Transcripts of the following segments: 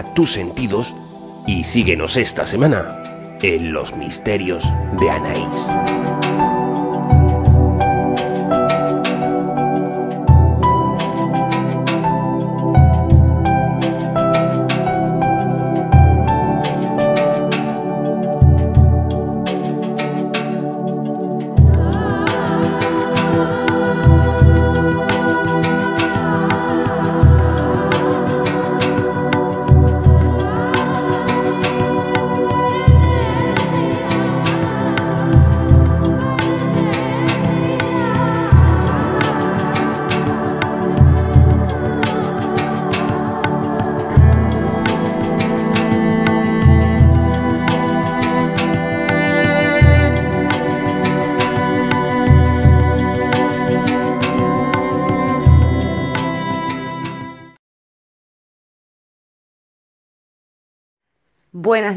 tus sentidos y síguenos esta semana en los misterios de Anaís.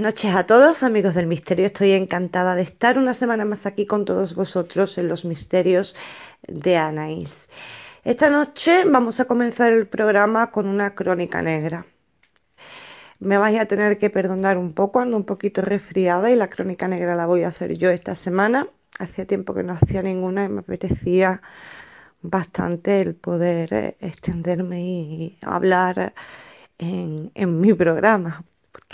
Noches a todos, amigos del misterio. Estoy encantada de estar una semana más aquí con todos vosotros en los misterios de Anaís. Esta noche vamos a comenzar el programa con una crónica negra. Me vais a tener que perdonar un poco, ando un poquito resfriada y la crónica negra la voy a hacer yo esta semana. Hacía tiempo que no hacía ninguna y me apetecía bastante el poder eh, extenderme y hablar en, en mi programa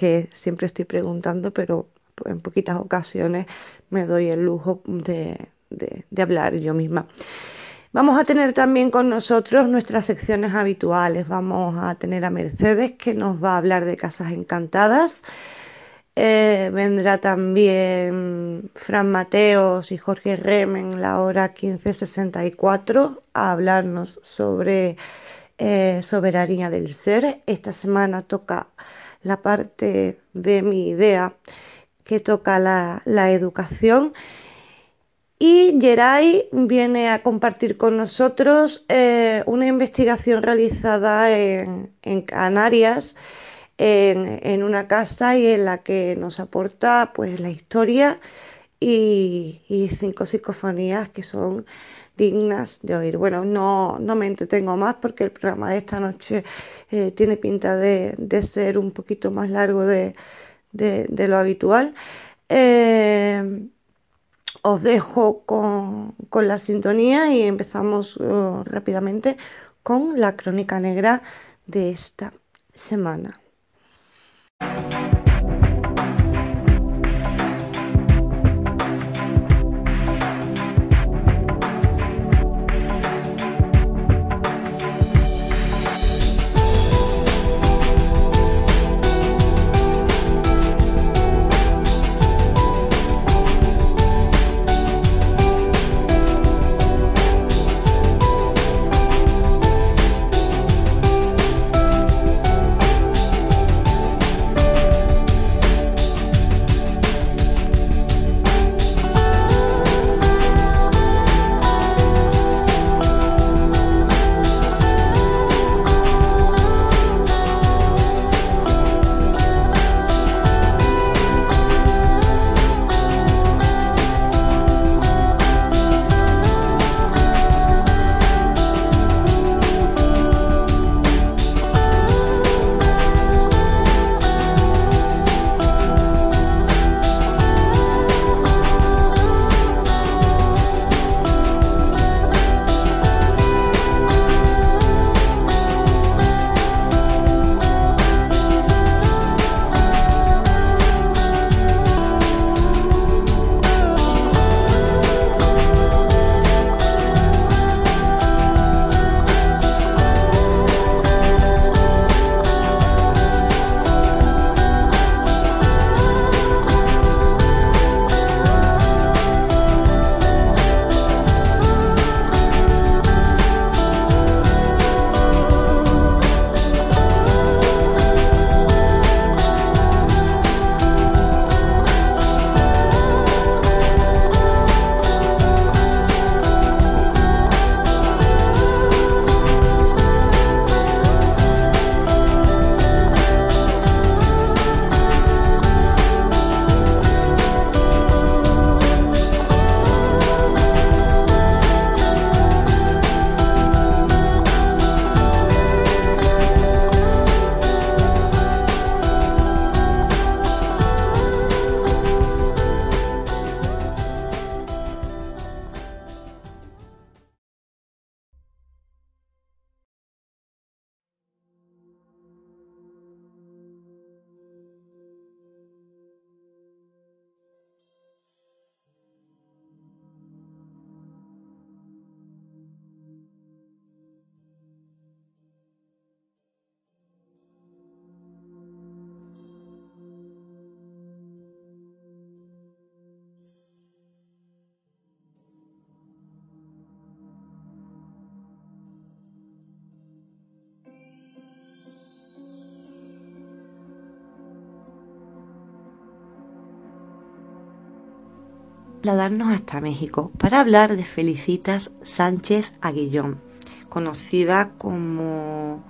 que siempre estoy preguntando, pero en poquitas ocasiones me doy el lujo de, hablar yo misma. Vamos a tener también con nosotros nuestras secciones habituales. Vamos a tener a Mercedes que nos va a hablar de casas encantadas. Eh, vendrá también Fran Mateos y Jorge Remen la hora 1564 a hablarnos sobre eh, soberanía del ser. Esta semana toca la parte de mi idea que toca la, educación. Y Geray viene a compartir con nosotros eh, una investigación realizada en, Canarias, en, una casa y en la que nos aporta pues la historia y, y cinco psicofonías que son dignas de oír. Bueno, no, no me entretengo más porque el programa de esta noche eh, tiene pinta de, ser un poquito más largo de, lo habitual. Eh, os dejo con, la sintonía y empezamos uh, rápidamente con la crónica negra de esta semana. Trasladarnos hasta México para hablar de Felicitas Sánchez Aguillón, conocida como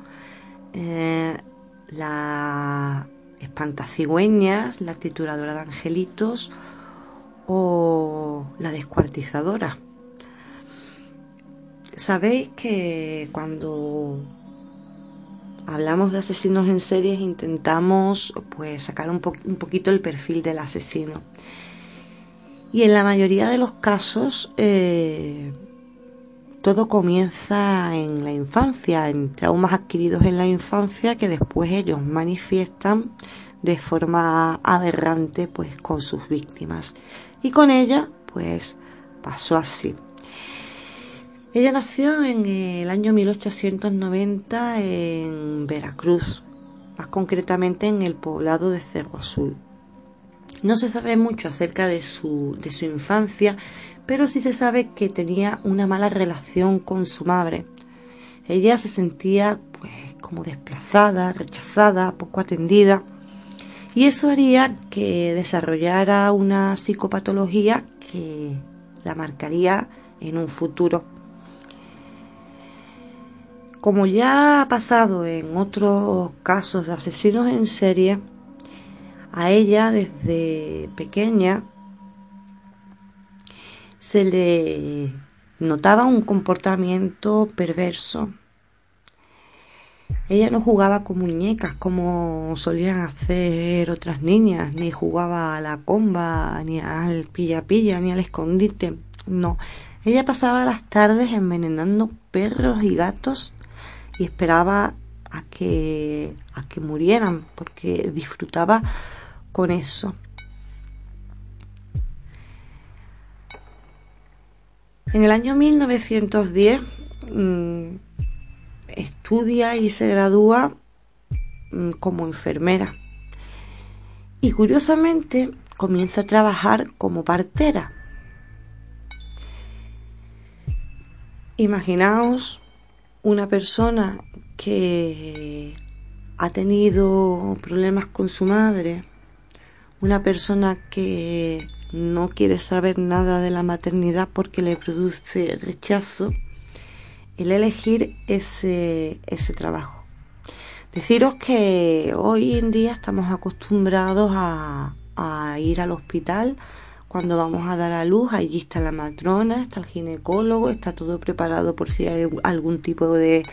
eh, la espantacigüeñas, la tituladora de angelitos o la descuartizadora. Sabéis que cuando hablamos de asesinos en series intentamos pues sacar un, un poquito el perfil del asesino. Y en la mayoría de los casos eh, todo comienza en la infancia, en traumas adquiridos en la infancia que después ellos manifiestan de forma aberrante pues con sus víctimas. Y con ella pues pasó así. Ella nació en el año 1890 en Veracruz, más concretamente en el poblado de Cerro Azul. No se sabe mucho acerca de su, de su infancia, pero sí se sabe que tenía una mala relación con su madre. Ella se sentía pues como desplazada, rechazada, poco atendida y eso haría que desarrollara una psicopatología que la marcaría en un futuro. Como ya ha pasado en otros casos de asesinos en serie, a ella desde pequeña se le notaba un comportamiento perverso. Ella no jugaba con muñecas como solían hacer otras niñas, ni jugaba a la comba, ni al pilla-pilla, ni al escondite. No, ella pasaba las tardes envenenando perros y gatos y esperaba a que, a que murieran porque disfrutaba con eso. En el año 1910 mm, estudia y se gradúa mm, como enfermera. Y curiosamente comienza a trabajar como partera. Imaginaos una persona que ha tenido problemas con su madre, una persona que no quiere saber nada de la maternidad porque le produce rechazo, el elegir ese, ese trabajo. Deciros que hoy en día estamos acostumbrados a, ir al hospital cuando vamos a dar a luz, allí está la matrona, está el ginecólogo, está todo preparado por si hay algún tipo de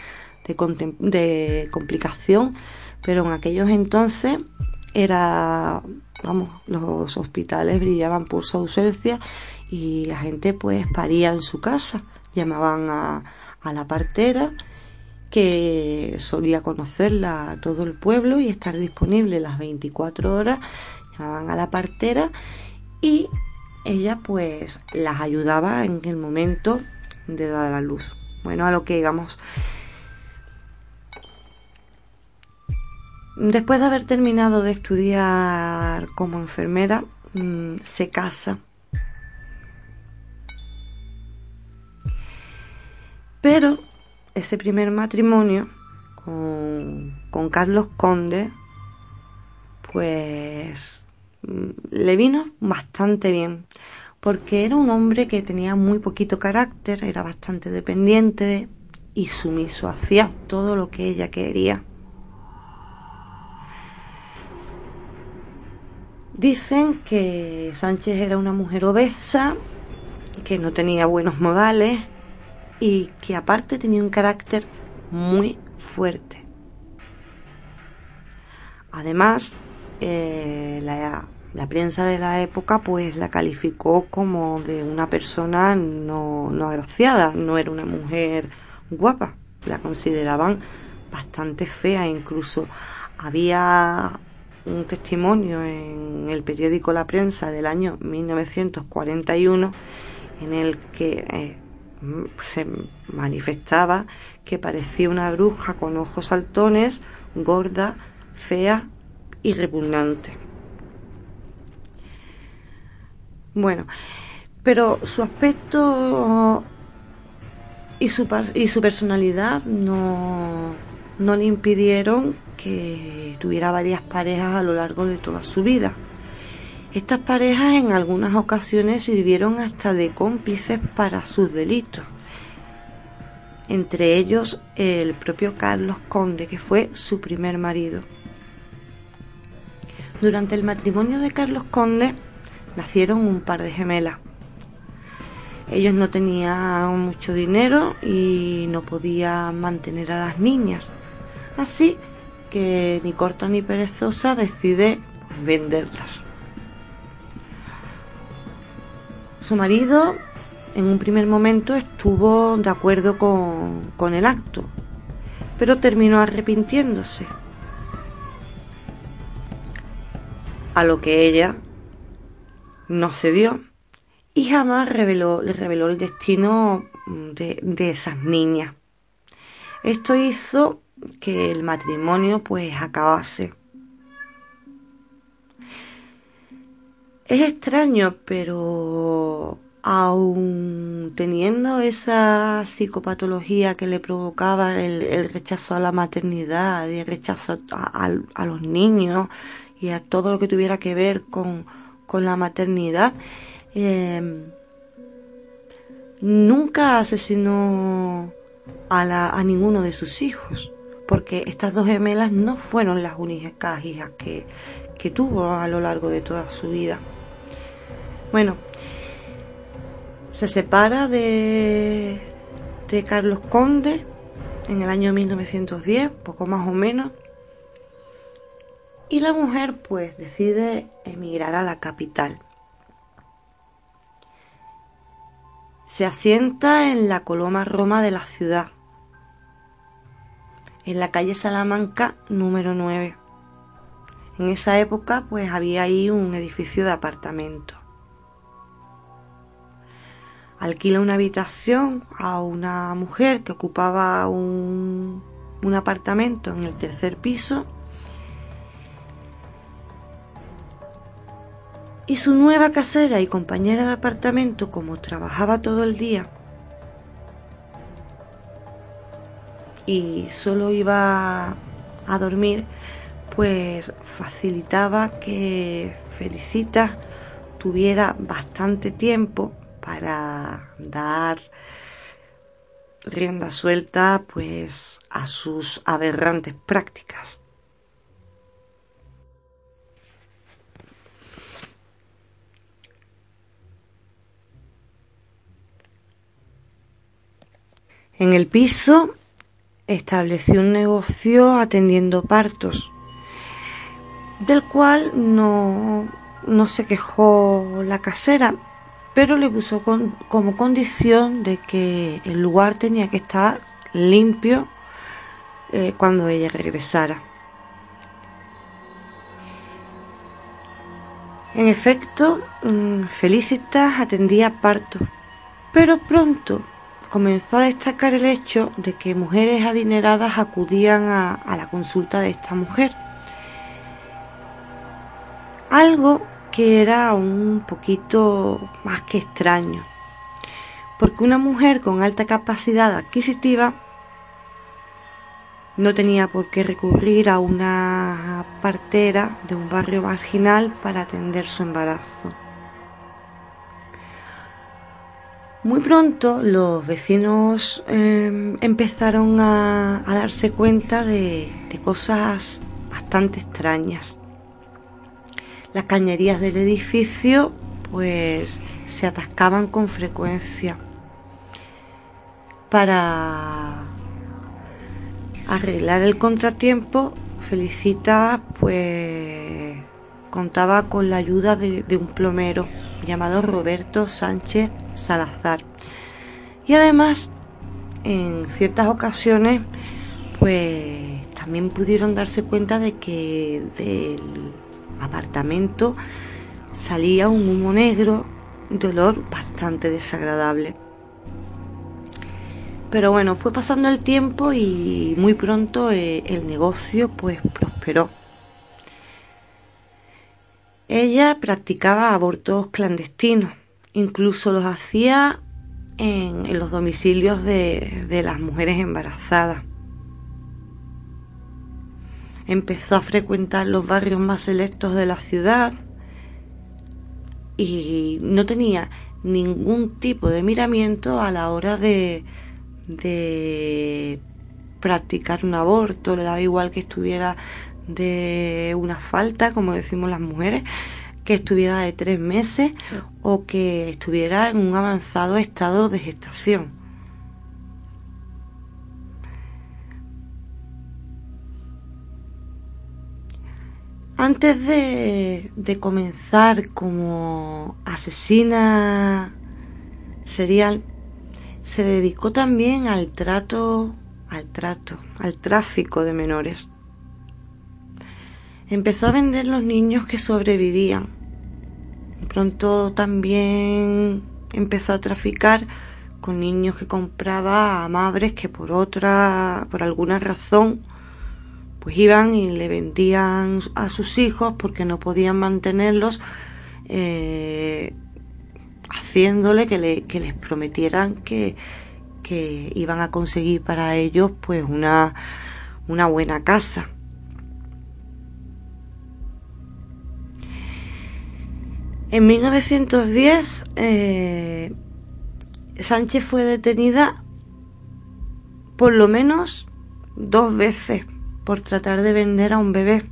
complicación, pero en aquellos entonces era vamos, los hospitales brillaban por su ausencia y la gente pues paría en su casa. Llamaban a, a la partera que solía conocerla a todo el pueblo y estar disponible las 24 horas. Llamaban a la partera y ella pues las ayudaba en el momento de dar a luz. Bueno, a lo que digamos Después de haber terminado de estudiar como enfermera, mm, se casa. Pero ese primer matrimonio con, Carlos Conde, pues mm, le vino bastante bien, porque era un hombre que tenía muy poquito carácter, era bastante dependiente y sumiso, hacía todo lo que ella quería. Dicen que Sánchez era una mujer obesa, que no tenía buenos modales y que aparte tenía un carácter muy fuerte. Además, eh, la, la, prensa de la época pues la calificó como de una persona no, no agraciada, no era una mujer guapa, la consideraban bastante fea, incluso había un testimonio en el periódico La Prensa del año 1941 en el que eh, se manifestaba que parecía una bruja con ojos saltones, gorda, fea y repugnante. Bueno, pero su aspecto y su, y su personalidad no, no le impidieron que tuviera varias parejas a lo largo de toda su vida. Estas parejas en algunas ocasiones sirvieron hasta de cómplices para sus delitos. Entre ellos el propio Carlos Conde, que fue su primer marido. Durante el matrimonio de Carlos Conde nacieron un par de gemelas. Ellos no tenían mucho dinero y no podían mantener a las niñas. Así que ni corta ni perezosa decide venderlas. Su marido en un primer momento estuvo de acuerdo con, con el acto, pero terminó arrepintiéndose. A lo que ella no cedió y jamás reveló, le reveló el destino de, de esas niñas. Esto hizo que el matrimonio pues acabase. Es extraño, pero aún teniendo esa psicopatología que le provocaba el, rechazo a la maternidad y el rechazo a, los niños y a todo lo que tuviera que ver con, la maternidad, em, nunca asesinó a, la, a ninguno de sus hijos, porque estas dos gemelas no fueron las únicas hijas que, que tuvo a lo largo de toda su vida. Bueno, se separa de, de Carlos Conde en el año 1910, poco más o menos, y la mujer pues decide emigrar a la capital. Se asienta en la Coloma Roma de la ciudad, en la calle Salamanca número 9. En esa época pues había ahí un edificio de apartamentos alquila una habitación a una mujer que ocupaba un, apartamento en el tercer piso y su nueva casera y compañera de apartamento, como trabajaba todo el día y solo iba a dormir, pues facilitaba que Felicita tuviera bastante tiempo para dar rienda suelta pues a sus aberrantes prácticas. En el piso estableció un negocio atendiendo partos, del cual no, no se quejó la casera, pero le puso como condición de que el lugar tenía que estar limpio eh, cuando ella regresara. En efecto, mm, Felicitas atendía partos, pero pronto comenzó a destacar el hecho de que mujeres adineradas acudían a la consulta de esta mujer. Algo que era un poquito más que extraño, porque una mujer con alta capacidad adquisitiva no tenía por qué recurrir a una partera de un barrio marginal para atender su embarazo. Muy pronto los vecinos em, empezaron a, darse cuenta de cosas bastante extrañas. Las cañerías del edificio pues se atascaban con frecuencia. Para arreglar el contratiempo, Felicita pues contaba con la ayuda de, de, un plomero llamado Roberto Sánchez Salazar. Y además, en ciertas ocasiones, pues también pudieron darse cuenta de que del apartamento salía un humo negro de olor bastante desagradable. Pero bueno, fue pasando el tiempo y muy pronto eh, el negocio pues prosperó. Ella practicaba abortos clandestinos, incluso los hacía en, los domicilios de las mujeres embarazadas. Empezó a frecuentar los barrios más selectos de la ciudad, y no tenía ningún tipo de miramiento a la hora de, de practicar un aborto, le daba igual que estuviera de una falta, como decimos las mujeres, que estuviera de tres meses o que estuviera en un avanzado estado de gestación. Antes de, comenzar como asesina serial, se dedicó también al trato, al trato, al tráfico de menores. Empezó a vender los niños que sobrevivían. Pronto también empezó a traficar con niños que compraba a madres que por otra, por alguna razón, pues iban y le vendían a sus hijos porque no podían mantenerlos, eh, haciéndole que, les prometieran que, iban a conseguir para ellos pues una buena casa. En 1910 eh, Sánchez fue detenida por lo menos dos veces por tratar de vender a un bebé,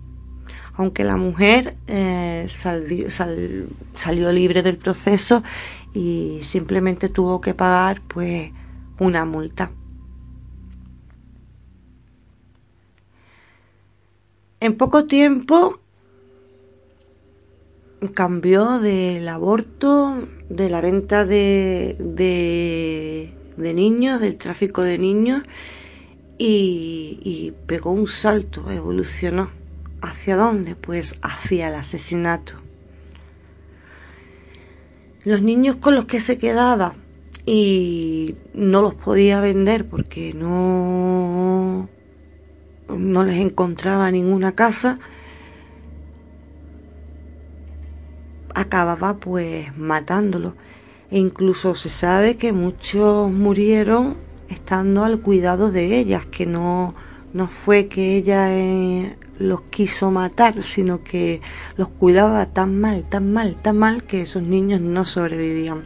aunque la mujer eh, salió libre del proceso y simplemente tuvo que pagar pues una multa. En poco tiempo cambió del aborto, de la venta de, de, de niños, del tráfico de niños y, pegó un salto, evolucionó. ¿Hacia dónde? Pues hacia el asesinato. Los niños con los que se quedaba y no los podía vender porque no, no les encontraba ninguna casa, acababa pues matándolos. E incluso se sabe que muchos murieron estando al cuidado de ellas, que no, no fue que ella eh, los quiso matar, sino que los cuidaba tan mal, tan mal, tan mal que esos niños no sobrevivían.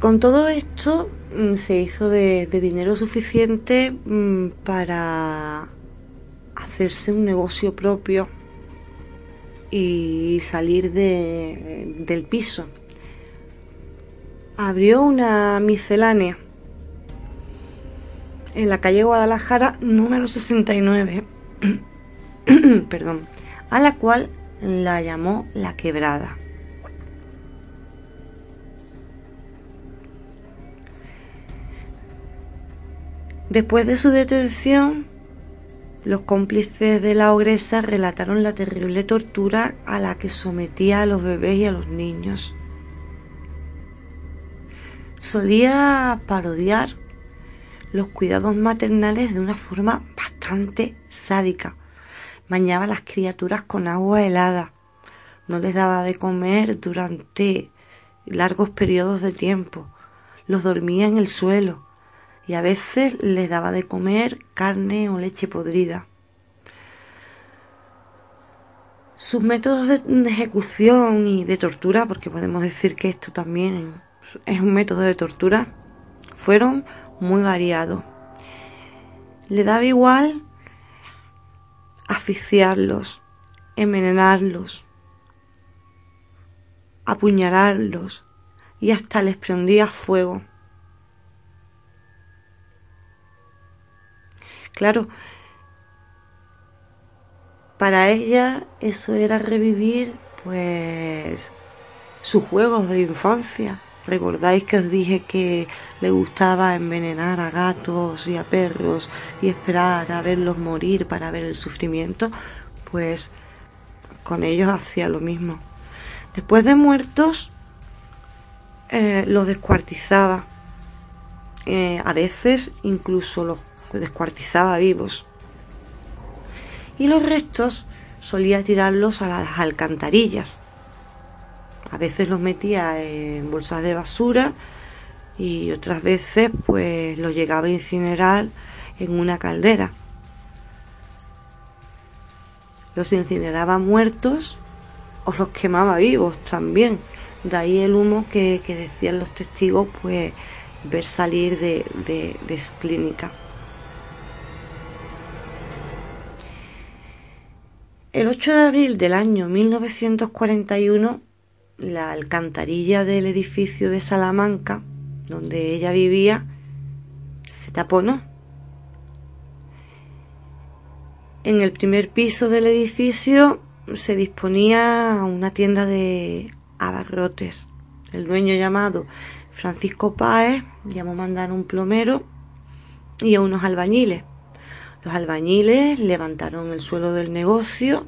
Con todo esto mm, se hizo de, dinero suficiente mm, para hacerse un negocio propio y salir de, del piso abrió una miscelánea en la calle Guadalajara número 69, perdón, a la cual la llamó La Quebrada. Después de su detención, los cómplices de la ogresa relataron la terrible tortura a la que sometía a los bebés y a los niños solía parodiar los cuidados maternales de una forma bastante sádica. Bañaba a las criaturas con agua helada. No les daba de comer durante largos periodos de tiempo. Los dormía en el suelo y a veces les daba de comer carne o leche podrida. Sus métodos de ejecución y de tortura, porque podemos decir que esto también es un método de tortura, fueron muy variados. Le daba igual asfixiarlos, envenenarlos, apuñalarlos y hasta les prendía fuego. Claro, para ella eso era revivir pues sus juegos de infancia, ¿Recordáis que os dije que le gustaba envenenar a gatos y a perros y esperar a verlos morir para ver el sufrimiento? Pues con ellos hacía lo mismo. Después de muertos, eh, los descuartizaba. Eh, a veces incluso los descuartizaba vivos. Y los restos solía tirarlos a las alcantarillas a veces los metía en bolsas de basura y otras veces pues los llegaba a incinerar en una caldera. los incineraba muertos o los quemaba vivos también. De ahí el humo que, decían los testigos, pues ver salir de, de su clínica. El 8 de abril del año 1941, la alcantarilla del edificio de Salamanca, donde ella vivía, se taponó. En el primer piso del edificio se disponía una tienda de abarrotes. El dueño llamado Francisco Páez llamó a mandar un plomero y a unos albañiles. Los albañiles levantaron el suelo del negocio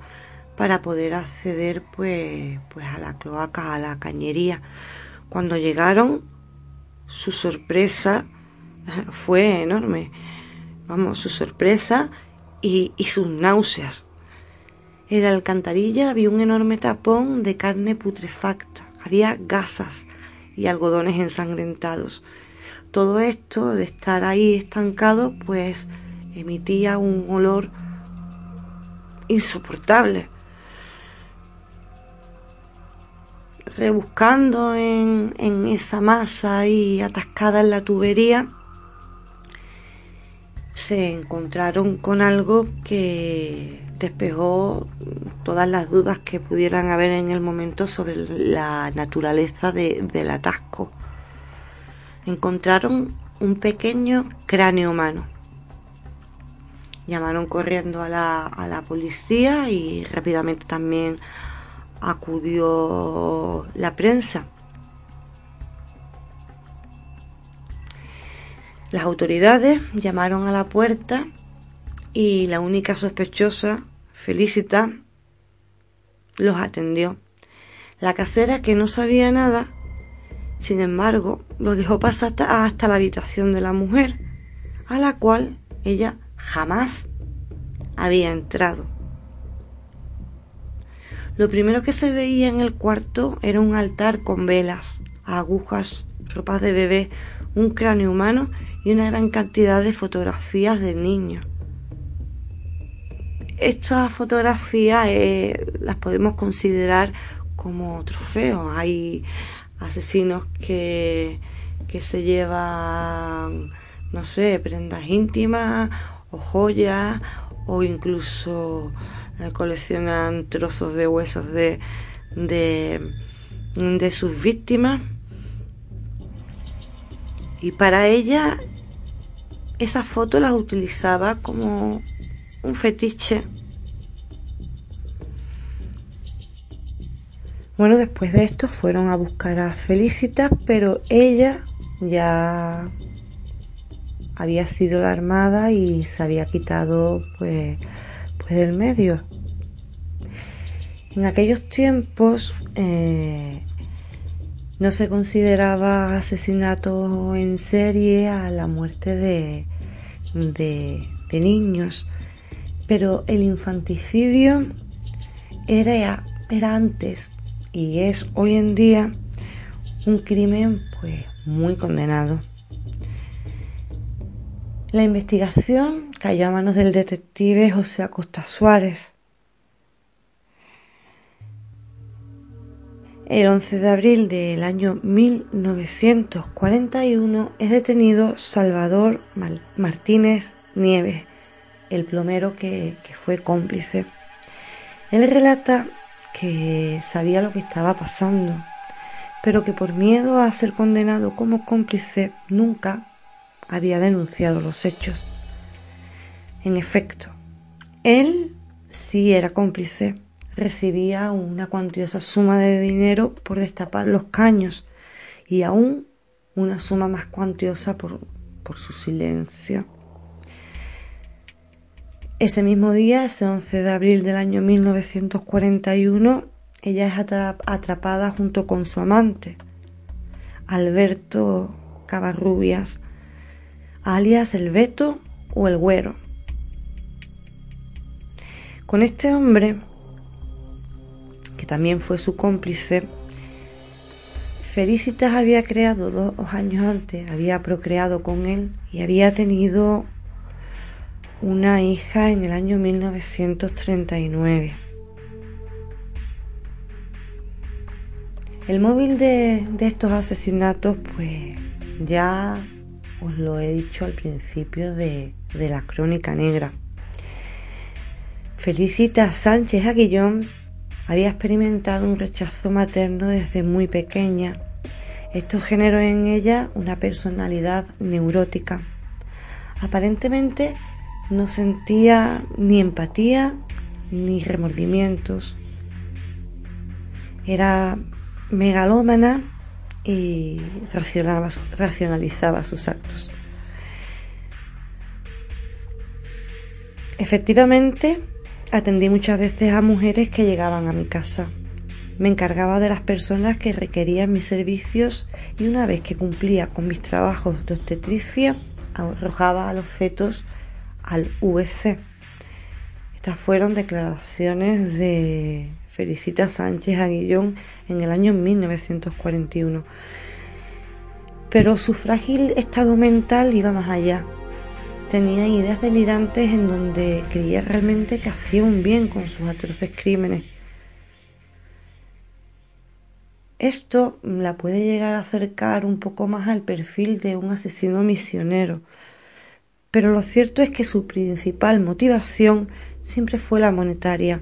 para poder acceder pues, pues a la cloaca, a la cañería. Cuando llegaron, su sorpresa fue enorme. Vamos, su sorpresa y, y sus náuseas. En la alcantarilla había un enorme tapón de carne putrefacta. Había gasas y algodones ensangrentados. Todo esto de estar ahí estancado, pues emitía un olor insoportable. Rebuscando en, esa masa y atascada en la tubería, se encontraron con algo que despejó todas las dudas que pudieran haber en el momento sobre la naturaleza del atasco. Encontraron un pequeño cráneo humano llamaron corriendo a la, a la policía y rápidamente también acudió la prensa. Las autoridades llamaron a la puerta y la única sospechosa, Felicita, los atendió. La casera, que no sabía nada, sin embargo, lo dejó pasar hasta, hasta la habitación de la mujer, a la cual ella jamás había entrado. Lo primero que se veía en el cuarto era un altar con velas, agujas, ropas de bebé, un cráneo humano y una gran cantidad de fotografías de niños. Estas fotografías eh, las podemos considerar como trofeos. Hay asesinos que, que se llevan, no sé, prendas íntimas o joyas o incluso eh, coleccionan trozos de huesos de, de, de sus víctimas. Y para ella esas fotos las utilizaba como un fetiche. Bueno, después de esto fueron a buscar a Felicitas, pero ella ya había sido la armada y se había quitado pues, pues del medio. En aquellos tiempos eh, no se consideraba asesinato en serie a la muerte de, de, de niños, pero el infanticidio era, era antes y es hoy en día un crimen pues muy condenado. La investigación cayó a manos del detective José Acosta Suárez. El 11 de abril del año 1941 es detenido Salvador Martínez Nieves, el plomero que, que fue cómplice. Él relata que sabía lo que estaba pasando, pero que por miedo a ser condenado como cómplice nunca había denunciado los hechos. En efecto, él sí era cómplice, recibía una cuantiosa suma de dinero por destapar los caños y aún una suma más cuantiosa por, por su silencio. Ese mismo día, ese 11 de abril del año 1941, ella es atrapada junto con su amante, Alberto Cavarrubias, alias el Beto o el Güero. Con este hombre, que también fue su cómplice, Felicitas había creado dos años antes, había procreado con él y había tenido una hija en el año 1939. El móvil de, estos asesinatos, pues ya os lo he dicho al principio de, de la crónica negra. Felicita Sánchez Aguillón había experimentado un rechazo materno desde muy pequeña. Esto generó en ella una personalidad neurótica. Aparentemente no sentía ni empatía ni remordimientos. Era megalómana y racionalizaba sus actos. Efectivamente, atendí muchas veces a mujeres que llegaban a mi casa. Me encargaba de las personas que requerían mis servicios y una vez que cumplía con mis trabajos de obstetricia, arrojaba a los fetos al VC. Estas fueron declaraciones de Felicita Sánchez Aguillón en el año 1941. Pero su frágil estado mental iba más allá. Tenía ideas delirantes en donde creía realmente que hacía un bien con sus atroces crímenes. Esto la puede llegar a acercar un poco más al perfil de un asesino misionero, pero lo cierto es que su principal motivación siempre fue la monetaria,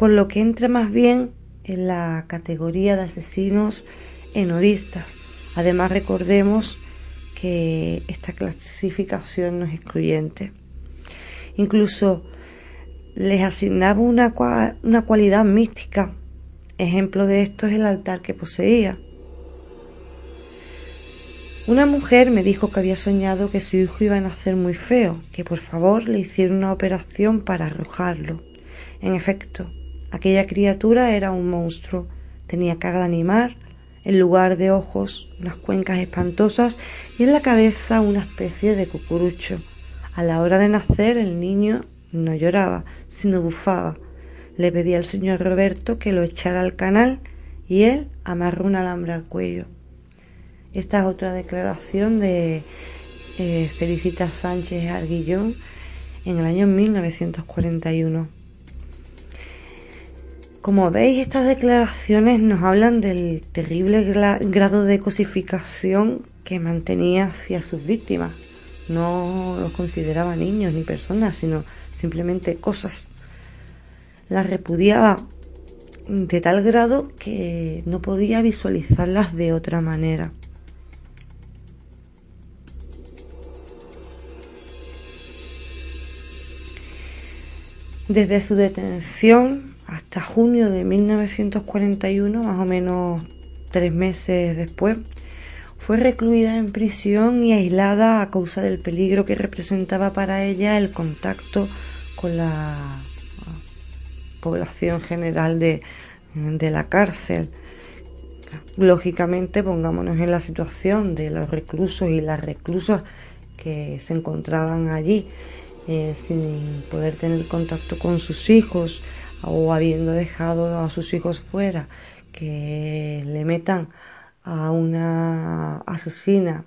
por lo que entra más bien en la categoría de asesinos enodistas. Además recordemos que esta clasificación no es excluyente. Incluso les asignaba una, una cualidad mística. Ejemplo de esto es el altar que poseía. Una mujer me dijo que había soñado que su hijo iba a nacer muy feo, que por favor le hiciera una operación para arrojarlo. En efecto, aquella criatura era un monstruo. Tenía cara de animal, en lugar de ojos unas cuencas espantosas y en la cabeza una especie de cucurucho. A la hora de nacer el niño no lloraba, sino bufaba. Le pedía al señor Roberto que lo echara al canal y él amarró un alambre al cuello. Esta es otra declaración de eh, Sánchez Arguillón en el año 1941. Como veis, estas declaraciones nos hablan del terrible grado de cosificación que mantenía hacia sus víctimas. No los consideraba niños ni personas, sino simplemente cosas. Las repudiaba de tal grado que no podía visualizarlas de otra manera. Desde su detención hasta junio de 1941, más o menos tres meses después, fue recluida en prisión y aislada a causa del peligro que representaba para ella el contacto con la población general de, de la cárcel. Lógicamente, pongámonos en la situación de los reclusos y las reclusas que se encontraban allí eh, sin poder tener contacto con sus hijos o habiendo dejado a sus hijos fuera, que le metan a una asesina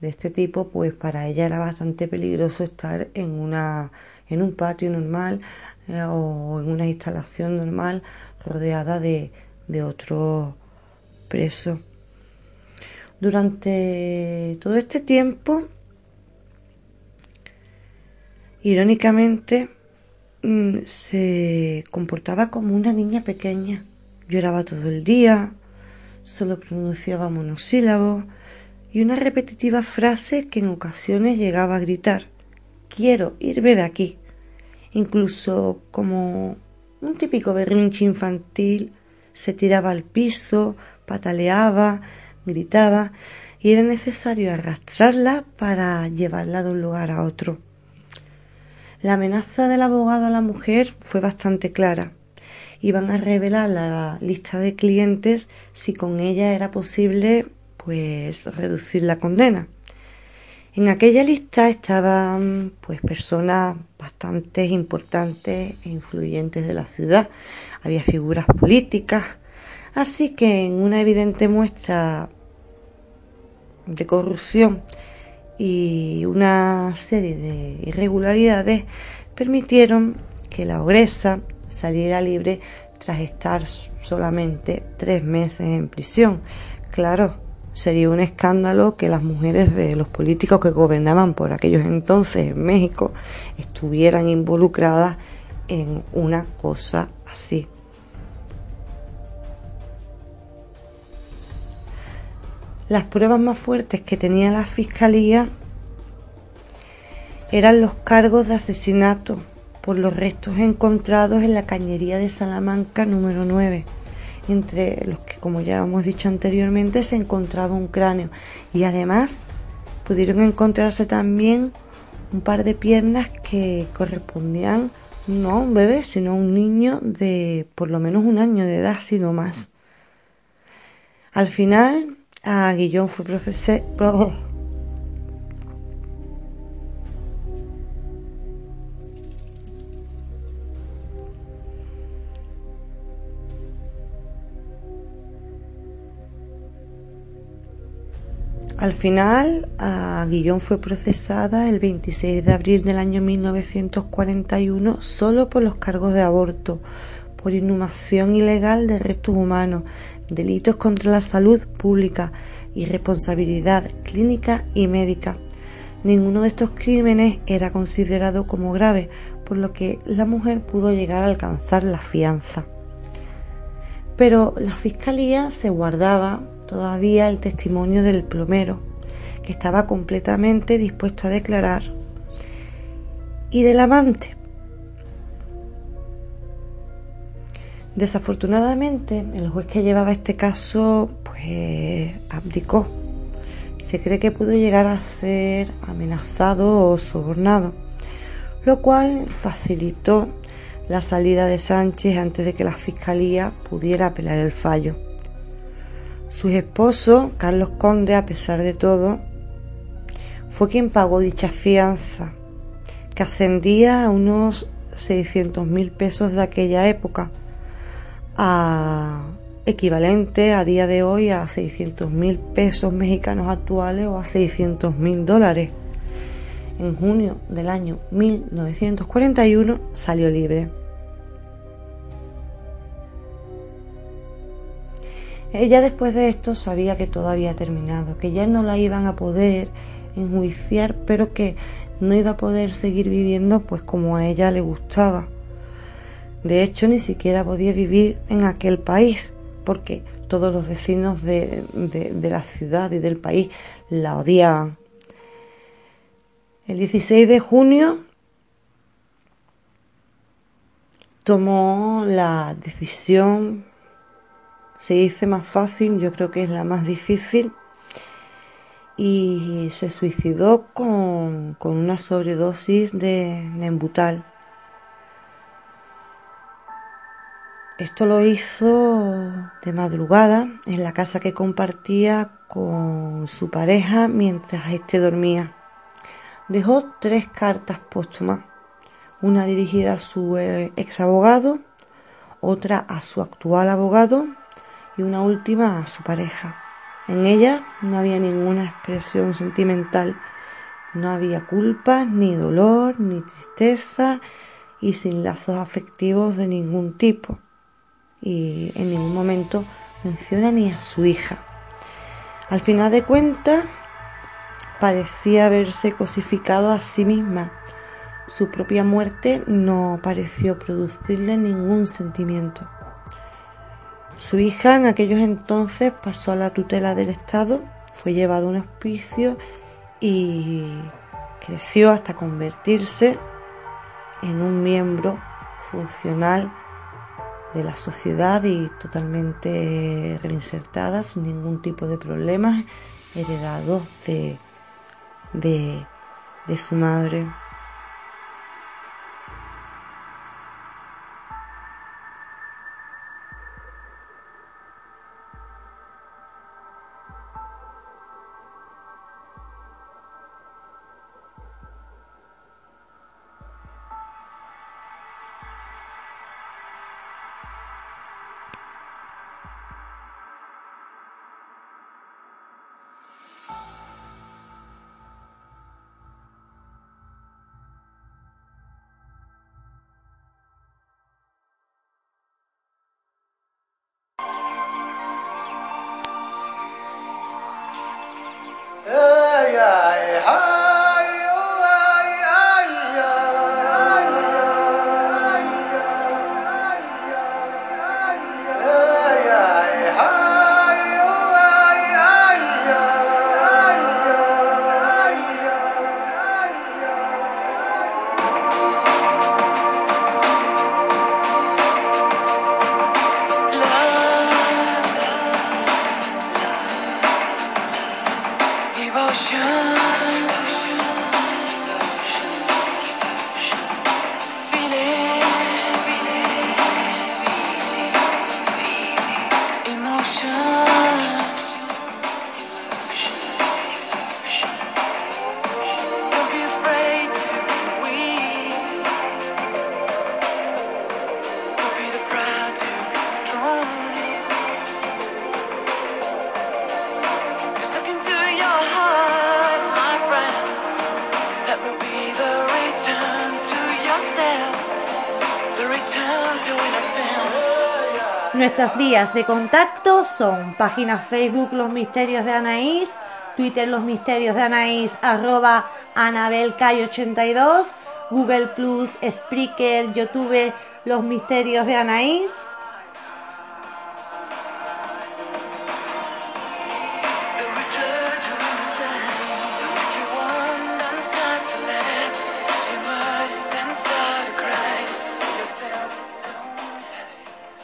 de este tipo, pues para ella era bastante peligroso estar en una en un patio normal eh, o en una instalación normal rodeada de, de otros presos. Durante todo este tiempo Irónicamente, mm, se comportaba como una niña pequeña. Lloraba todo el día, solo pronunciaba monosílabos y una repetitiva frase que en ocasiones llegaba a gritar Quiero irme de aquí. Incluso como un típico berrinche infantil, se tiraba al piso, pataleaba, gritaba y era necesario arrastrarla para llevarla de un lugar a otro. La amenaza del abogado a la mujer fue bastante clara. Iban a revelar la lista de clientes si con ella era posible pues reducir la condena. En aquella lista estaban pues personas bastante importantes e influyentes de la ciudad. Había figuras políticas, así que en una evidente muestra de corrupción y una serie de irregularidades permitieron que la ogresa saliera libre tras estar solamente tres meses en prisión. Claro, sería un escándalo que las mujeres de los políticos que gobernaban por aquellos entonces en México estuvieran involucradas en una cosa así. Las pruebas más fuertes que tenía la fiscalía eran los cargos de asesinato por los restos encontrados en la cañería de Salamanca número 9, entre los que, como ya hemos dicho anteriormente, se encontraba un cráneo. Y además pudieron encontrarse también un par de piernas que correspondían no a un bebé, sino a un niño de por lo menos un año de edad, sino más. Al final, a Guillón fue profesor, Al final, a Guillón fue procesada el 26 de abril del año 1941 solo por los cargos de aborto, por inhumación ilegal de restos humanos, delitos contra la salud pública, irresponsabilidad clínica y médica. Ninguno de estos crímenes era considerado como grave, por lo que la mujer pudo llegar a alcanzar la fianza. Pero la fiscalía se guardaba todavía el testimonio del plomero, que estaba completamente dispuesto a declarar, y del amante. Desafortunadamente, el juez que llevaba este caso, pues, abdicó. Se cree que pudo llegar a ser amenazado o sobornado, lo cual facilitó la salida de Sánchez antes de que la fiscalía pudiera apelar el fallo. Su esposo, Carlos Conde, a pesar de todo, fue quien pagó dicha fianza, que ascendía a unos 600 mil pesos de aquella época, a equivalente a día de hoy a 600 mil pesos mexicanos actuales o a 600 mil dólares. En junio del año 1941 salió libre. Ella después de esto sabía que todo había terminado, que ya no la iban a poder enjuiciar, pero que no iba a poder seguir viviendo pues como a ella le gustaba. De hecho, ni siquiera podía vivir en aquel país, porque todos los vecinos de, de la ciudad y del país la odiaban. El 16 de junio tomó la decisión se dice más fácil, yo creo que es la más difícil. Y se suicidó con, una sobredosis de Nembutal. Esto lo hizo de madrugada en la casa que compartía con su pareja mientras éste dormía. Dejó tres cartas póstumas, una dirigida a su ex abogado, otra a su actual abogado y una última a su pareja. En ella no había ninguna expresión sentimental, no había culpa, ni dolor, ni tristeza y sin lazos afectivos de ningún tipo. Y en ningún momento menciona ni a su hija. Al final de cuentas, parecía haberse cosificado a sí misma. Su propia muerte no pareció producirle ningún sentimiento. Su hija en aquellos entonces pasó a la tutela del Estado, fue llevado a un hospicio y creció hasta convertirse en un miembro funcional de la sociedad y totalmente reinsertada sin ningún tipo de problemas heredados de, de, de su madre. Nuestras vías de contacto son página Facebook Los Misterios de Anaís, Twitter Los Misterios de Anaís, arroba AnabelCay82, Google Plus, Spreaker, YouTube Los Misterios de Anaís.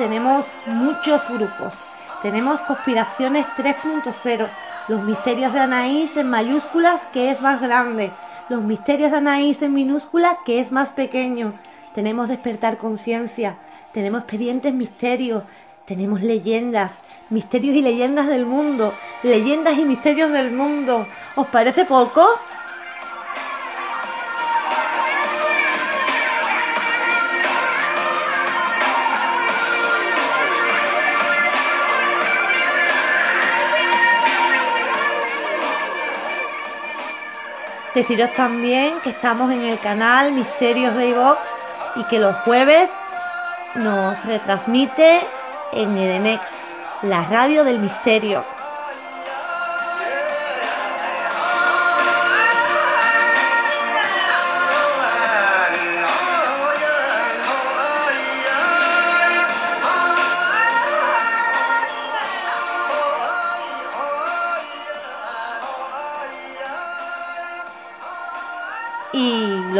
Tenemos muchos grupos. Tenemos Conspiraciones 3.0, Los Misterios de Anaís en mayúsculas, que es más grande. Los Misterios de Anaís en minúscula, que es más pequeño. Tenemos Despertar Conciencia. Tenemos Expedientes Misterios. Tenemos leyendas, misterios y leyendas del mundo. Leyendas y misterios del mundo. ¿Os parece poco? Deciros también que estamos en el canal Misterios de iVox y que los jueves nos retransmite en Edenex, la radio del misterio.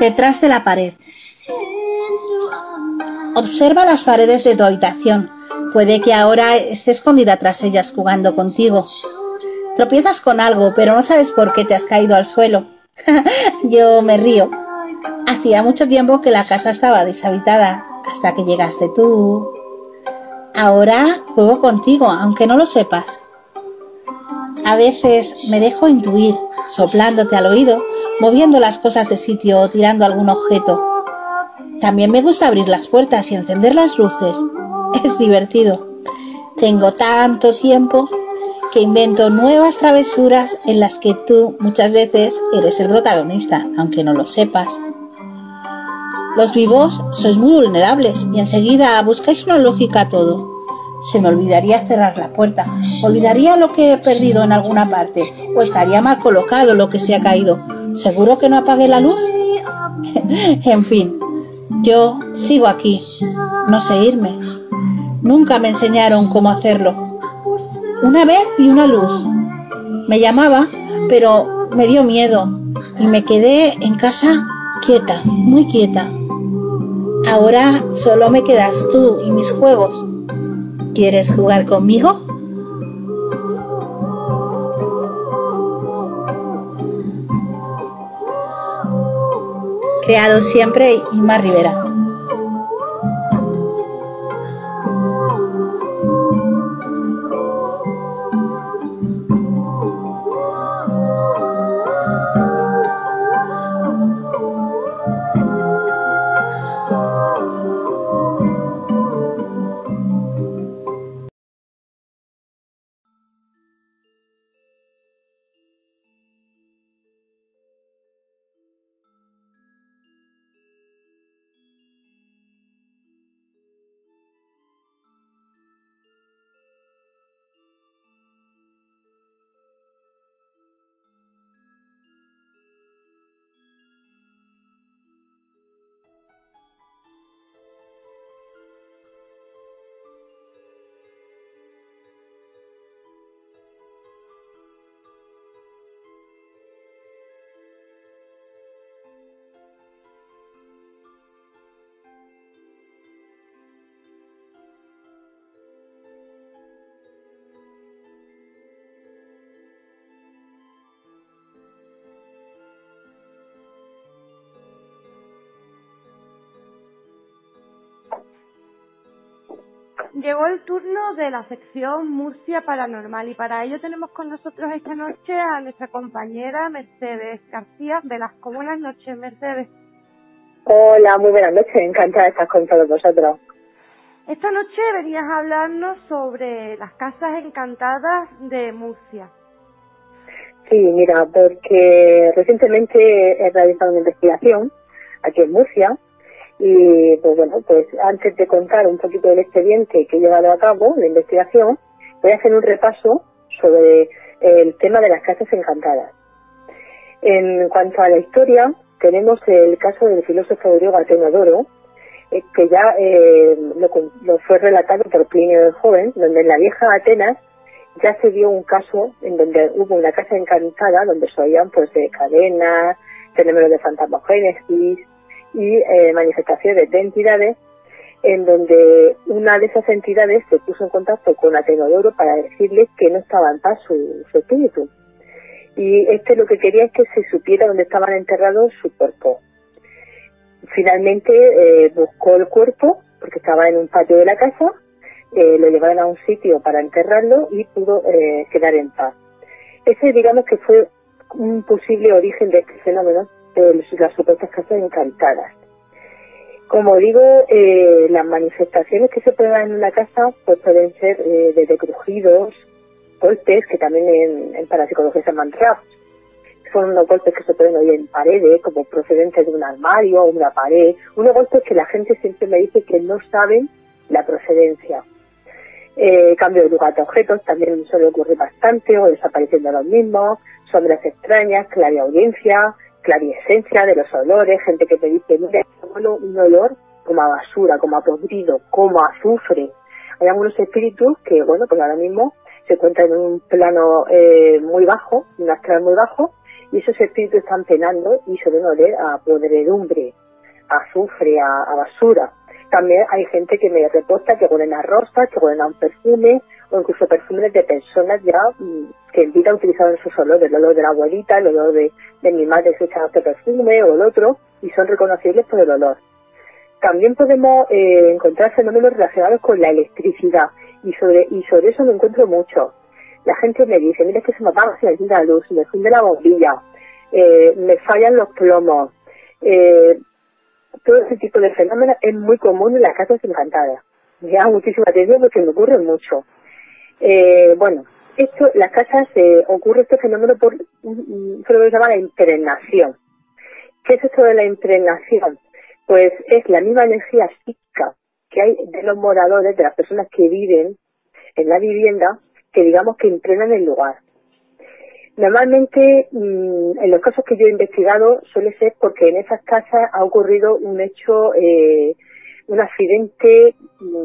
Detrás de la pared. Observa las paredes de tu habitación. Puede que ahora esté escondida tras ellas jugando contigo. Tropiezas con algo, pero no sabes por qué te has caído al suelo. Yo me río. Hacía mucho tiempo que la casa estaba deshabitada, hasta que llegaste tú. Ahora juego contigo, aunque no lo sepas. A veces me dejo intuir, soplándote al oído, moviendo las cosas de sitio o tirando algún objeto. También me gusta abrir las puertas y encender las luces. Es divertido. Tengo tanto tiempo que invento nuevas travesuras en las que tú muchas veces eres el protagonista, aunque no lo sepas. Los vivos sois muy vulnerables y enseguida buscáis una lógica a todo. Se me olvidaría cerrar la puerta, olvidaría lo que he perdido en alguna parte, o estaría mal colocado lo que se ha caído. ¿Seguro que no apague la luz? en fin, yo sigo aquí, no sé irme. Nunca me enseñaron cómo hacerlo. Una vez vi una luz. Me llamaba, pero me dio miedo y me quedé en casa quieta, muy quieta. Ahora solo me quedas tú y mis juegos. ¿Quieres jugar conmigo? Creado siempre Inma Rivera. De la sección Murcia Paranormal y para ello tenemos con nosotros esta noche a nuestra compañera Mercedes García Velasco. Buenas noches, Mercedes. Hola, muy buenas noches, encantada de estar con todos vosotros. Esta noche venías a hablarnos sobre las casas encantadas de Murcia. Sí, mira, porque recientemente he realizado una investigación aquí en Murcia y pues bueno, pues antes de contar un poquito del expediente que he llevado a cabo, la investigación, voy a hacer un repaso sobre el tema de las casas encantadas. En cuanto a la historia, tenemos el caso del filósofo griego Atenodoro, eh, que ya eh, lo, fue relatado por Plinio el Joven, donde en la vieja Atenas ya se dio un caso en donde hubo una casa encantada donde se oían pues de cadenas, fenómenos de fantasmogénesis, y eh, manifestaciones de entidades en donde una de esas entidades se puso en contacto con Atenodoro para decirle que no estaba en paz su, espíritu. Y este lo que quería es que se supiera dónde estaban enterrados su cuerpo. Finalmente eh, buscó el cuerpo, porque estaba en un patio de la casa, eh, lo llevaron a un sitio para enterrarlo y pudo eh, quedar en paz. Ese digamos que fue un posible origen de este fenómeno de las supuestas casas encantadas. Como digo, eh, las manifestaciones que se pueden dar en una casa pues pueden ser eh, desde crujidos, golpes, que también en, en parapsicología se llaman traps. Son unos golpes que se pueden oír en paredes, como procedentes de un armario o una pared. Unos golpes que la gente siempre me dice que no saben la procedencia. Eh, cambio de lugar de objetos también suele ocurrir bastante, o desapareciendo los mismos, sombras extrañas, audiencia clariescencia de los olores, gente que te dice, mira, un olor como a basura, como a podrido, como a azufre. Hay algunos espíritus que, bueno, pues ahora mismo se encuentran en un plano eh, muy bajo, un astral muy bajo, y esos espíritus están penando y suelen oler a podredumbre, a azufre, a basura. También hay gente que me reposta que huelen a rosas, que huelen a un perfume, o incluso perfumes de personas ya mm, que en vida utilizaban sus olores, el olor de la abuelita, el olor de, mi madre que echaba este perfume o el otro, y son reconocibles por el olor. También podemos eh, encontrar fenómenos relacionados con la electricidad, y sobre, y sobre eso me encuentro mucho. La gente me dice, mira que se me apaga la luz, me funde la bombilla, eh, me fallan los plomos. Eh, todo ese tipo de fenómenos es muy común en las casas encantadas. Me muchísima atención porque me ocurre mucho. Eh, bueno, esto, las casas eh, ocurre este fenómeno por un fenómeno que se llama la impregnación. ¿Qué es esto de la impregnación? Pues es la misma energía psíquica que hay de los moradores, de las personas que viven en la vivienda, que digamos que impregnan el lugar. Normalmente, mm, en los casos que yo he investigado, suele ser porque en esas casas ha ocurrido un hecho eh, un accidente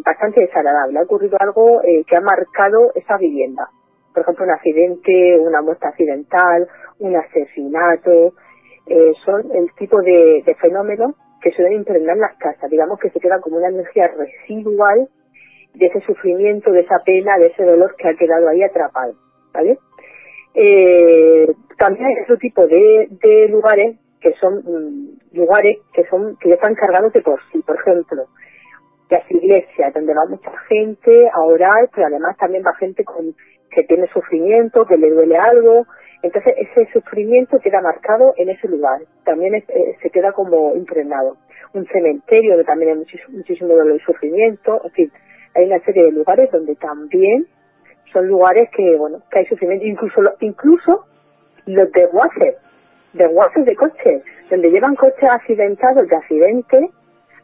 bastante desagradable. Ha ocurrido algo eh, que ha marcado esa vivienda. Por ejemplo, un accidente, una muerte accidental, un asesinato. Eh, son el tipo de, fenómenos que suelen impregnar las casas. Digamos que se queda como una energía residual de ese sufrimiento, de esa pena, de ese dolor que ha quedado ahí atrapado. ¿Vale? Eh, también hay otro tipo de, de lugares que son mm, lugares que son que ya están cargados de por sí. Por ejemplo, las iglesias, donde va mucha gente a orar, pero además también va gente con que tiene sufrimiento, que le duele algo. Entonces ese sufrimiento queda marcado en ese lugar. También eh, se queda como impregnado. Un cementerio donde también hay muchísimo, muchísimo dolor y sufrimiento. En fin, hay una serie de lugares donde también son lugares que, bueno, que hay sufrimiento. Incluso, incluso los de Wasser de de coches, donde llevan coches accidentados de accidente,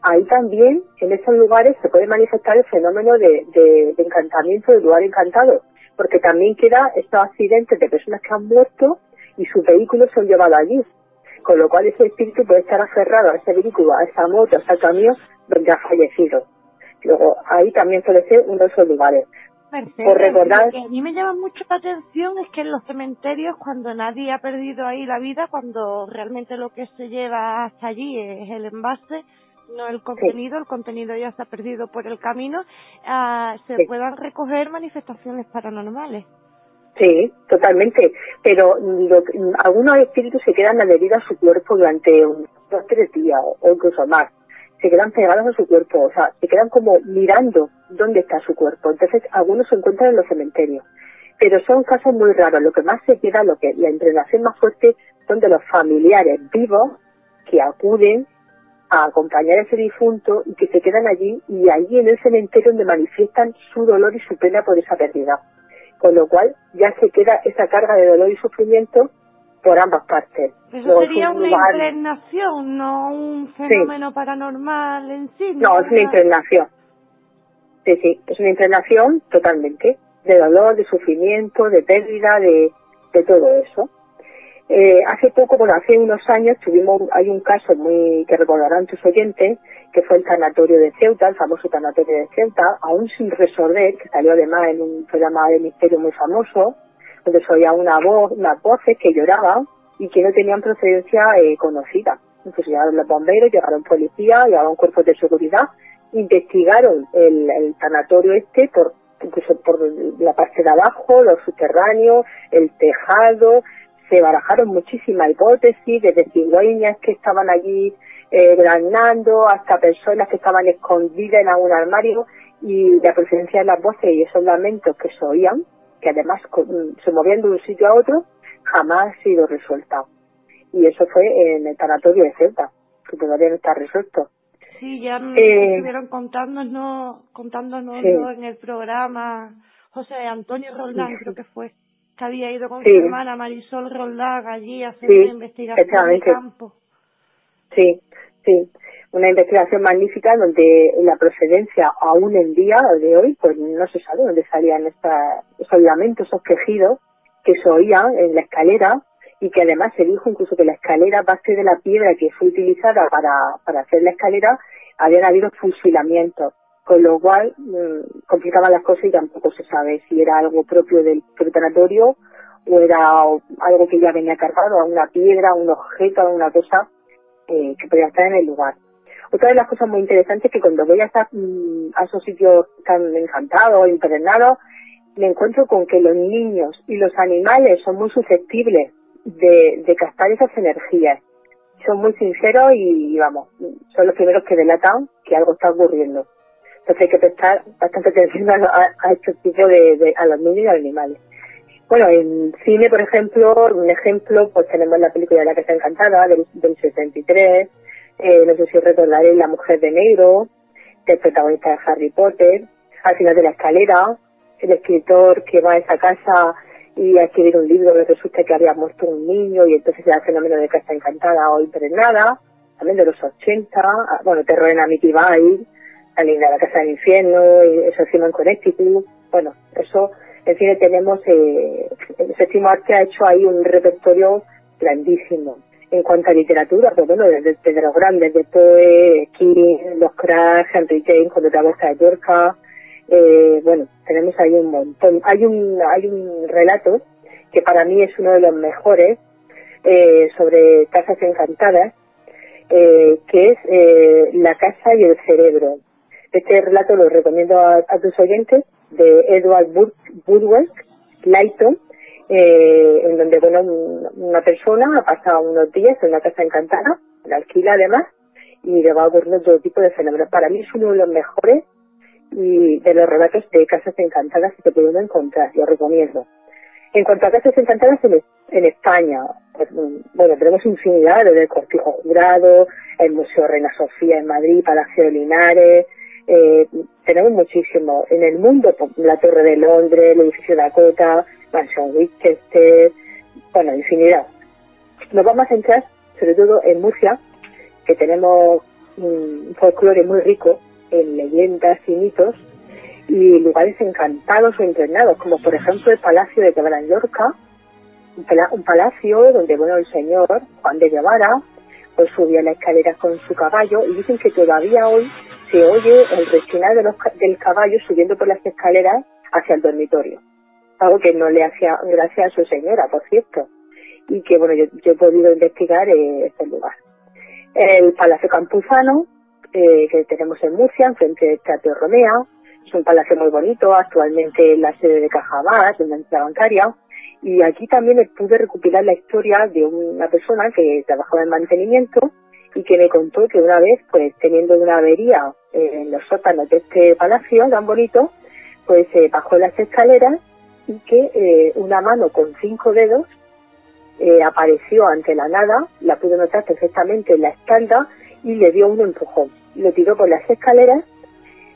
ahí también, en esos lugares, se puede manifestar el fenómeno de, de, encantamiento del lugar encantado, porque también queda estos accidentes de personas que han muerto y sus vehículos se han llevado allí. Con lo cual ese espíritu puede estar aferrado a ese vehículo, a esa moto, a ese camión donde ha fallecido. Luego, ahí también suele ser uno de esos lugares. Por recordar. Lo que a mí me llama mucho la atención es que en los cementerios, cuando nadie ha perdido ahí la vida, cuando realmente lo que se lleva hasta allí es el envase, no el contenido, el contenido ya se ha perdido por el camino, ah, se puedan recoger manifestaciones paranormales. Sí, totalmente. Pero algunos espíritus se quedan adheridos a su cuerpo durante unos dos tres días o incluso más. Se quedan pegados a su cuerpo, o sea, se quedan como mirando dónde está su cuerpo. Entonces, algunos se encuentran en los cementerios. Pero son casos muy raros. Lo que más se queda, lo que la impregnación más fuerte, son de los familiares vivos que acuden a acompañar a ese difunto y que se quedan allí y allí en el cementerio donde manifiestan su dolor y su pena por esa pérdida. Con lo cual ya se queda esa carga de dolor y sufrimiento por ambas partes. Eso sería una impregnación, no un fenómeno paranormal en sí. No, es una impregnación. Sí, sí, es una impregnación totalmente, de dolor, de sufrimiento, de pérdida, de, de todo eso. Eh, hace poco, bueno, hace unos años tuvimos, hay un caso muy que recordarán tus oyentes, que fue el tanatorio de Ceuta, el famoso tanatorio de Ceuta, aún sin resolver, que salió además en un programa de misterio muy famoso, se oía una voz, unas voces que lloraban y que no tenían procedencia eh, conocida. Entonces llegaron los bomberos, llegaron policías, llegaron cuerpos de seguridad, investigaron el, tanatorio este por incluso por la parte de abajo, los subterráneos, el tejado, se barajaron muchísimas hipótesis, desde cigüeñas que estaban allí eh, granando hasta personas que estaban escondidas en algún armario y la presencia de las voces y esos lamentos que se oían, que además se movían de un sitio a otro, jamás ha sido resuelta. Y eso fue en el tanatorio de Celta, que todavía no está resuelto. Sí, ya me eh, estuvieron contándonos, contándonos en el programa José Antonio Roldán, creo que fue había ido con su hermana Marisol Roldán allí a hacer una investigación de campo. Sí, sí. Una investigación magnífica donde la procedencia aún en día de hoy, pues no se sabe dónde salían esos lamentos, esos quejidos que se oían en la escalera y que además se dijo incluso que la escalera, base de la piedra que fue utilizada para, para hacer la escalera, habían habido fusilamientos con lo cual mm, complicaban las cosas y tampoco se sabe si era algo propio del preparatorio o era algo que ya venía cargado a una piedra, un objeto, alguna cosa eh, que podía estar en el lugar. Otra de las cosas muy interesantes es que cuando voy a, estar, mm, a esos sitios tan encantados, impregnados, me encuentro con que los niños y los animales son muy susceptibles de, de captar esas energías. Son muy sinceros y, vamos, son los primeros que delatan que algo está ocurriendo. Entonces hay que prestar bastante atención a, a este tipo de, a los niños y a los animales. Bueno, en cine, por ejemplo, un ejemplo, pues tenemos la película de La Casa Encantada del, del 63, eh, no sé si recordaréis La Mujer de Negro, el protagonista de Harry Potter, al final de la escalera, el escritor que va a esa casa y a escribir un libro que resulta que había muerto un niño y entonces se el fenómeno de Casa Encantada o Impregnada, también de los 80, ah, bueno, Terror en Amityville, la linda la Casa del Infierno, y eso encima en Connecticut. Bueno, eso, en fin, tenemos, eh, el séptimo arte ha hecho ahí un repertorio grandísimo. En cuanto a literatura, pues bueno, desde, los grandes, de Poe, King, Los Cracks, Henry James, con otra de Yorka, eh, bueno, tenemos ahí un montón. Hay un, hay un relato que para mí es uno de los mejores eh, sobre casas encantadas, eh, que es eh, La casa y el cerebro. Este relato lo recomiendo a, tus oyentes de Edward Woodworth, Lighton, eh, en donde bueno una persona ha pasado unos días en una casa encantada, la alquila además, y le va a ocurrir todo tipo de fenómenos. Para mí es uno de los mejores y de los relatos de casas encantadas que puedo encontrar, lo recomiendo. En cuanto a casas encantadas en, España, pues, bueno, tenemos infinidad, desde el Cortijo Jurado, el Museo Reina Sofía en Madrid, Palacio de Linares, eh, tenemos muchísimo. En el mundo, pues, la Torre de Londres, el edificio Dakota, Mansion Winchester, bueno, infinidad. Nos vamos a centrar sobre todo en Murcia, que tenemos un folclore muy rico en leyendas y mitos y lugares encantados o entrenados, como por ejemplo el Palacio de Quebra Llorca, un palacio donde, bueno, el señor Juan de Guevara pues subía la escalera con su caballo y dicen que todavía hoy se oye el rechinar de del caballo subiendo por las escaleras hacia el dormitorio. Algo que no le hacía gracia a su señora, por cierto. Y que, bueno, yo, he podido investigar eh, este lugar. El Palacio Campuzano, eh, que tenemos en Murcia, frente del Teatro Romea. Es un palacio muy bonito, actualmente la sede de Cajabás, de una entidad bancaria. Y aquí también pude recopilar la historia de una persona que trabajaba en mantenimiento y que me contó que una vez, pues teniendo una avería en los sótanos de este palacio tan bonito, pues eh, bajó las escaleras y que eh, una mano con cinco dedos eh, apareció ante la nada, la pudo notar perfectamente en la espalda y le dio un empujón. Lo tiró por las escaleras,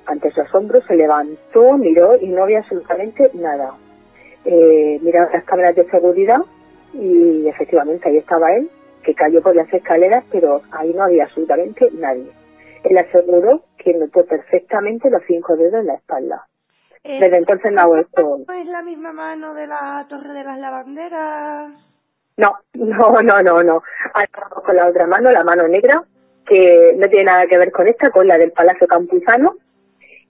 ante su asombro se levantó, miró y no había absolutamente nada. Eh, miraron las cámaras de seguridad y efectivamente ahí estaba él, que cayó por las escaleras, pero ahí no había absolutamente nadie. Él aseguró que notó perfectamente los cinco dedos en la espalda. Eh, Desde entonces no ha vuelto. ¿No es la misma mano de la Torre de las Lavanderas? No, no, no, no, no. Ahora con la otra mano, la mano negra, que no tiene nada que ver con esta, con la del Palacio Campuzano.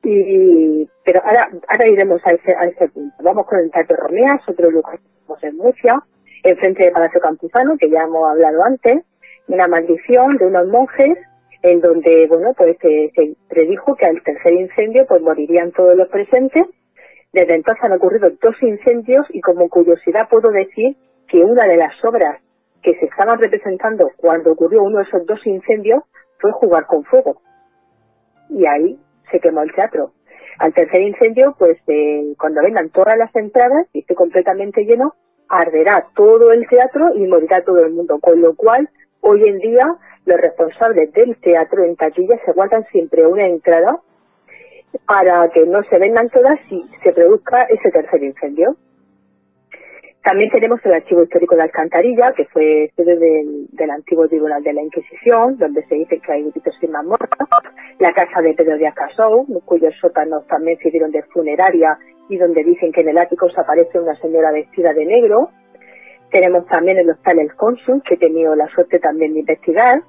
Y, pero ahora, ahora iremos a ese, a ese punto. Vamos con el Teatro Romeas, otro lugar que en Murcia, enfrente del Palacio Campuzano, que ya hemos hablado antes, una maldición de unos monjes en donde, bueno, pues se predijo que al tercer incendio pues morirían todos los presentes. Desde entonces han ocurrido dos incendios y como curiosidad puedo decir que una de las obras que se estaban representando cuando ocurrió uno de esos dos incendios fue jugar con fuego. Y ahí se quemó el teatro. Al tercer incendio, pues eh, cuando vengan todas las entradas y esté completamente lleno, arderá todo el teatro y morirá todo el mundo. Con lo cual, hoy en día, los responsables del teatro en taquilla se guardan siempre una entrada para que no se vendan todas y se produzca ese tercer incendio. También tenemos el Archivo Histórico de Alcantarilla, que fue sede del, antiguo Tribunal de la Inquisición, donde se dice que hay gritos sin mazmorra. La casa de Pedro Díaz Casou, cuyos sótanos también sirvieron de funeraria y donde dicen que en el ático se aparece una señora vestida de negro. Tenemos también el Hostal El Cónsul, que he tenido la suerte también de investigar,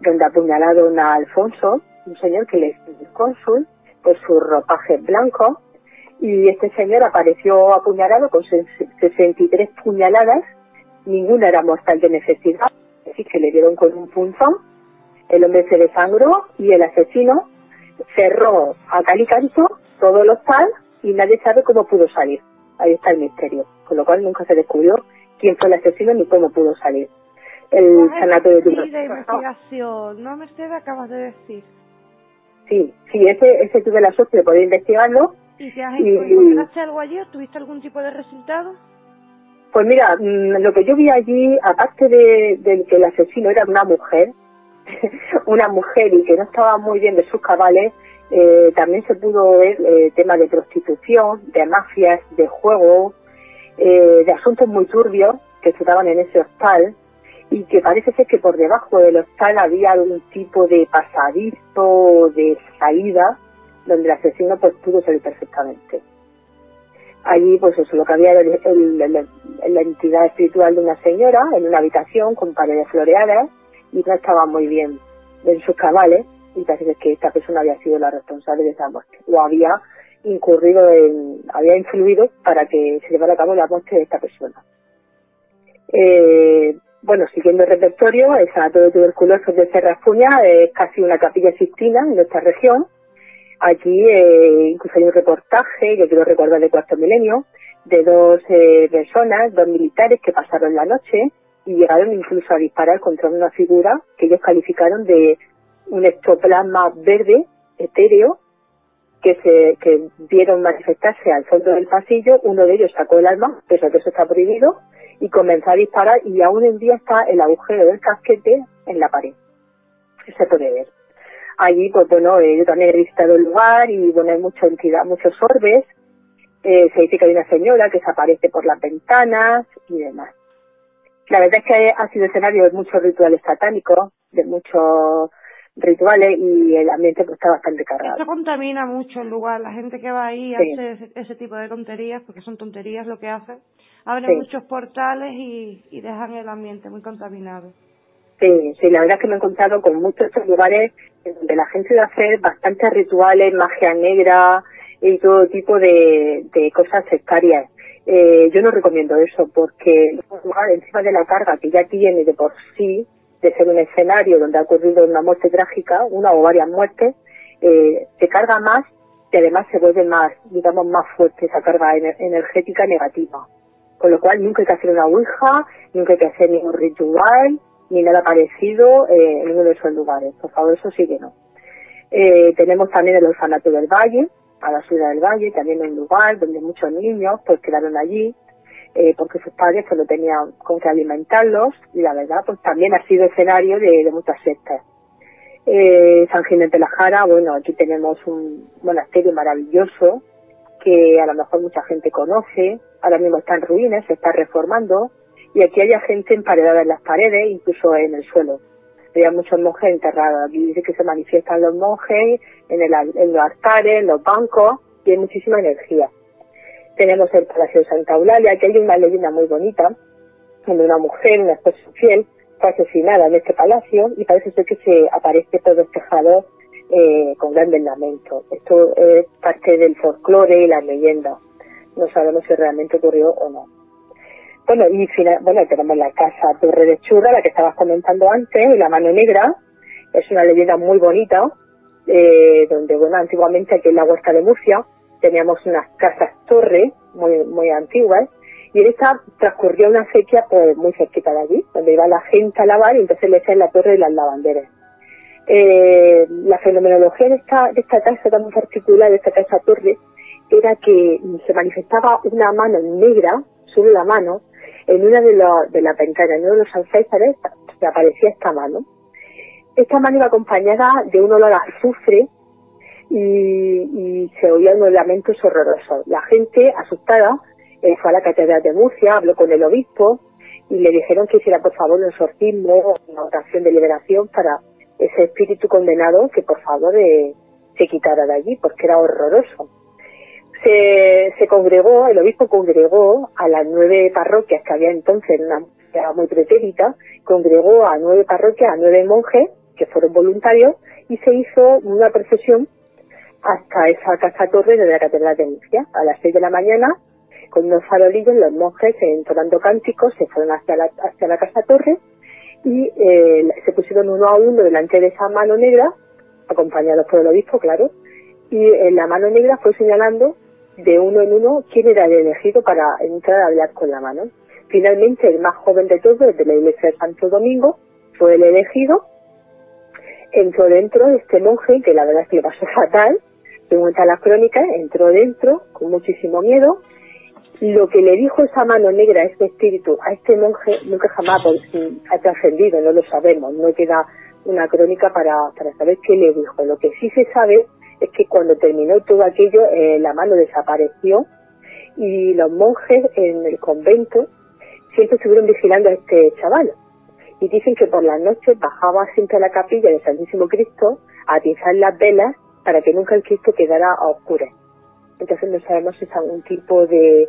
donde apuñalaron a Alfonso, un señor que le es cónsul, por sus ropajes blancos, y este señor apareció apuñalado con 63 puñaladas, ninguna era mortal de necesidad, es decir, que le dieron con un punzón, el hombre se desangró y el asesino cerró a cal y canto todo el y nadie sabe cómo pudo salir. Ahí está el misterio, con lo cual nunca se descubrió quién fue el asesino ni cómo pudo salir. El sanatorio de de investigación, ¿no, Mercedes? Acabas de decir. Sí, sí, ese, ese tuve la suerte de poder investigarlo ¿Y te has encontraste algo allí? ¿Tuviste algún tipo de resultado? Pues mira, mm, lo que yo vi allí, aparte de, de que el asesino era una mujer, una mujer y que no estaba muy bien de sus cabales, eh, también se pudo ver eh, temas de prostitución, de mafias, de juego, eh, de asuntos muy turbios que se daban en ese hostal y que parece ser que por debajo del hostal había algún tipo de pasadizo, de salida, donde el asesino pues pudo salir perfectamente. Allí pues eso, lo que había era la entidad espiritual de una señora en una habitación con paredes floreadas y no estaba muy bien en sus cabales y parece que esta persona había sido la responsable de esa muerte o había incurrido en, había influido para que se llevara a cabo la muerte de esta persona. Eh, bueno, siguiendo el repertorio, el Sanatorio de Serra Fuña es casi una capilla sistina en nuestra región. Allí eh, incluso hay un reportaje, yo quiero recordar de cuarto milenio, de dos eh, personas, dos militares que pasaron la noche y llegaron incluso a disparar contra una figura que ellos calificaron de un ectoplasma verde etéreo que se que vieron manifestarse al fondo del pasillo, uno de ellos sacó el arma, pese que eso está prohibido, y comenzó a disparar y aún en día está el agujero del casquete en la pared. Se puede ver. Allí, pues bueno, eh, yo también he visitado el lugar y bueno, hay mucha entidad, muchos orbes. Eh, se dice que hay una señora que se aparece por las ventanas y demás. La verdad es que ha sido escenario de muchos rituales satánicos, de muchos rituales y el ambiente pues está bastante cargado. Esto contamina mucho el lugar. La gente que va ahí Sí. hace ese, ese tipo de tonterías, porque son tonterías lo que hacen. Abren Sí. muchos portales y, y dejan el ambiente muy contaminado. Sí, sí, la verdad es que me he encontrado con muchos estos lugares en donde la gente va a hacer bastantes rituales, magia negra y todo tipo de, de cosas sectarias. Eh, yo no recomiendo eso porque encima de la carga que ya tiene de por sí de ser un escenario donde ha ocurrido una muerte trágica, una o varias muertes, eh, se carga más y además se vuelve más, digamos, más fuerte esa carga ener- energética negativa. Con lo cual nunca hay que hacer una ouija, nunca hay que hacer ningún ritual, ni nada parecido eh, en uno de esos lugares. Por favor, eso sí que no. Eh, tenemos también el orfanato del Valle, a la ciudad del Valle, también un lugar donde muchos niños pues quedaron allí eh, porque sus padres pues tenían con qué alimentarlos y la verdad pues también ha sido escenario de, muchas sectas. Eh, San Ginés de la Jara, bueno, aquí tenemos un monasterio maravilloso que a lo mejor mucha gente conoce, ahora mismo está en ruinas, se está reformando y aquí hay gente emparedada en las paredes, incluso en el suelo. Hay muchos monjes enterrados. Aquí dice que se manifiestan los monjes en, el, en los altares, en los bancos y hay muchísima energía. Tenemos el Palacio de Santa Eulalia, que hay una leyenda muy bonita, donde una mujer, una esposa fiel, fue asesinada en este palacio y parece ser que se aparece todo despejado eh, con grandes lamentos. Esto es parte del folclore y la leyenda. No sabemos si realmente ocurrió o no. Bueno, y final, bueno, tenemos la casa Torre de Churra, la que estabas comentando antes, y la mano negra. Es una leyenda muy bonita, eh, donde, bueno, antiguamente aquí en la Huerta de Murcia teníamos unas casas torre muy, muy antiguas y en esta transcurrió una sequía pues muy cerquita de allí, donde iba la gente a lavar y entonces le hacían la torre y las lavanderas. Eh, la fenomenología de esta, de esta casa tan particular, de esta casa torre, era que se manifestaba una mano negra, solo la mano, en una de, los, de las ventanas, en uno de los alféizares, se aparecía esta mano. Esta mano iba acompañada de un olor a azufre y, se oían unos lamentos horrorosos. La gente, asustada, eh, fue a la Catedral de Murcia, habló con el obispo y le dijeron que hiciera por favor un exorcismo, una oración de liberación para ese espíritu condenado que por favor eh, se quitara de allí porque era horroroso. Se, congregó, el obispo congregó a las nueve parroquias que había entonces, una era muy pretérita, congregó a nueve parroquias, a nueve monjes que fueron voluntarios y se hizo una procesión hasta esa casa torre de la Catedral de Murcia. A las seis de la mañana, con unos farolillos, los monjes, entonando cánticos, se fueron hacia la, hacia la casa torre y eh, se pusieron uno a uno delante de esa mano negra, acompañados por el obispo, claro, y en la mano negra fue señalando de uno en uno quién era el elegido para entrar a hablar con la mano. Finalmente, el más joven de todos, de la iglesia de Santo Domingo, fue el elegido, entró dentro de este monje, que la verdad es que le pasó fatal, según está la crónica, entró dentro con muchísimo miedo. Lo que le dijo esa mano negra, este espíritu, a este monje, nunca jamás ha trascendido, no lo sabemos, no queda una crónica para, para saber qué le dijo. Lo que sí se sabe es que cuando terminó todo aquello, eh, la mano desapareció y los monjes en el convento siempre estuvieron vigilando a este chaval. Y dicen que por las noches bajaba siempre a la capilla del Santísimo Cristo a atizar las velas para que nunca el Cristo quedara a oscuras. Entonces no sabemos si es algún tipo de,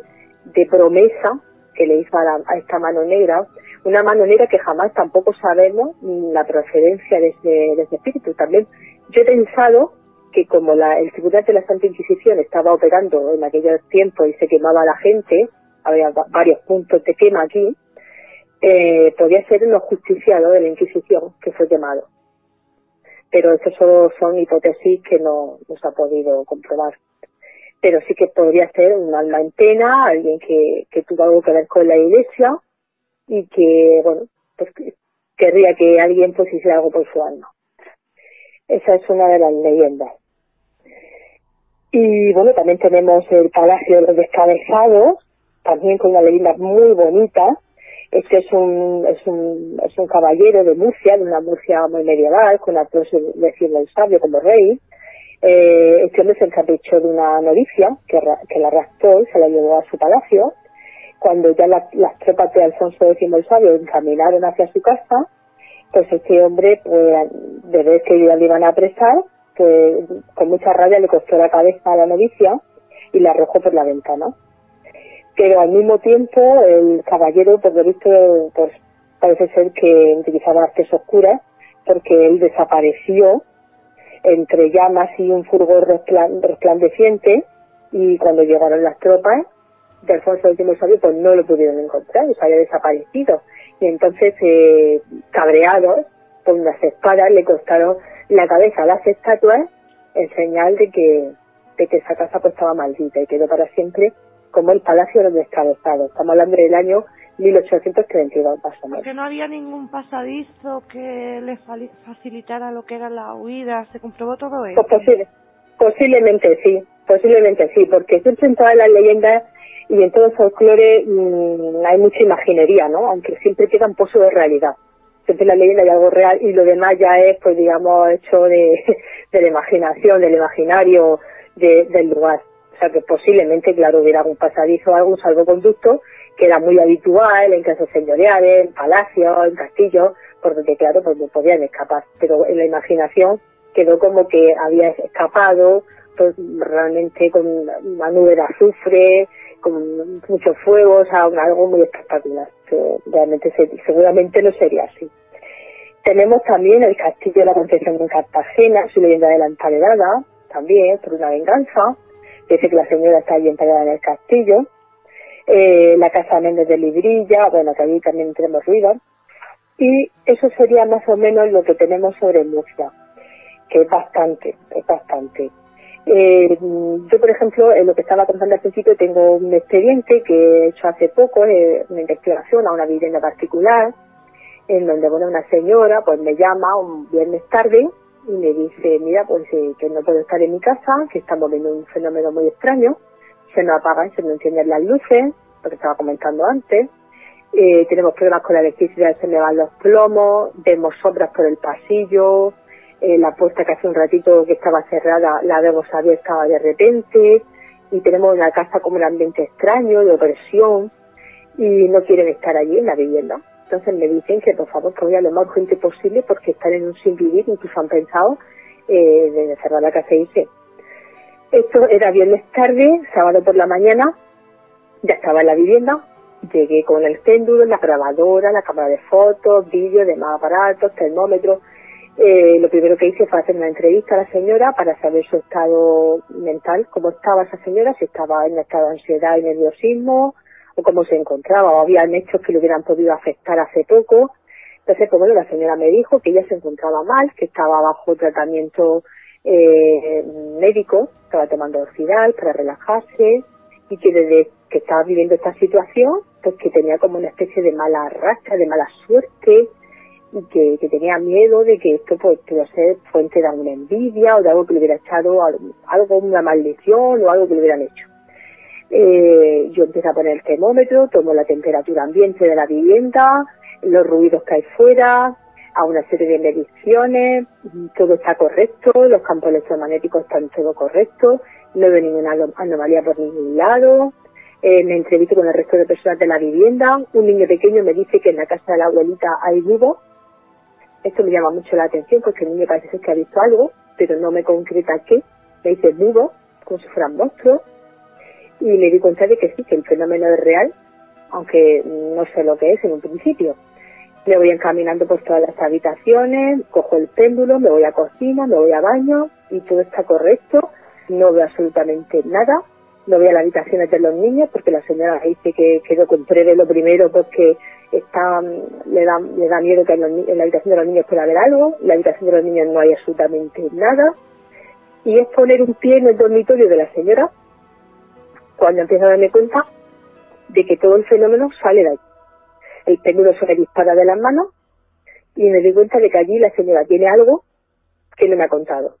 de promesa que le hizo a, esta mano negra, una mano negra que jamás tampoco sabemos la procedencia de ese, espíritu. También yo he pensado que como la, el Tribunal de la Santa Inquisición estaba operando en aquellos tiempos y se quemaba a la gente, había varios puntos de quema aquí, eh, podía ser un justiciado de la Inquisición que fue quemado pero eso solo son hipótesis que no, se ha podido comprobar. Pero sí que podría ser un alma en pena, alguien que, que tuvo algo que ver con la iglesia y que, bueno, pues querría que alguien pues hiciera algo por su alma. Esa es una de las leyendas. Y bueno, también tenemos el Palacio de los Descabezados, también con una leyenda muy bonita, este es un, es un, es un caballero de Murcia, de una Murcia muy medieval, con la presión del sabio como rey. Eh, este hombre se encaprichó de una novicia que, la raptó y se la llevó a su palacio. Cuando ya las tropas de Alfonso X el encaminaron hacia su casa, pues este hombre, pues, de vez que le iban a apresar, pues con mucha rabia le costó la cabeza a la novicia y la arrojó por la ventana pero al mismo tiempo el caballero, por lo visto, pues parece ser que utilizaba artes oscuras, porque él desapareció entre llamas y un furgón resplandeciente, y cuando llegaron las tropas de Alfonso X Sabio, pues no lo pudieron encontrar, o sea, había desaparecido. Y entonces, eh, cabreados, con unas espadas, le costaron la cabeza a las estatuas en señal de que, de que esa casa pues estaba maldita y quedó para siempre como el Palacio de los Descabezados. Estamos hablando del año 1832 más o menos. Porque no había ningún pasadizo que les facilitara lo que era la huida, ¿se comprobó todo eso? Pues posible, posiblemente sí, posiblemente sí, porque siempre en todas las leyendas y en todo el folclore mmm, hay mucha imaginería, ¿no? Aunque siempre queda un pozo de realidad. Siempre en la leyenda hay algo real y lo demás ya es, pues digamos, hecho de, de la imaginación, del imaginario de, del lugar. O sea que posiblemente, claro, hubiera algún pasadizo, algún salvoconducto que era muy habitual en casas señoriales, en palacios, en castillos, por donde, claro, pues no podían escapar. Pero en la imaginación quedó como que había escapado pues, realmente con una nube de azufre, con mucho fuego, o sea, algo muy espectacular. Que realmente seguramente no sería así. Tenemos también el castillo de la Concepción en Cartagena, su leyenda de la emparedada, también por una venganza. Dice que la señora está allí emparedada en el castillo eh, la Casa Méndez de Librilla, bueno, que allí también tenemos ruido. Y eso sería más o menos lo que tenemos sobre Murcia, que es bastante, es bastante. Eh, yo, por ejemplo, en lo que estaba contando al principio, tengo un expediente que he hecho hace poco, eh, una investigación a una vivienda particular, en donde, bueno, una señora, pues me llama un viernes tarde y me dice, mira, pues eh, que no puedo estar en mi casa, que estamos viendo un fenómeno muy extraño, se nos apagan, se nos encienden las luces, lo que estaba comentando antes. Eh, tenemos problemas con la electricidad, se me van los plomos, vemos sombras por el pasillo, eh, la puerta que hace un ratito que estaba cerrada la vemos abierta de repente y tenemos una casa como un ambiente extraño, de opresión y no quieren estar allí en la vivienda. Entonces me dicen que por favor que vaya lo más urgente posible porque están en un sin vivir, incluso han pensado eh, de cerrar la casa y irse. Esto era viernes tarde, sábado por la mañana, ya estaba en la vivienda, llegué con el péndulo, la grabadora, la cámara de fotos, vídeos, demás aparatos, termómetros. Eh, lo primero que hice fue hacer una entrevista a la señora para saber su estado mental, cómo estaba esa señora, si estaba en estado de ansiedad y nerviosismo, o cómo se encontraba, o habían hechos que le hubieran podido afectar hace poco. Entonces, pues bueno, la señora me dijo que ella se encontraba mal, que estaba bajo tratamiento eh, médico, estaba tomando orfidal para relajarse y que desde que estaba viviendo esta situación, pues que tenía como una especie de mala racha, de mala suerte y que, tenía miedo de que esto pues, pudiera ser fuente de alguna envidia o de algo que le hubiera echado algo, una maldición o algo que le hubieran hecho. Eh, yo empecé a poner el termómetro, tomo la temperatura ambiente de la vivienda, los ruidos que hay fuera, a una serie de mediciones, todo está correcto, los campos electromagnéticos están todo correctos, no veo ninguna anomalía por ningún lado, eh, me entrevisto con el resto de personas de la vivienda, un niño pequeño me dice que en la casa de la abuelita hay búhos, esto me llama mucho la atención porque el niño parece que ha visto algo, pero no me concreta qué, me dice búho, como si fueran monstruos, y me di cuenta de que sí, que el fenómeno es real, aunque no sé lo que es en un principio. Me voy encaminando por todas las habitaciones, cojo el péndulo, me voy a cocina, me voy a baño y todo está correcto. No veo absolutamente nada. No veo las habitaciones de los niños porque la señora dice que, que lo compruebe lo primero porque está, le, da, le da miedo que en, la habitación de los niños pueda haber algo. En la habitación de los niños no hay absolutamente nada. Y es poner un pie en el dormitorio de la señora cuando empiezo a darme cuenta de que todo el fenómeno sale de ahí el péndulo se me dispara de las manos y me di cuenta de que allí la señora tiene algo que no me ha contado.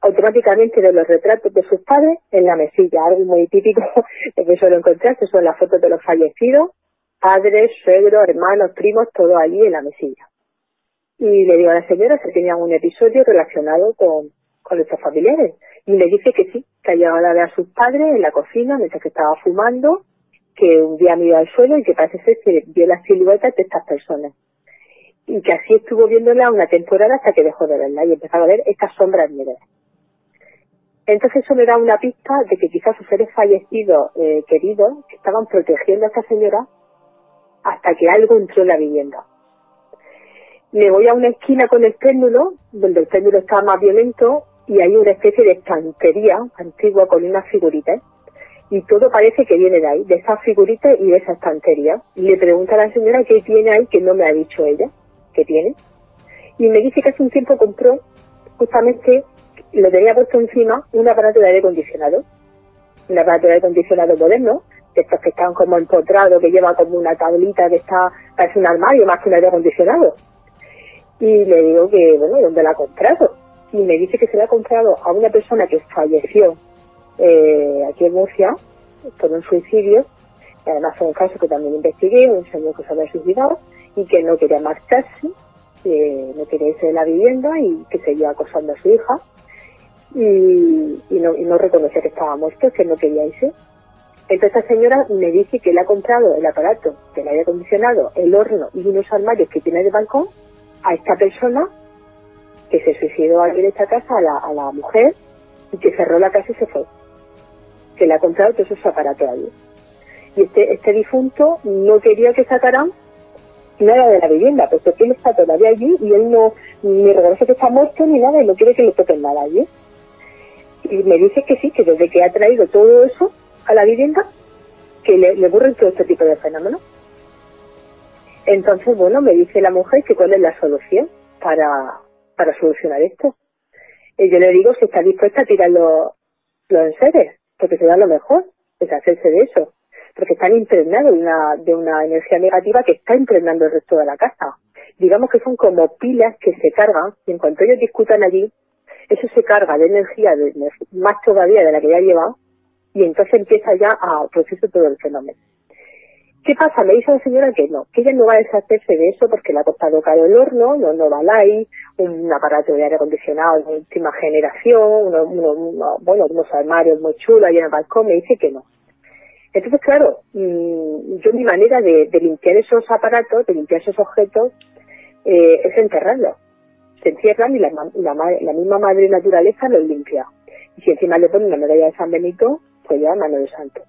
Automáticamente de los retratos de sus padres en la mesilla, algo muy típico que suelo encontrar, que son las fotos de los fallecidos, padres, suegros, hermanos, primos, todo allí en la mesilla. Y le digo a la señora si tenía un episodio relacionado con, con estos familiares. Y me dice que sí, que ha llegado a ver a sus padres en la cocina mientras que estaba fumando que un día miró al suelo y que parece ser que vio las siluetas de estas personas. Y que así estuvo viéndola una temporada hasta que dejó de verla y empezó a ver estas sombras negras. Entonces eso me da una pista de que quizás sus seres fallecidos, eh, queridos, estaban protegiendo a esta señora hasta que algo entró en la vivienda. Me voy a una esquina con el péndulo, donde el péndulo está más violento, y hay una especie de estantería antigua con unas figuritas y todo parece que viene de ahí, de esa figurita y de esa estantería. Y le pregunta a la señora qué tiene ahí que no me ha dicho ella, qué tiene. Y me dice que hace un tiempo compró, justamente, le tenía puesto encima un aparato de aire acondicionado, un aparato de aire acondicionado moderno, estos que están como empotrados, que lleva como una tablita que está, parece un armario más que un aire acondicionado. Y le digo que, bueno, ¿dónde la ha comprado? Y me dice que se la ha comprado a una persona que falleció eh, aquí en Murcia por un suicidio. Además fue un caso que también investigué, un señor que se había suicidado y que no quería marcharse, que no quería irse de la vivienda y que seguía acosando a su hija y, no, y no reconocía que estaba muerto, que no quería irse. Entonces esta señora me dice que le ha comprado el aparato del aire acondicionado, el horno y unos armarios que tiene de balcón a esta persona que se suicidó aquí en esta casa, a la, a la mujer, y que cerró la casa y se fue. Que le ha comprado todos esos aparatos allí. Y este, este difunto no quería que sacaran nada de la vivienda, porque él está todavía allí y él no ni reconoce que está muerto ni nada y no quiere que le toquen nada allí. Y me dice que sí, que desde que ha traído todo eso, a la vivienda que le, le ocurren todo este tipo de fenómenos. Entonces, bueno, me dice la mujer que cuál es la solución para, para solucionar esto. Y yo le digo si está dispuesta a tirar los, los enseres, porque será lo mejor, deshacerse de eso. Porque están impregnados de una, de una energía negativa que está impregnando el resto de la casa. Digamos que son como pilas que se cargan y en cuanto ellos discutan allí, eso se carga de energía, de, más todavía de la que ya lleva, y entonces empieza ya a procesar todo el fenómeno. ¿Qué pasa? Me dice la señora que no, que ella no va a deshacerse de eso porque le ha costado caro el horno, no, no va ahí, un aparato de aire acondicionado de última generación, uno, uno, bueno, unos armarios muy chulos ahí en el balcón, me dice que no. Entonces, claro, mm, yo mi manera de, limpiar esos aparatos, de limpiar esos objetos, eh, es enterrarlos. Se encierran y la, la, la misma madre naturaleza los limpia. Y si encima le ponen una medalla de San Benito, pues ya mano de santo.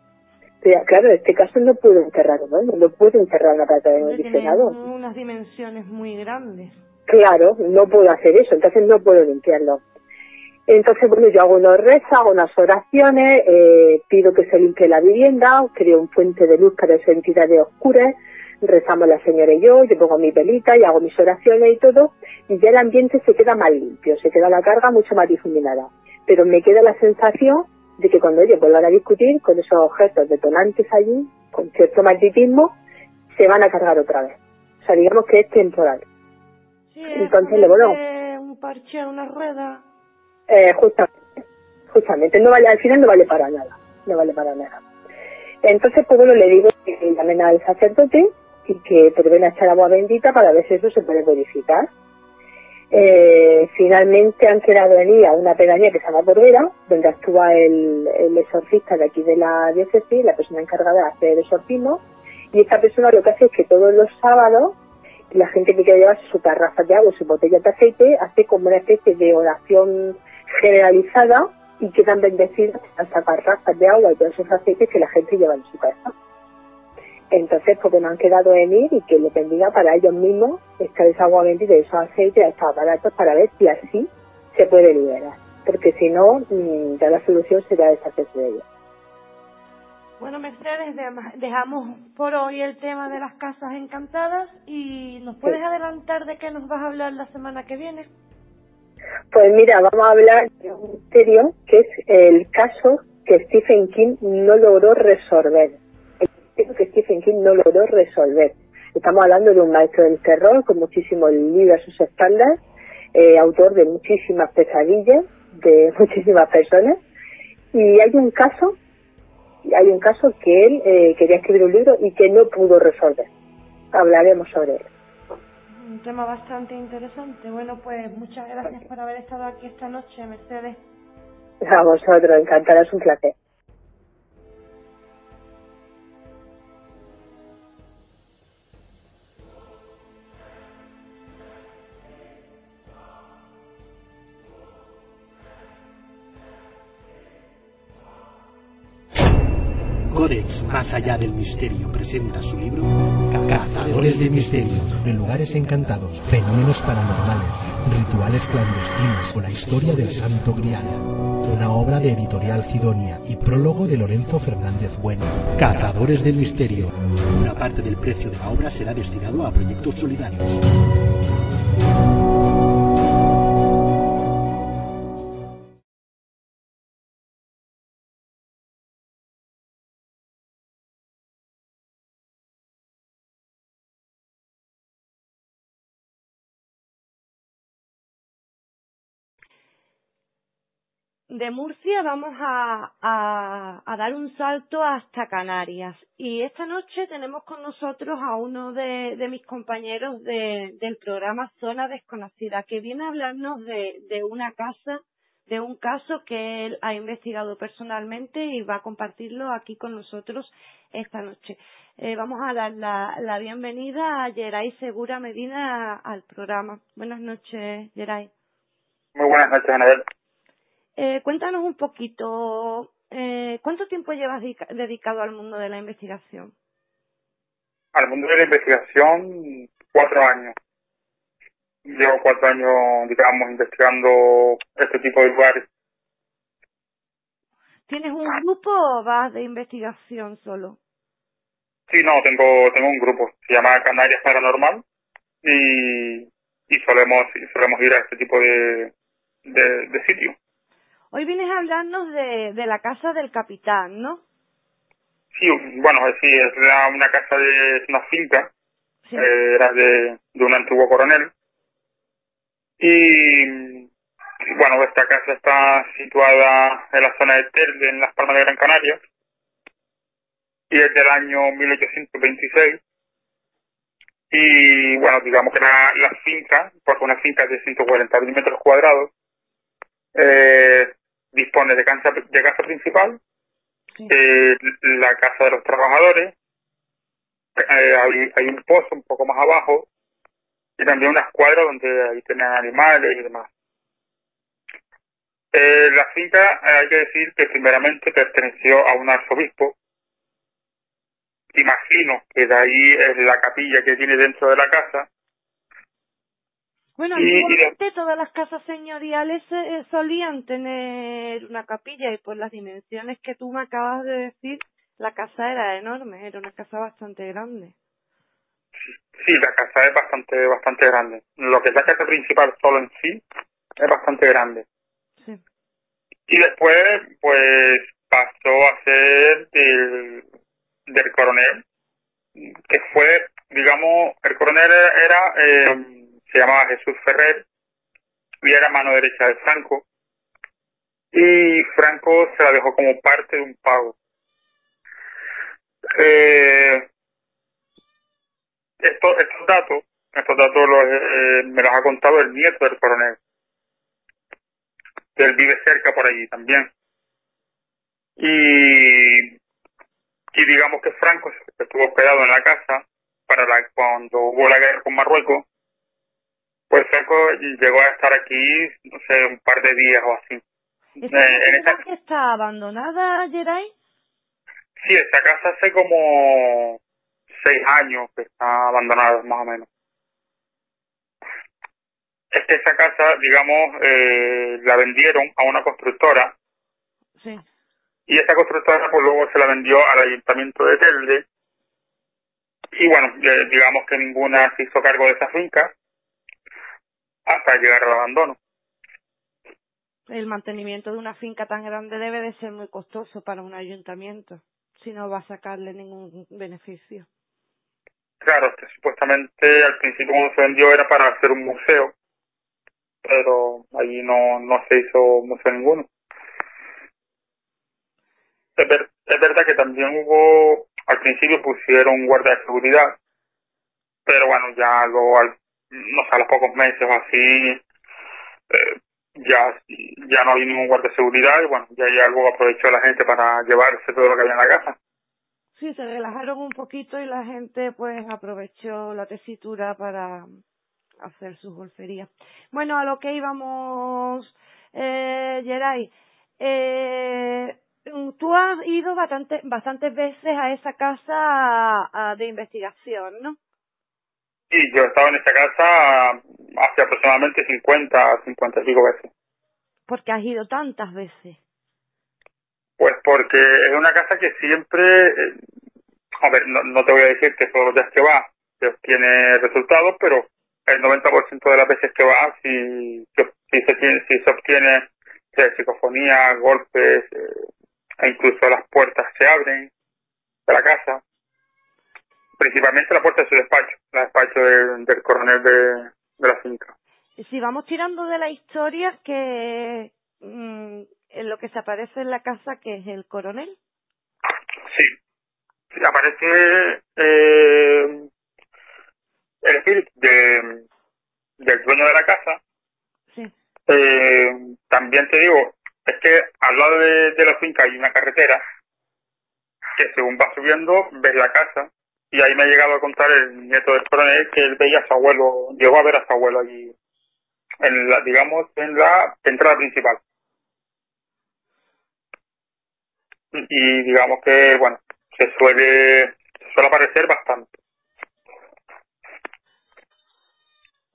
Pero claro, en este caso no puedo enterrar, ¿no? No puedo enterrar una plata de acondicionado. unas dimensiones muy grandes. Claro, no puedo hacer eso, entonces no puedo limpiarlo. Entonces, bueno, yo hago unos rezos, hago unas oraciones, eh, pido que se limpie la vivienda, creo un fuente de luz para esas entidades oscuras, rezamos la señora y yo, yo pongo mi pelita y hago mis oraciones y todo, y ya el ambiente se queda más limpio, se queda la carga mucho más difuminada. Pero me queda la sensación de que cuando ellos vuelvan a discutir con esos objetos detonantes allí, con cierto magnetismo, se van a cargar otra vez. O sea, digamos que es temporal. Sí, Entonces, le. Un parche, una rueda. Eh, justamente, justamente, no vale, al final no vale para nada, no vale para nada. Entonces, pues bueno, le digo que llamen al sacerdote y que prueben a echar agua bendita para ver si eso se puede verificar. Eh, finalmente han quedado en una pedanía que se llama Bordera, donde actúa el, exorcista de aquí de la diócesis, la persona encargada de hacer el exorcismo, y esta persona lo que hace es que todos los sábados la gente que quiere llevarse su garrafa de agua, su botella de aceite, hace como una especie de oración generalizada y quedan bendecidas las garrafas de agua y todos esos aceites que la gente lleva en su casa. Entonces, porque no han quedado en ir y que le bendiga para ellos mismos esta agua bendita y esos aceites, estos aparatos para ver si así se puede liberar. Porque si no, mm, ya la solución será deshacerse de ellos. Bueno, Mercedes, dejamos por hoy el tema de las casas encantadas y ¿nos puedes adelantar de qué nos vas a hablar la semana que viene? Pues mira, vamos a hablar de un misterio que es el caso que Stephen King no logró resolver que Stephen King no logró resolver. Estamos hablando de un maestro del terror con muchísimos libros a sus espaldas, eh, autor de muchísimas pesadillas de muchísimas personas. Y hay un caso, hay un caso que él eh, quería escribir un libro y que no pudo resolver. Hablaremos sobre él. Un tema bastante interesante. Bueno, pues muchas gracias por haber estado aquí esta noche, Mercedes. A vosotros, encantada, es un placer. Codex Más allá del misterio presenta su libro Cazadores de misterios, de lugares encantados, fenómenos paranormales, rituales clandestinos o la historia del Santo Grial. Una obra de editorial Cidonia y prólogo de Lorenzo Fernández Bueno. Cazadores del misterio. Una parte del precio de la obra será destinado a proyectos solidarios. De Murcia vamos a, a, dar un salto hasta Canarias. Y esta noche tenemos con nosotros a uno de, mis compañeros de, del programa Zona Desconocida, que viene a hablarnos de, de una casa, de un caso que él ha investigado personalmente y va a compartirlo aquí con nosotros esta noche. Eh, vamos a dar la, la bienvenida a Geray Segura Medina al programa. Buenas noches, Geray. Muy buenas noches, Anabel. Eh, cuéntanos un poquito, eh, ¿cuánto tiempo llevas dedicado al mundo de la investigación? Al mundo de la investigación, cuatro años. Llevo cuatro años, digamos, investigando este tipo de lugares. ¿Tienes un grupo o vas de investigación solo? Sí, no, tengo, tengo un grupo, se llama Canarias Paranormal y, y solemos, solemos ir a este tipo de, de, de sitios. Hoy vienes a hablarnos de, de la casa del capitán, ¿no? Sí, bueno, sí, es una casa de una finca, eh, era de, de un antiguo coronel. Y bueno, esta casa está situada en la zona de Telde, en las Palmas de Gran Canaria, y es del año 1826. Y bueno, digamos que la, la finca, porque una finca de 140 metros cuadrados, eh, dispone de casa, de casa principal, eh, la casa de los trabajadores, eh, hay, hay, un pozo un poco más abajo y también una escuadra donde ahí tienen animales y demás. Eh, la finca hay que decir que primeramente perteneció a un arzobispo. Imagino que de ahí es la capilla que tiene dentro de la casa bueno, antiguamente todas las casas señoriales eh, solían tener una capilla y por las dimensiones que tú me acabas de decir, la casa era enorme, era una casa bastante grande. Sí, la casa es bastante bastante grande. Lo que es la casa principal solo en sí es bastante grande. Sí. Y después, pues, pasó a ser del, del coronel, que fue, digamos, el coronel era... Eh, se llamaba Jesús Ferrer y era mano derecha de Franco. Y Franco se la dejó como parte de un pago. Eh, estos, estos datos, estos datos los, eh, me los ha contado el nieto del coronel. Él vive cerca por allí también. Y, y digamos que Franco estuvo hospedado en la casa para la, cuando hubo la guerra con Marruecos pues Franco llegó a estar aquí, no sé, un par de días o así. ¿Esta eh, está abandonada, Geray? Sí, esta casa hace como seis años que está abandonada, más o menos. Es que esa casa, digamos, eh, la vendieron a una constructora. Sí. Y esa constructora, pues luego se la vendió al ayuntamiento de Telde. Y bueno, digamos que ninguna se hizo cargo de esa finca hasta llegar al abandono. El mantenimiento de una finca tan grande debe de ser muy costoso para un ayuntamiento, si no va a sacarle ningún beneficio. Claro, que supuestamente al principio cuando se vendió era para hacer un museo, pero allí no, no se hizo museo ninguno. Es, es verdad que también hubo, al principio pusieron guardia de seguridad, pero bueno, ya luego al no sé, a los pocos meses así, eh, ya, ya no hay ningún guardia de seguridad y bueno, ya, ya luego aprovechó la gente para llevarse todo lo que había en la casa. Sí, se relajaron un poquito y la gente pues aprovechó la tesitura para hacer sus golferías. Bueno, a lo que íbamos, eh, Geray, eh, tú has ido bastante, bastantes veces a esa casa de investigación, ¿no? Sí, yo he estado en esta casa hace aproximadamente 50, 50 y pico veces. ¿Por qué has ido tantas veces? Pues porque es una casa que siempre, eh, a ver, no, te voy a decir que todos los días que va se obtiene resultados, pero el 90% de las veces que va, si, si, se, tiene, si se obtiene psicofonía, golpes, eh, e incluso las puertas se abren de la casa principalmente la puerta de su despacho, la despacho del, coronel de, la finca. Si vamos tirando de la historia, que mm, en lo que se aparece en la casa que es el coronel. Sí, aparece eh, el espíritu de, del dueño de la casa. Sí. Eh, también te digo, es que al lado de, de la finca hay una carretera que según va subiendo ves la casa y ahí me ha llegado a contar el nieto del coronel que él veía a su abuelo, llegó a ver a su abuelo allí, en la, digamos, en la entrada principal. Y digamos que, bueno, se suele, se suele aparecer bastante.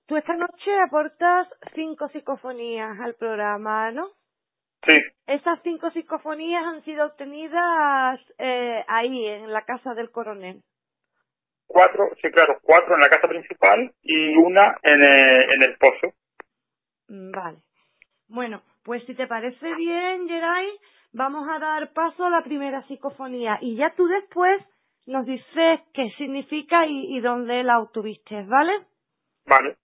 Tú esta noche aportas cinco psicofonías al programa, ¿no? Sí. Esas cinco psicofonías han sido obtenidas eh, ahí, en la casa del coronel. Cuatro, sí, claro, cuatro en la casa principal y una en, eh, en el pozo. Mm, Vale. Bueno, pues si te parece bien, Geray, vamos a dar paso a la primera psicofonía y ya tú después nos dices qué significa y, y dónde la obtuviste, ¿vale? Vale.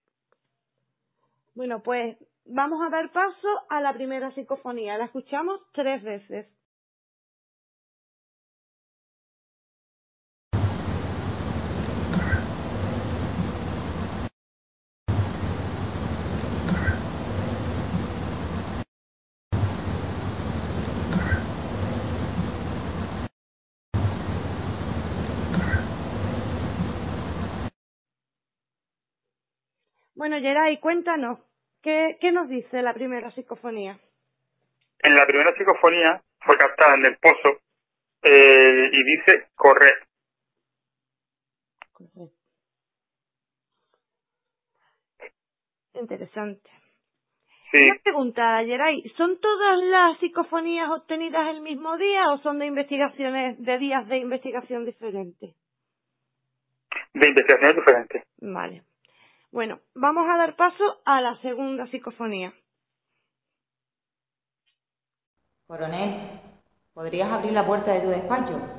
Bueno, pues vamos a dar paso a la primera psicofonía. La escuchamos tres veces. Bueno, Geray, cuéntanos, ¿qué, ¿qué nos dice la primera psicofonía? En la primera psicofonía fue captada en el pozo eh, y dice correr. Interesante. Sí, Una pregunta, Geray, ¿son todas las psicofonías obtenidas el mismo día o son de investigaciones, de días de investigación diferentes? de investigaciones diferentes. Vale. Bueno, vamos a dar paso a la segunda psicofonía. Coronel, ¿podrías abrir la puerta de tu despacho?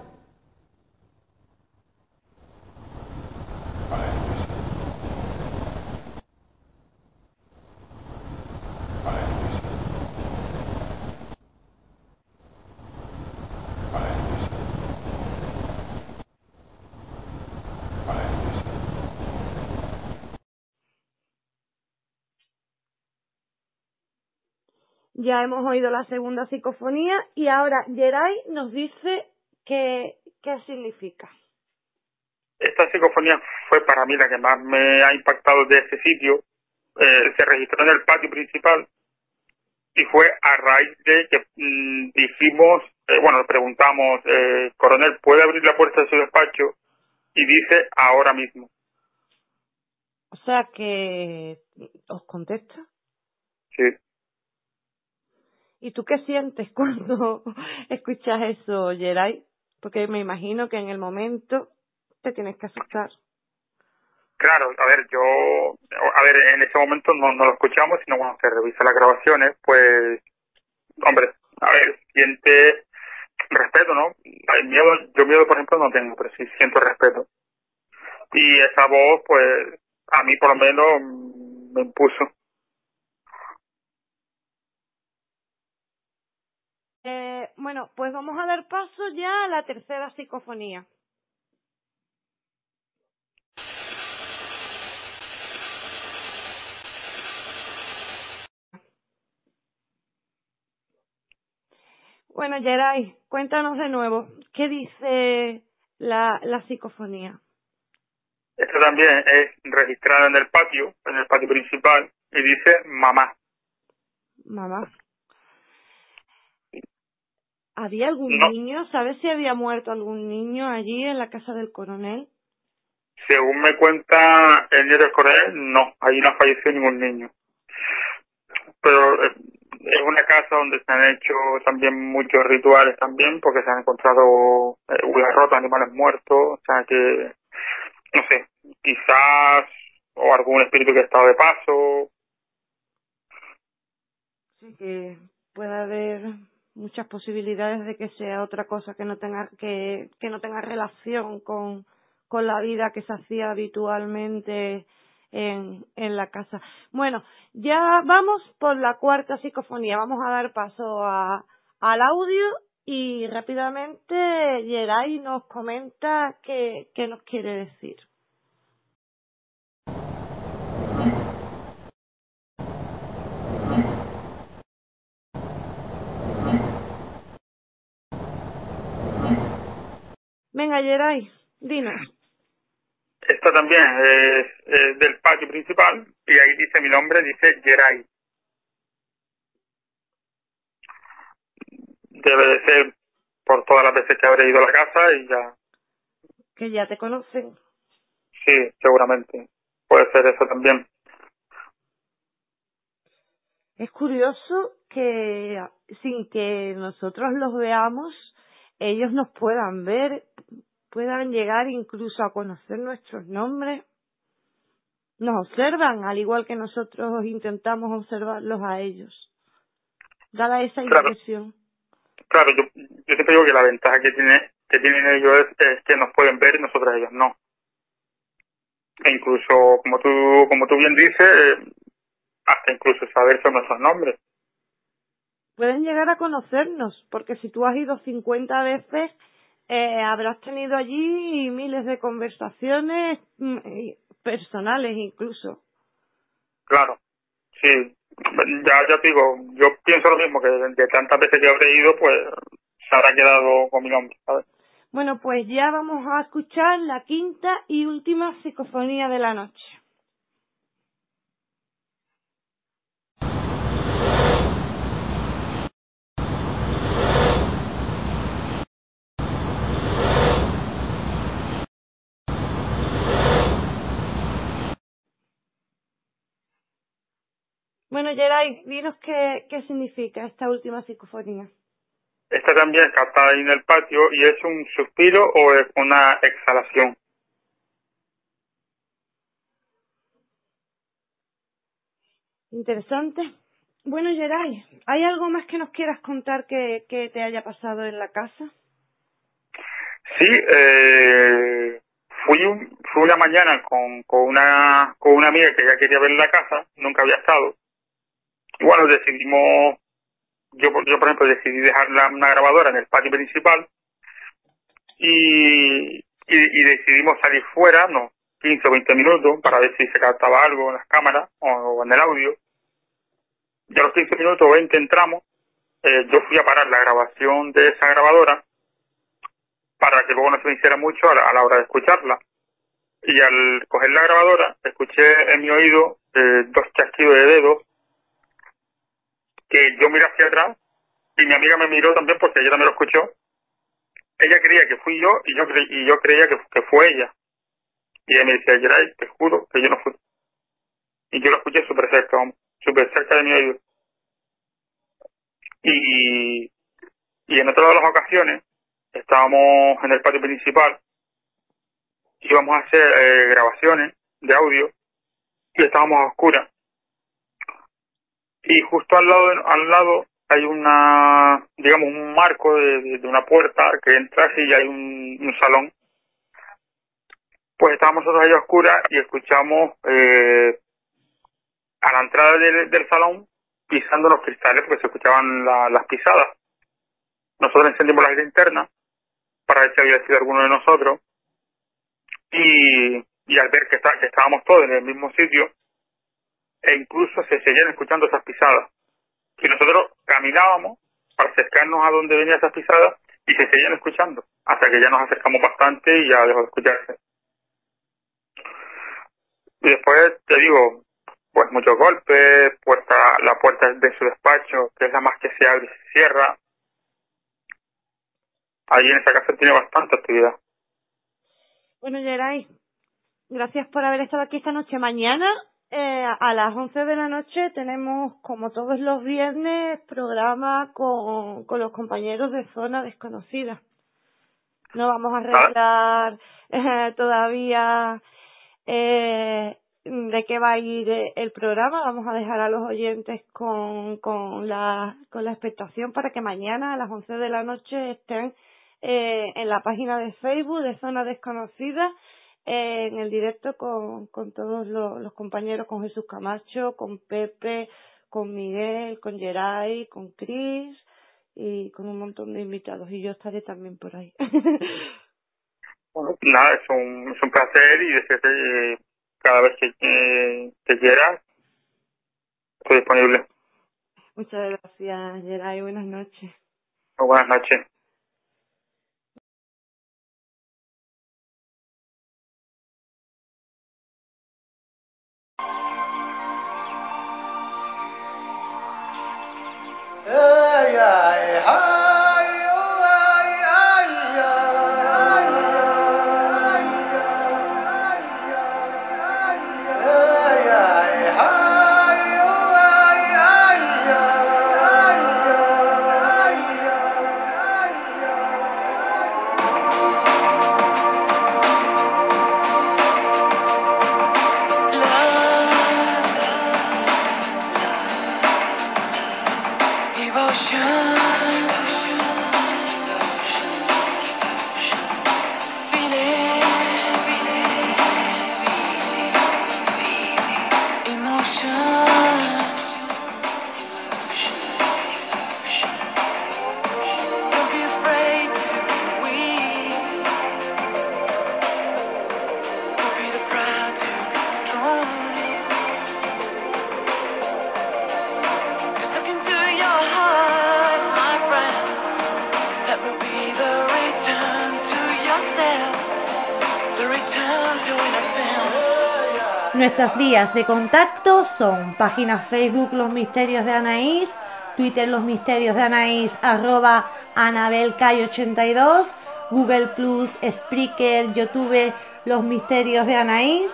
Ya hemos oído la segunda psicofonía y ahora Geray nos dice qué, qué significa. Esta psicofonía fue para mí la que más me ha impactado de ese sitio. Eh, se registró en el patio principal y fue a raíz de que mm, dijimos, eh, bueno, le preguntamos, eh, coronel, ¿puede abrir la puerta de su despacho? Y dice, ahora mismo. O sea que os contesta. Sí. ¿Y tú qué sientes cuando escuchas eso, Geray? Porque me imagino que en el momento te tienes que asustar. Claro, a ver, yo, a ver, en ese momento no, no lo escuchamos, sino cuando se revisa las grabaciones, pues, hombre, a ver, siente respeto, ¿no? Hay miedo, yo miedo, por ejemplo, no tengo, pero sí siento respeto. Y esa voz, pues, a mí por lo menos me impuso. Eh, bueno, pues vamos a dar paso ya a la tercera psicofonía. Bueno, Geray, cuéntanos de nuevo, ¿qué dice la, la psicofonía? Esto también es registrado en el patio, en el patio principal, y dice mamá. Mamá. ¿Había algún No. niño? ¿Sabes si había muerto algún niño allí en la casa del coronel? Según me cuenta el nieto del coronel, no, ahí no falleció ningún niño. Pero eh, es una casa donde se han hecho también muchos rituales también, porque se han encontrado eh, huellas rotas, animales muertos, o sea que, no sé, quizás, o algún espíritu que ha estado de paso, Sí, que puede haber muchas posibilidades de que sea otra cosa que no tenga que, que no tenga relación con, con la vida que se hacía habitualmente en, en la casa. Bueno, ya vamos por la cuarta psicofonía. Vamos a dar paso a, al audio y rápidamente Geray nos comenta qué, qué nos quiere decir. Venga, Geray, dinos. Esta también es, del patio principal y ahí dice mi nombre, dice Geray. Debe de ser por todas las veces que habré ido a la casa y ya. Que ya te conocen. Sí, seguramente. Puede ser eso también. Es curioso que sin que nosotros los veamos, ellos nos puedan ver, puedan llegar incluso a conocer nuestros nombres. Nos observan, al igual que nosotros intentamos observarlos a ellos. Dada esa impresión. Claro, yo, yo siempre digo que la ventaja que, tiene, que tienen ellos es, que nos pueden ver y nosotros ellos no. E incluso, como tú, como tú bien dices, hasta incluso saber son nuestros nombres pueden llegar a conocernos, porque si tú has ido 50 veces, eh, habrás tenido allí miles de conversaciones mm, personales incluso. Claro, sí. Ya, ya te digo, yo pienso lo mismo, que de, tantas veces que habré ido, pues se habrá quedado con mi nombre, ¿sabes? Bueno, pues ya vamos a escuchar la quinta y última psicofonía de la noche. Bueno, Geray, dinos qué, qué significa esta última psicofonía. Esta también está ahí en el patio y es un suspiro o es una exhalación. Interesante. Bueno, Geray, ¿hay algo más que nos quieras contar que, que te haya pasado en la casa? Sí, eh, fui, un, fui una mañana con, con, una, con una amiga que ya quería ver la casa, nunca había estado, bueno, decidimos, yo, yo por ejemplo decidí dejar una grabadora en el patio principal y, y, decidimos salir fuera, no, 15 o 20 minutos para ver si se captaba algo en las cámaras o, en el audio. Y a los 15 minutos o 20 entramos, eh, yo fui a parar la grabación de esa grabadora para que luego no se hiciera mucho a la, hora de escucharla. Y al coger la grabadora, escuché en mi oído eh, dos chasquidos de dedos que yo miré hacia atrás y mi amiga me miró también porque ella también lo escuchó. Ella creía que fui yo y yo, y yo creía que, fue ella. Y ella me decía, Geray, te juro que yo no fui. Y yo lo escuché súper cerca, súper cerca de mi oído. Y, y en otras de las ocasiones estábamos en el patio principal, íbamos a hacer eh, grabaciones de audio y estábamos a oscuras y justo al lado al lado hay una digamos un marco de, una puerta que entras y hay un, salón. Pues estábamos nosotros ahí a oscuras y escuchamos eh, a la entrada del, salón pisando los cristales porque se escuchaban las pisadas. Nosotros encendimos la linterna para ver si había sido alguno de nosotros y, y al ver que, está, que estábamos todos en el mismo sitio e incluso se seguían escuchando esas pisadas. Y nosotros caminábamos para acercarnos a donde venían esas pisadas y se seguían escuchando, hasta que ya nos acercamos bastante y ya dejó de escucharse. Y después te digo, pues muchos golpes, puerta, la puerta de su despacho, que es la más que se abre y se cierra. Ahí en esa casa tiene bastante actividad. Bueno, Geray, gracias por haber estado aquí esta noche. Mañana eh, a las 11 de la noche tenemos, como todos los viernes, programa con, con los compañeros de Zona Desconocida. No vamos a arreglar eh, todavía eh, de qué va a ir el programa. Vamos a dejar a los oyentes con, con, la, con la expectación para que mañana a las 11 de la noche estén eh, en la página de Facebook de Zona Desconocida en el directo con, con todos los, compañeros, con Jesús Camacho, con Pepe, con Miguel, con Geray, con Cris y con un montón de invitados. Y yo estaré también por ahí. bueno, nada, es un, es un placer y decirte cada vez que, que quieras, estoy disponible. Muchas gracias, Geray. Buenas noches. buenas noches. يا يا Nuestras vías de contacto son página Facebook Los Misterios de Anaís, Twitter Los Misterios de Anaís, arroba AnabelCay82, Google Plus, Spreaker, YouTube Los Misterios de Anaís.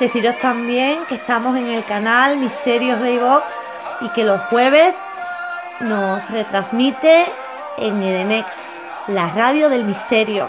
Deciros también que estamos en el canal Misterios de iVox y que los jueves nos retransmite en Edenex, la radio del misterio.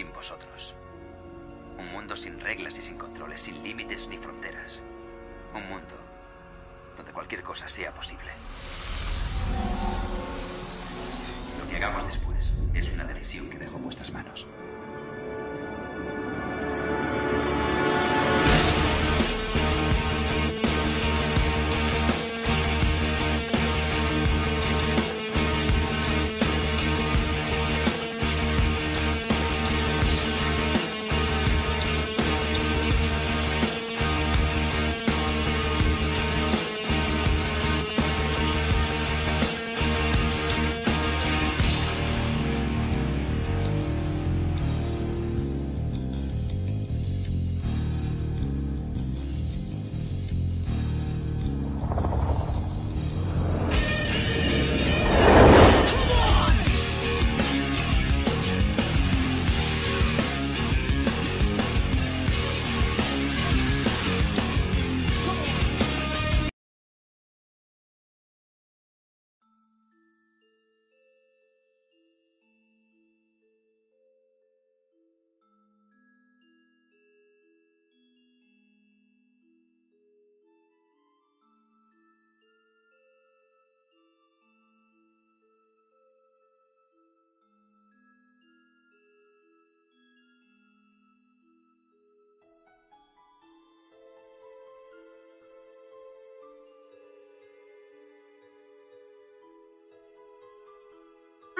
Sin vosotros. Un mundo sin reglas y sin controles, sin límites ni fronteras. Un mundo donde cualquier cosa sea posible. Lo que hagamos después es una decisión que dejo en vuestras manos.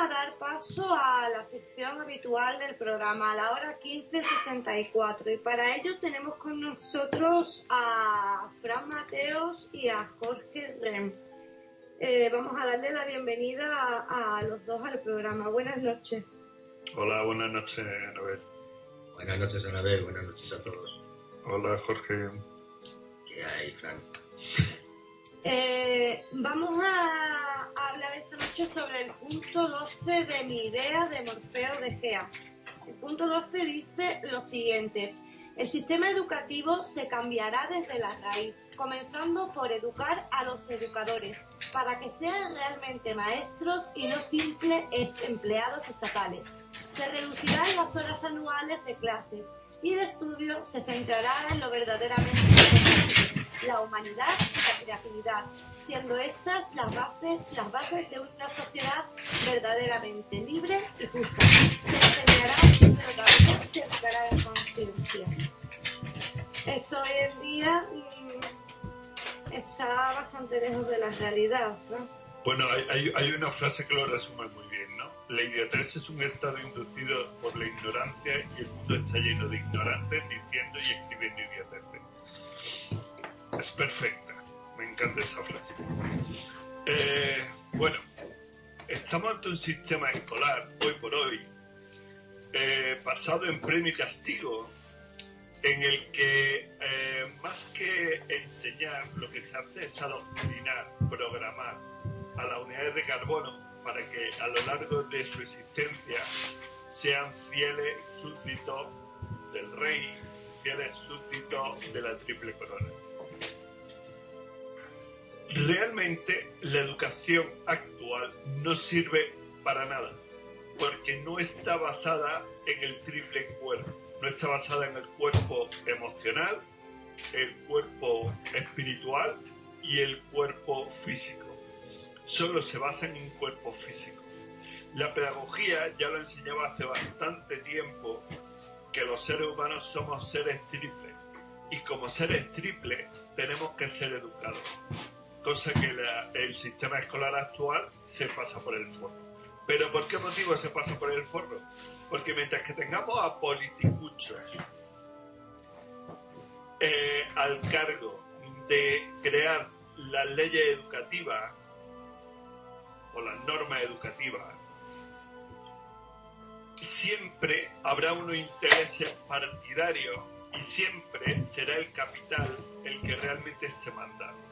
Dar paso a la sección habitual del programa, a la hora 15.64. Y para ello tenemos con nosotros a Fran Mateos y a Jorge Rem. Eh, vamos a darle la bienvenida a, a, los dos al programa. Buenas noches. Hola, buenas noches, Anabel. Buenas noches, Anabel. Buenas noches a todos. Hola, Jorge. ¿Qué hay, Fran? Eh, vamos a, a, hablar esta noche sobre el punto 12 de mi idea de Morfeo de Gea. El punto 12 dice lo siguiente. El sistema educativo se cambiará desde la raíz, comenzando por educar a los educadores, para que sean realmente maestros y no simples empleados estatales. Se reducirán las horas anuales de clases y el estudio se centrará en lo verdaderamente la humanidad y la creatividad, siendo estas las bases, las bases de una sociedad verdaderamente libre y justa. Se enseñará, pero también se educará en conciencia. Esto hoy en día mmm, está bastante lejos de la realidad, ¿no? Bueno, hay, una frase que lo resume muy bien, ¿no? La idiotez es un estado inducido por la ignorancia y el mundo está lleno de ignorantes diciendo y escribiendo idioteces es perfecta. Me encanta esa frase. Eh, bueno, estamos ante un sistema escolar, hoy por hoy, eh, basado en premio y castigo, en el que eh, más que enseñar, lo que se hace es adoctrinar, programar a las unidades de carbono para que a lo largo de su existencia sean fieles súbditos del rey, fieles súbditos de la triple corona realmente la educación actual no sirve para nada, porque no está basada en el triple cuerpo, no está basada en el cuerpo emocional, el cuerpo espiritual y el cuerpo físico. Solo se basa en un cuerpo físico. La pedagogía ya lo enseñaba hace bastante tiempo que los seres humanos somos seres triples y como seres triples tenemos que ser educados cosa que el sistema escolar actual se pasa por el forro. ¿Pero por qué motivo se pasa por el forro? Porque mientras que tengamos a politicuchos eh, al cargo de crear las leyes educativas o las normas educativas, siempre habrá unos intereses partidarios y siempre será el capital el que realmente esté mandando.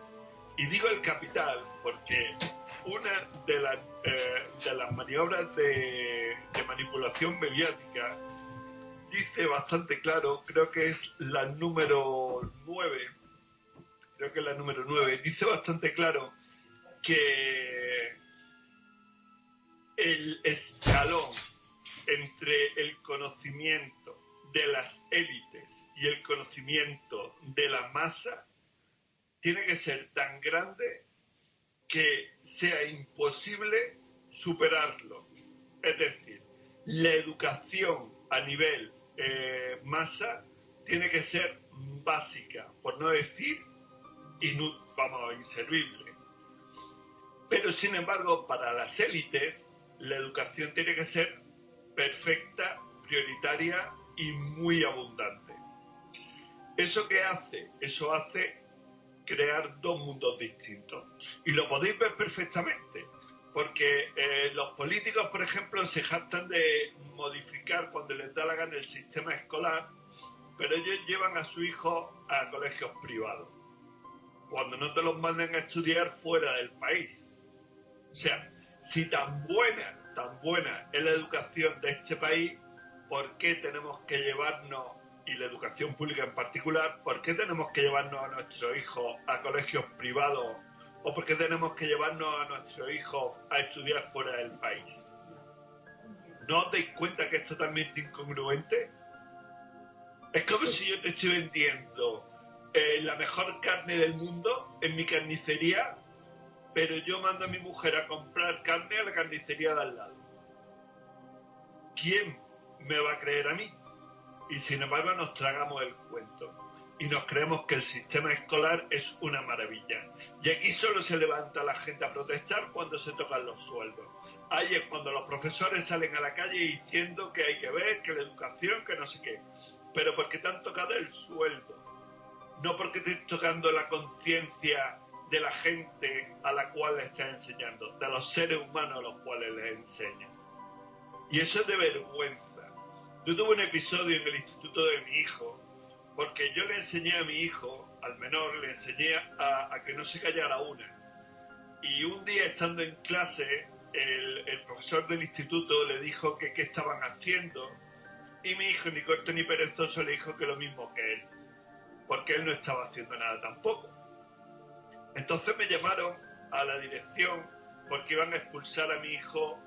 Y digo el capital porque una de, las eh, de las maniobras de, de manipulación mediática dice bastante claro, creo que es la número 9, creo que es la número 9, dice bastante claro que el escalón entre el conocimiento de las élites y el conocimiento de la masa tiene que ser tan grande que sea imposible superarlo. Es decir, la educación a nivel eh, masa tiene que ser básica, por no decir vamos, inservible. Pero sin embargo, para las élites, la educación tiene que ser perfecta, prioritaria y muy abundante. ¿Eso qué hace? Eso hace crear dos mundos distintos. Y lo podéis ver perfectamente, porque eh, los políticos, por ejemplo, se jactan de modificar cuando les da la gana el sistema escolar, pero ellos llevan a su hijo a colegios privados, cuando no te los manden a estudiar fuera del país. O sea, si tan buena, tan buena es la educación de este país, ¿por qué tenemos que llevarnos y la educación pública en particular, ¿por qué tenemos que llevarnos a nuestros hijos a colegios privados o por qué tenemos que llevarnos a nuestros hijos a estudiar fuera del país? ¿No os dais cuenta que es incongruente? Es como si yo te estoy vendiendo eh, la mejor carne del mundo en mi carnicería, pero yo mando a mi mujer a comprar carne a la carnicería de al lado. ¿Quién me va a creer a mí? Y sin embargo nos tragamos el cuento y nos creemos que el sistema escolar es una maravilla. Y aquí solo se levanta la gente a protestar cuando se tocan los sueldos. Ahí cuando los profesores salen a la calle diciendo que hay que ver, que la educación, que no sé qué. Pero porque te han tocado el sueldo. No porque te estén tocando la conciencia de la gente a la cual le estás enseñando, de los seres humanos a los cuales les enseñan. Y eso es de vergüenza yo tuve un episodio en el instituto de mi hijo, porque yo le enseñé a mi hijo, al menor, le enseñé a, que no se callara una. Y un día estando en clase, el, profesor del instituto le dijo que qué estaban haciendo, y mi hijo, ni corto ni perezoso, le dijo que lo mismo que él, porque él no estaba haciendo nada tampoco. Entonces me llamaron a la dirección porque iban a expulsar a mi hijo,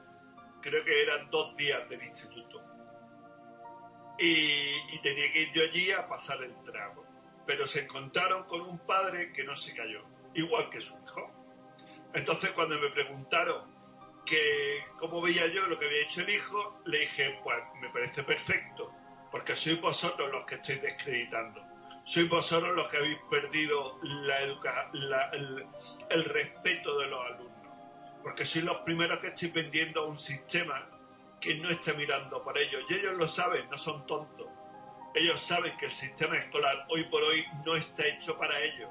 creo que eran dos días del instituto y, tenía que ir yo allí a pasar el trago. Pero se encontraron con un padre que no se cayó, igual que su hijo. Entonces cuando me preguntaron que cómo veía yo lo que había hecho el hijo, le dije, pues me parece perfecto, porque sois vosotros los que estáis descreditando. Sois vosotros los que habéis perdido la el, el respeto de los alumnos. Porque sois los primeros que estáis vendiendo un sistema que no esté mirando por ellos. Y ellos lo saben, no son tontos. Ellos saben que el sistema escolar hoy por hoy no está hecho para ellos.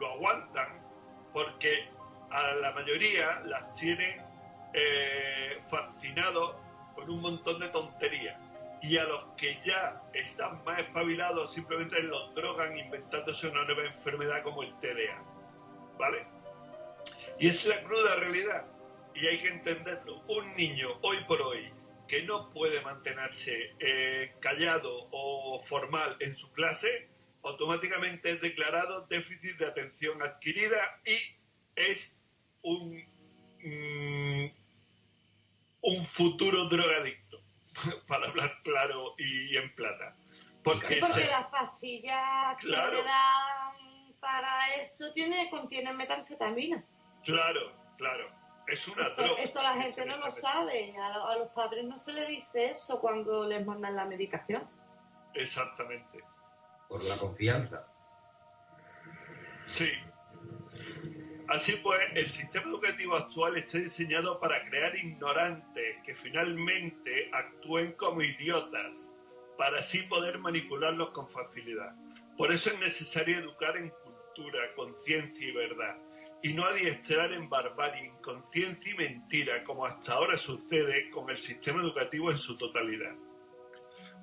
Lo aguantan porque a la mayoría las tienen eh, fascinados con un montón de tonterías. Y a los que ya están más espabilados simplemente los drogan inventándose una nueva enfermedad como el TDA. ¿Vale? Y es la cruda realidad y hay que entenderlo. Un niño hoy por hoy que no puede mantenerse eh, callado o formal en su clase, automáticamente es declarado déficit de atención adquirida y es un, mm, un futuro drogadicto, para hablar claro y en plata. Porque, las pastillas que le dan para eso tiene, contienen metanfetamina. Claro, claro es una eso, Eso la gente no lo sabe. A, los padres no se les dice eso cuando les mandan la medicación. Exactamente. Por la confianza. Sí. Así pues, el sistema educativo actual está diseñado para crear ignorantes que finalmente actúen como idiotas, para así poder manipularlos con facilidad. Por eso es necesario educar en cultura, conciencia y verdad y no adiestrar en barbarie, inconsciencia y mentira, como hasta ahora sucede con el sistema educativo en su totalidad.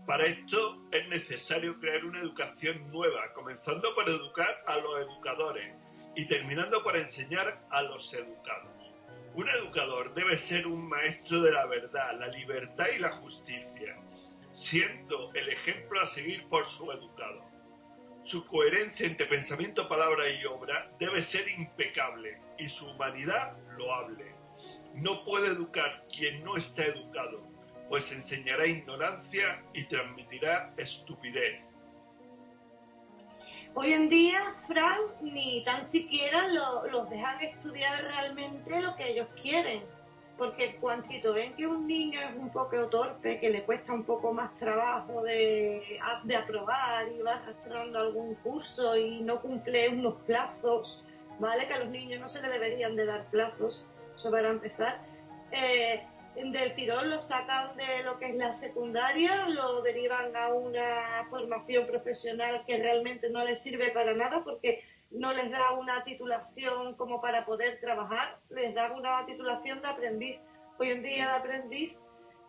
Para esto es necesario crear una educación nueva, comenzando por educar a los educadores y terminando por enseñar a los educados. Un educador debe ser un maestro de la verdad, la libertad y la justicia, siendo el ejemplo a seguir por su educado. Su coherencia entre pensamiento, palabra y obra debe ser impecable y su humanidad loable. No puede educar quien no está educado, pues enseñará ignorancia y transmitirá estupidez. Hoy en día, Frank, ni tan siquiera los dejan estudiar realmente lo que ellos quieren. Porque cuantito ven que un niño es un poco torpe, que le cuesta un poco más trabajo de, de aprobar y va arrastrando algún curso y no cumple unos plazos, ¿vale? Que a los niños no se le deberían de dar plazos, eso para empezar. Eh, del tirón lo sacan de lo que es la secundaria, lo derivan a una formación profesional que realmente no les sirve para nada porque no les da una titulación como para poder trabajar, les da una titulación de aprendiz. Hoy en día de aprendiz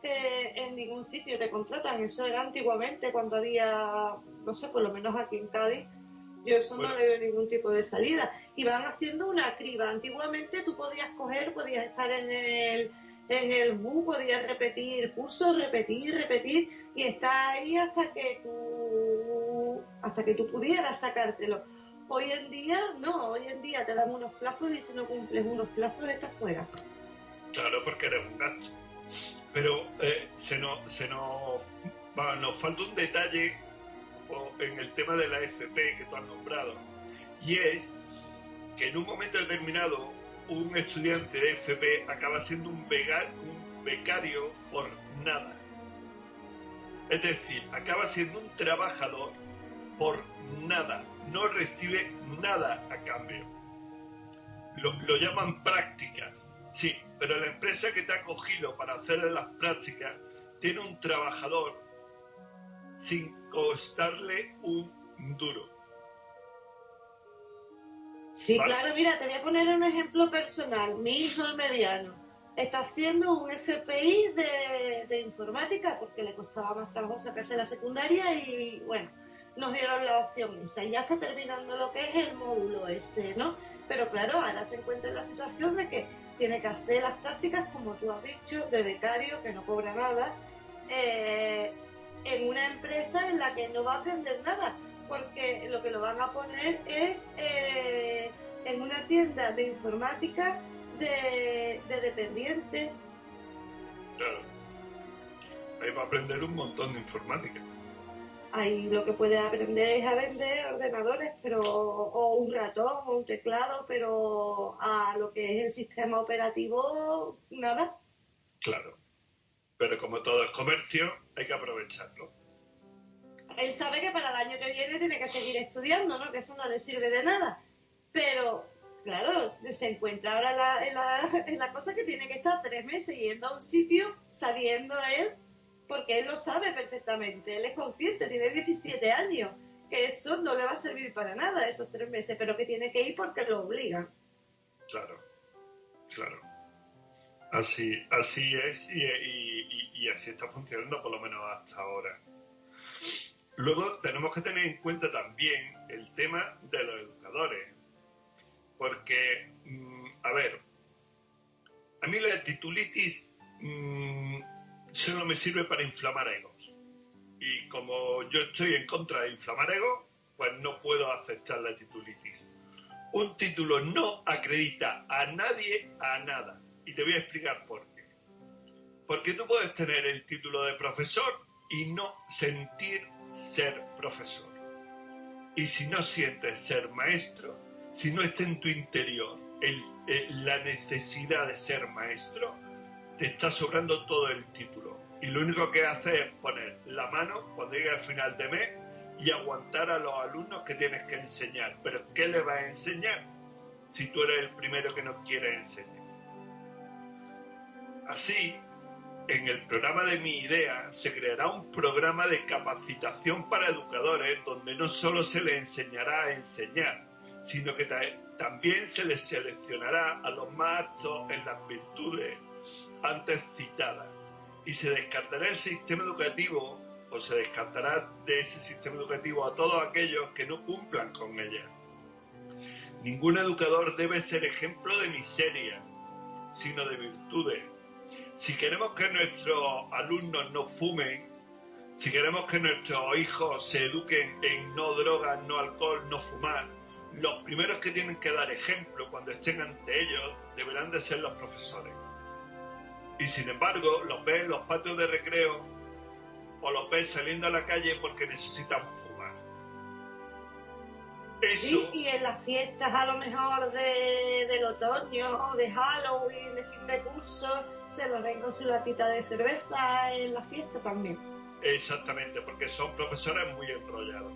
eh, en ningún sitio te contratan, eso era antiguamente cuando había, no sé, por lo menos aquí en Cádiz, yo eso no le veo ningún tipo de salida. Y van haciendo una criba. Antiguamente tú podías coger, podías estar en el en el bus podías repetir curso, repetir, repetir y está ahí hasta que tú hasta que tú pudieras sacártelo. Hoy en día no, hoy en día te dan unos plazos y si no cumples unos plazos estás fuera. Claro, porque eres un gato. Pero eh, se nos, se nos, falta un detalle en el tema de la FP que tú has nombrado y es que en un momento determinado un estudiante de FP acaba siendo un becario por nada. Es decir, acaba siendo un trabajador por nada, no recibe nada a cambio. Lo, lo, llaman prácticas, sí, pero la empresa que te ha cogido para hacer las prácticas tiene un trabajador sin costarle un duro. Sí, claro, mira, te voy a poner un ejemplo personal. Mi hijo, el mediano, está haciendo un FPI de, informática porque le costaba más trabajo sacarse la secundaria y, bueno, nos dieron la opción esa. Y ya está terminando lo que es el módulo ese, ¿no? Pero claro, ahora se encuentra en la situación de que tiene que hacer las prácticas, como tú has dicho, de becario, que no cobra nada, eh, en una empresa en la que no va a aprender nada porque lo que lo van a poner es eh, en una tienda de informática de, de dependiente. Claro. Ahí va a aprender un montón de informática. Ahí lo que puede aprender es a vender ordenadores, pero o un ratón o un teclado, pero a lo que es el sistema operativo, nada. Claro. Pero como todo es comercio, hay que aprovecharlo él sabe que para el año que viene tiene que seguir estudiando, ¿no? Que eso no le sirve de nada. Pero, claro, se encuentra ahora en, la, en la cosa que tiene que estar tres meses yendo a un sitio sabiendo él, porque él lo sabe perfectamente, él es consciente, tiene 17 años, que eso no le va a servir para nada esos tres meses, pero que tiene que ir porque lo obligan. Claro, claro. Así, así es y, y así está funcionando por lo menos hasta ahora. Luego tenemos que tener en cuenta también el tema de los educadores, porque, mm, a ver, a mí la titulitis mm, solo me sirve para inflamar egos. Y como yo estoy en contra de inflamar egos, pues no puedo aceptar la titulitis. Un título no acredita a nadie a nada. Y te voy a explicar por qué. Porque tú puedes tener el título de profesor y no sentir ser profesor. Y si no sientes ser maestro, si no está en tu interior la necesidad de ser maestro, te está sobrando todo el título. Y lo único que haces es poner la mano cuando llegue al final de mes y aguantar a los alumnos que tienes que enseñar. Pero ¿qué le vas a enseñar si tú eres el primero que nos quiere enseñar? Así, en el programa de mi idea se creará un programa de capacitación para educadores donde no solo se les enseñará a enseñar, sino que también se les seleccionará a los más aptos en las virtudes antes citadas y se descartará el sistema educativo pues se descartará de ese sistema educativo a todos aquellos que no cumplan con ella. Ningún educador debe ser ejemplo de miseria, sino de virtudes. Si queremos que nuestros alumnos no fumen, si queremos que nuestros hijos se eduquen en no drogas, no alcohol, no fumar, los primeros que tienen que dar ejemplo cuando estén ante ellos deberán de ser los profesores. Y sin embargo, los ves en los patios de recreo o los ves saliendo a la calle porque necesitan fumar. Eso... y en las fiestas a lo mejor de, del otoño o de Halloween, de fin de curso, se lo ven con su latita de cerveza en la fiesta también. Exactamente, porque son profesores muy enrollados.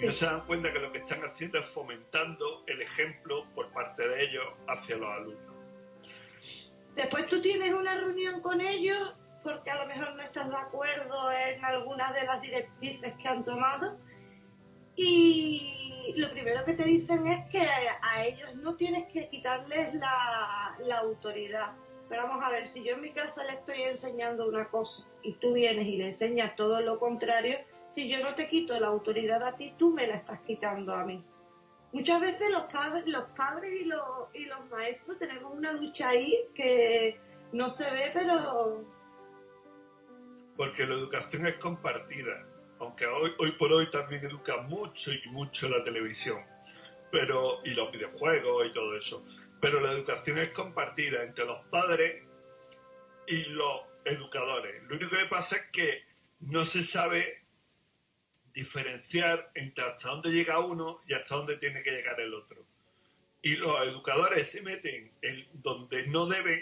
Y no se dan cuenta que lo que están haciendo es fomentando el ejemplo por parte de ellos hacia los alumnos. Después tú tienes una reunión con ellos porque a lo mejor no estás de acuerdo en algunas de las directrices que han tomado y lo primero que te dicen es que a ellos no tienes que quitarles la, la autoridad. Pero vamos a ver, si yo en mi casa le estoy enseñando una cosa y tú vienes y le enseñas todo lo contrario, si yo no te quito la autoridad a ti, tú me la estás quitando a mí. Muchas veces los padres, los padres y los, y los maestros tenemos una lucha ahí que no se ve, pero... Porque la educación es compartida, aunque hoy, hoy por hoy también educa mucho y mucho la televisión, pero y los videojuegos y todo eso. Pero la educación es compartida entre los padres y los educadores. Lo único que pasa es que no se sabe diferenciar entre hasta dónde llega uno y hasta dónde tiene que llegar el otro. Y los educadores se meten en donde no deben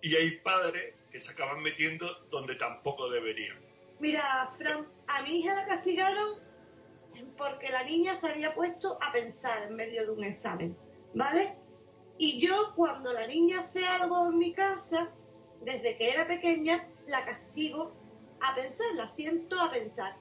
y hay padres que se acaban metiendo donde tampoco deberían. Mira, Fran, a mi hija la castigaron porque la niña se había puesto a pensar en medio de un examen, ¿vale? Y yo cuando la niña hace algo en mi casa, desde que era pequeña, la castigo a pensar, la siento a pensar.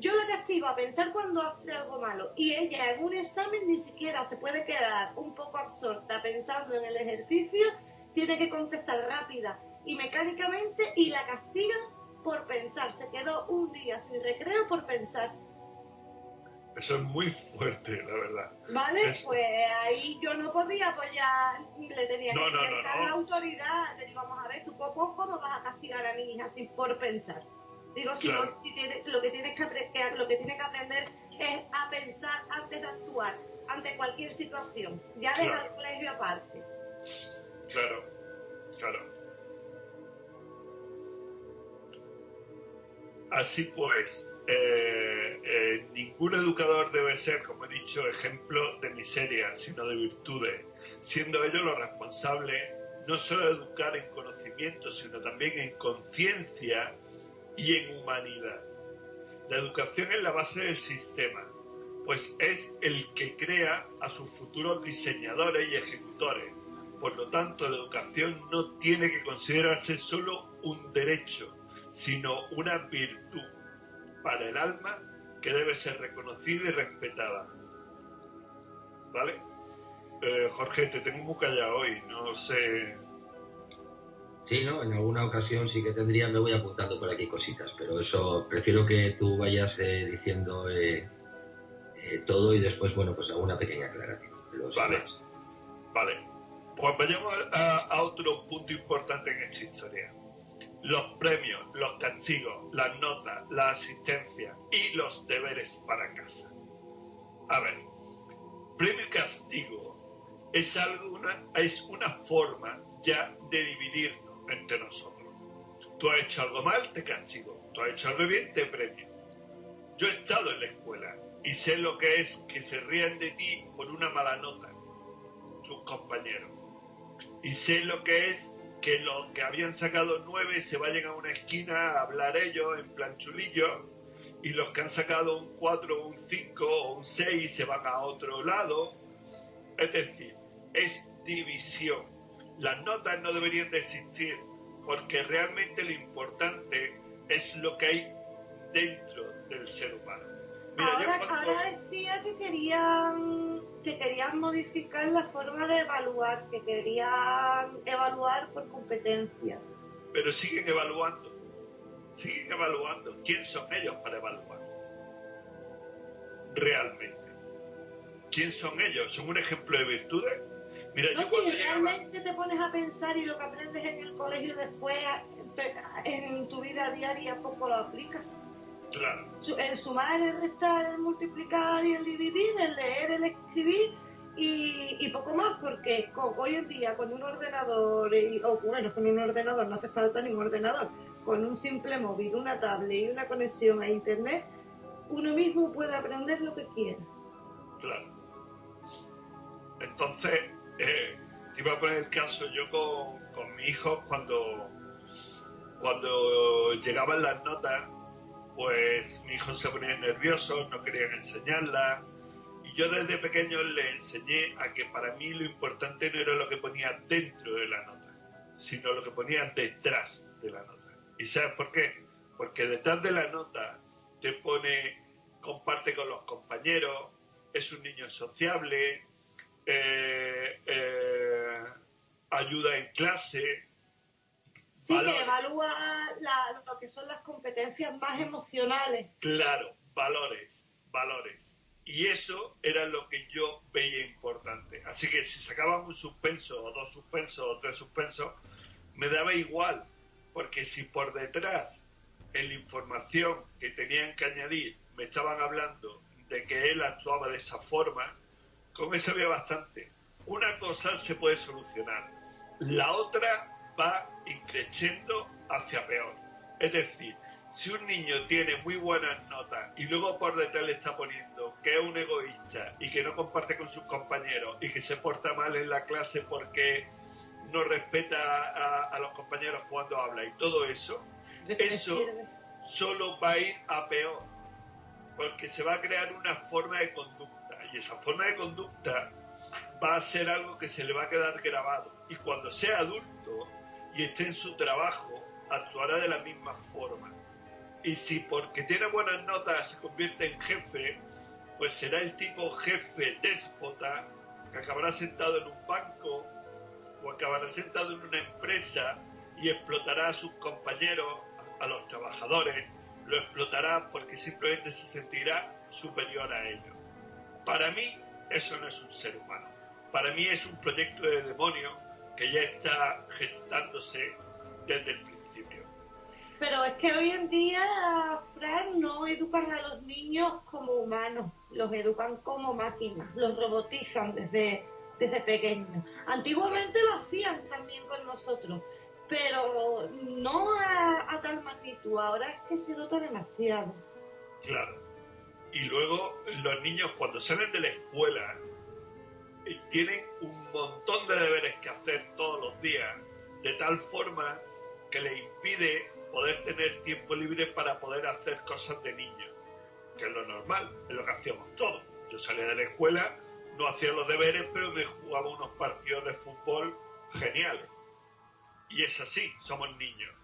Yo la castigo a pensar cuando hace algo malo y ella en un examen ni siquiera se puede quedar un poco absorta pensando en el ejercicio, tiene que contestar rápida y mecánicamente y la castigan por pensar. Se quedó un día sin recreo por pensar. Eso es muy fuerte, la verdad. Vale, pues ahí yo no podía apoyar, ni le tenía que prestar la autoridad. Le digo, vamos a ver, tú cómo, cómo vas a castigar a mi hija sin por pensar. Digo, si, lo que tienes que, lo que tienes que aprender es a pensar antes de actuar, ante cualquier situación. Ya deja el colegio aparte. Claro, claro. Así pues, eh, eh, ningún educador debe ser, como he dicho, ejemplo de miseria, sino de virtudes, siendo ellos los responsables no solo de educar en conocimiento, sino también en conciencia y en humanidad. La educación es la base del sistema, pues es el que crea a sus futuros diseñadores y ejecutores. Por lo tanto, la educación no tiene que considerarse solo un derecho, sino una virtud para el alma que debe ser reconocida y respetada. ¿Vale? Eh, Jorge, te tengo muy callado hoy, no sé Sí, ¿no? En alguna ocasión sí que tendría, me voy apuntando por aquí cositas, pero eso prefiero que tú vayas eh, diciendo eh, eh, todo y después, bueno, pues alguna pequeña aclaración. vale, vale. Pues vayamos a, otro punto importante en esta historia. Los premios, los castigos, las notas, la asistencia y los deberes para casa. A ver, premio y castigo es, alguna, es una forma ya de dividirnos entre nosotros. Tú has hecho algo mal, te castigo. Tú has hecho algo bien, te premio. Yo he estado en la escuela y sé lo que es que se rían de ti por una mala nota, tus compañeros. Y sé lo que es que los que habían sacado nueve se vayan a una esquina a hablar ellos en plan chulillo y los que han sacado un cuatro, un cinco o un seis se van a otro lado. Es decir, es división las notas no deberían de existir porque realmente lo importante es lo que hay dentro del ser humano. ahora, decía que querían que querían modificar la forma de evaluar, que querían evaluar por competencias. Pero siguen evaluando. siguen evaluando. ¿Quién son ellos para evaluar? Realmente. ¿Quién son ellos? ¿Son un ejemplo de virtudes? Mira, no, si realmente te pones a pensar y lo que aprendes en el colegio después en tu vida diaria poco lo aplicas. Claro. El sumar, el restar, el multiplicar y el dividir, el leer, el escribir y, poco más, porque hoy en día con un ordenador, o bueno, con un ordenador no hace falta ningún ordenador, con un simple móvil, una tablet y una conexión a internet, uno mismo puede aprender lo que quiera. Claro. Entonces, eh, te iba a poner el caso yo con, con mi hijo cuando, cuando llegaban las notas, pues mi hijo se ponía nervioso, no querían enseñarla y yo desde pequeño le enseñé a que para mí lo importante no era lo que ponía dentro de la nota, sino lo que ponía detrás de la nota. ¿Y sabes por qué? Porque detrás de la nota te pone, comparte con los compañeros, es un niño sociable, eh, eh, ayuda en clase. Sí, que evalúa lo que son las competencias más emocionales. Claro, valores, valores. Y eso era lo que yo veía importante. Así que si sacaban un suspenso, o dos suspensos, o tres suspensos, me daba igual. Porque si por detrás, en la información que tenían que añadir, me estaban hablando de que él actuaba de esa forma, con eso había bastante. Una cosa se puede solucionar, la otra va increciendo hacia peor. Es decir, si un niño tiene muy buenas notas y luego por detrás le está poniendo que es un egoísta y que no comparte con sus compañeros y que se porta mal en la clase porque no respeta a, los compañeros cuando habla y todo eso, eso solo va a ir a peor porque se va a crear una forma de conducta y esa forma de conducta va a ser algo que se le va a quedar grabado y cuando sea adulto y esté en su trabajo actuará de la misma forma y si porque tiene buenas notas se convierte en jefe, pues será el tipo jefe déspota que acabará sentado en un banco o acabará sentado en una empresa y explotará a sus compañeros, a los trabajadores, lo explotará porque simplemente se sentirá superior a ellos. Para mí eso no es un ser humano. Para mí es un proyecto de demonio que ya está gestándose desde el principio. Pero es que hoy en día, Fran, no educan a los niños como humanos, los educan como máquinas, los robotizan desde, desde pequeños. Antiguamente lo hacían también con nosotros, pero no a, tal magnitud, ahora es que se nota demasiado. Claro. Y luego los niños cuando salen de la escuela eh, tienen un montón de deberes que hacer todos los días, de tal forma que les impide poder tener tiempo libre para poder hacer cosas de niño, que es lo normal, es lo que hacíamos todos. Yo salía de la escuela, no hacía los deberes, pero me jugaba unos partidos de fútbol geniales. Y es así, somos niños.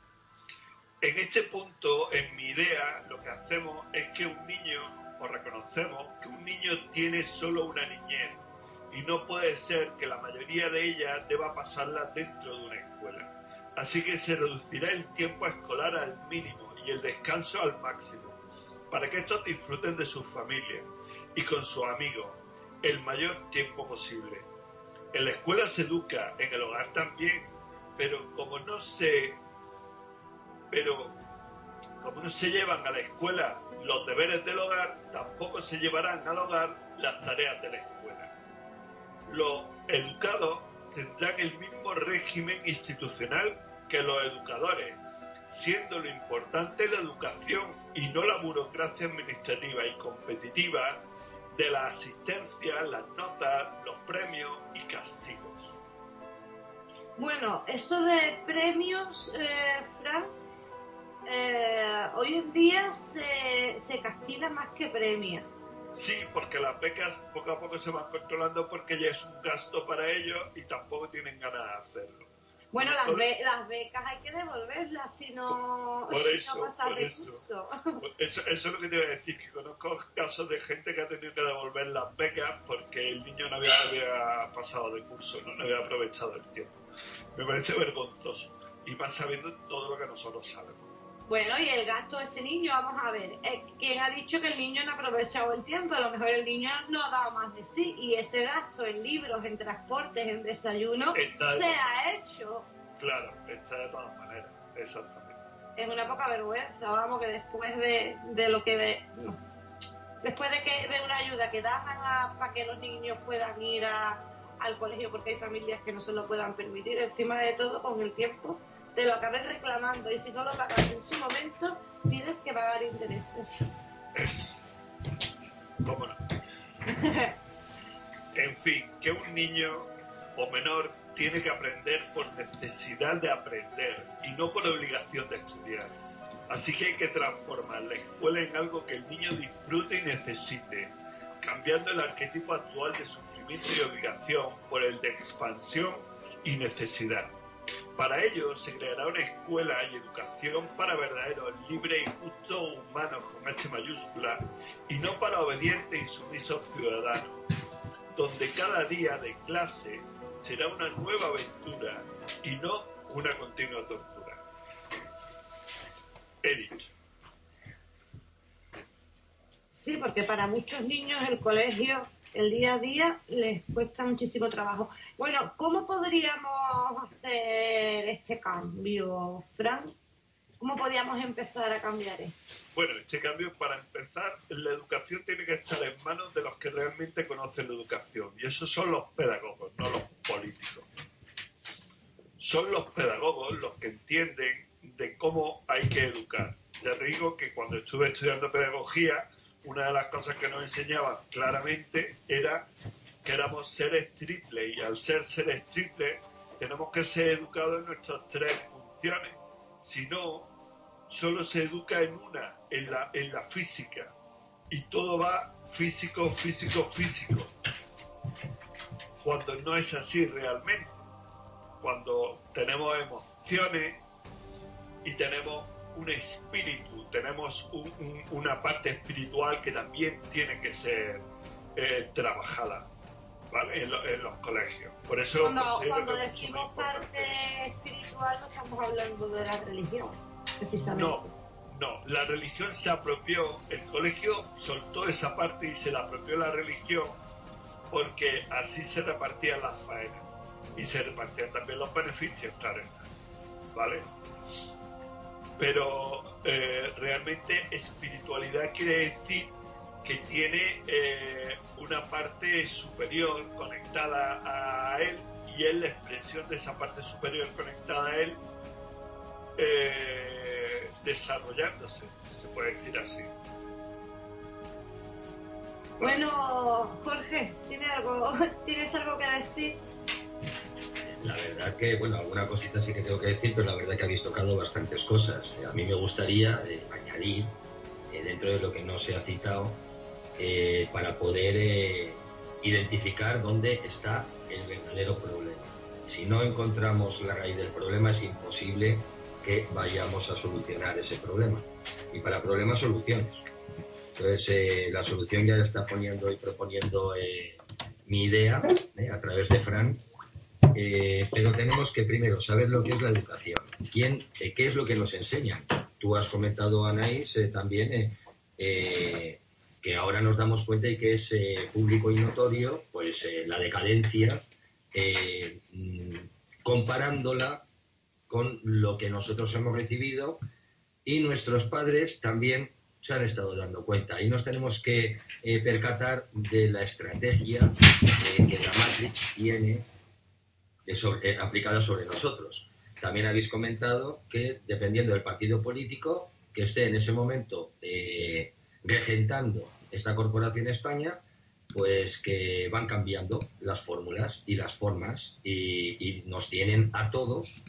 En este punto, en mi idea, lo que hacemos es que un niño, reconocemos que un niño tiene solo una niñez y no puede ser que la mayoría de ellas deba pasarla dentro de una escuela. Así que se reducirá el tiempo escolar al mínimo y el descanso al máximo, para que estos disfruten de su familia y con sus amigos el mayor tiempo posible. En la escuela se educa, en el hogar también, pero como no se, pero como no se llevan a la escuela los deberes del hogar, tampoco se llevarán al hogar las tareas de la escuela. Los educados tendrán el mismo régimen institucional que los educadores, siendo lo importante la educación y no la burocracia administrativa y competitiva de la asistencia, las notas, los premios y castigos. Bueno, eso de premios, eh, Frank, eh, hoy en día se, se castiga más que premia. Sí, porque las becas poco a poco se van controlando porque ya es un gasto para ellos y tampoco tienen ganas de hacerlo. Bueno, las, las becas hay que devolverlas si no, por eso, por eso. eso. es lo que te iba a decir, que conozco casos de gente que ha tenido que devolver las becas porque el niño no había, pasado de curso, ¿no? había aprovechado el tiempo. Me parece vergonzoso y más sabiendo todo lo que nosotros sabemos. Bueno, y el gasto de ese niño, vamos a ver, eh, ¿quién ha dicho que el niño no ha aprovechado el tiempo? A lo mejor el niño no ha dado más de sí y ese gasto en libros, en transportes, en desayuno, se ha hecho. Claro, está de todas maneras, exactamente. Es una poca vergüenza, vamos, que después de, de lo que de, después de que de una ayuda que dan para que los niños puedan ir al colegio porque hay familias que no se lo puedan permitir, encima de todo con el tiempo te lo acabes reclamando y si no lo pagas en su momento, tienes que pagar intereses. ¿Cómo no? en fin, que un niño o menor tiene que aprender por necesidad de aprender y no por obligación de estudiar. Así que hay que transformar la escuela en algo que el niño disfrute y necesite, cambiando el arquetipo actual de sufrimiento y obligación por el de expansión y necesidad. Para ello se creará una escuela y educación para verdaderos libres y justos humanos con H mayúscula y no para obedientes y sumisos ciudadanos, donde cada día de clase será una nueva aventura y no una continua tortura. Edith. Sí, porque para muchos niños el colegio el día a día les cuesta muchísimo trabajo. Bueno, ¿cómo podríamos hacer este cambio, Fran? ¿Cómo podríamos empezar a cambiar esto? Bueno, este cambio, para empezar, la educación tiene que estar en manos de los que realmente conocen la educación. Y esos son los pedagogos, no los políticos. Son los pedagogos los que entienden de cómo hay que educar. Ya te digo que cuando estuve estudiando pedagogía, una de las cosas que nos enseñaban claramente era que éramos seres triples y al ser seres triples tenemos que ser educados en nuestras tres funciones. Si no, solo se educa en una, en la, en la física. Y todo va físico, físico, físico. Cuando no es así realmente. Cuando tenemos emociones y tenemos un espíritu, tenemos una parte espiritual que también tiene que ser eh, trabajada ¿vale? en, los colegios. Por eso cuando, decimos parte espiritual no estamos hablando de la religión, precisamente. No, no, la religión se apropió, el colegio soltó esa parte y se la apropió la religión porque así se repartían las faenas y se repartían también los beneficios, claro ¿Vale? Pero eh, realmente espiritualidad quiere decir que tiene eh, una parte superior conectada a él y él la expresión de esa parte superior conectada a él eh, desarrollándose, se puede decir así. Bueno, Jorge, ¿tienes algo, ¿tienes algo que decir? La verdad que, bueno, alguna cosita sí que tengo que decir, pero la verdad que habéis tocado bastantes cosas. A mí me gustaría eh, añadir, eh, dentro de lo que no se ha citado, eh, para poder identificar dónde está el verdadero problema. Si no encontramos la raíz del problema, es imposible que vayamos a solucionar ese problema. Y para problemas, soluciones. Entonces, la solución ya está poniendo y proponiendo mi idea a través de Fran eh, pero tenemos que primero saber lo que es la educación. ¿Quién, eh, ¿Qué es lo que nos enseñan? Tú has comentado, Anaís, eh, también que ahora nos damos cuenta y que es público y notorio pues la decadencia mm, comparándola con lo que nosotros hemos recibido y nuestros padres también se han estado dando cuenta y nos tenemos que percatar de la estrategia que la Matrix tiene eh, aplicada sobre nosotros. También habéis comentado que dependiendo del partido político que esté en ese momento eh, regentando esta corporación España, pues que van cambiando las fórmulas y las formas y, nos tienen a todos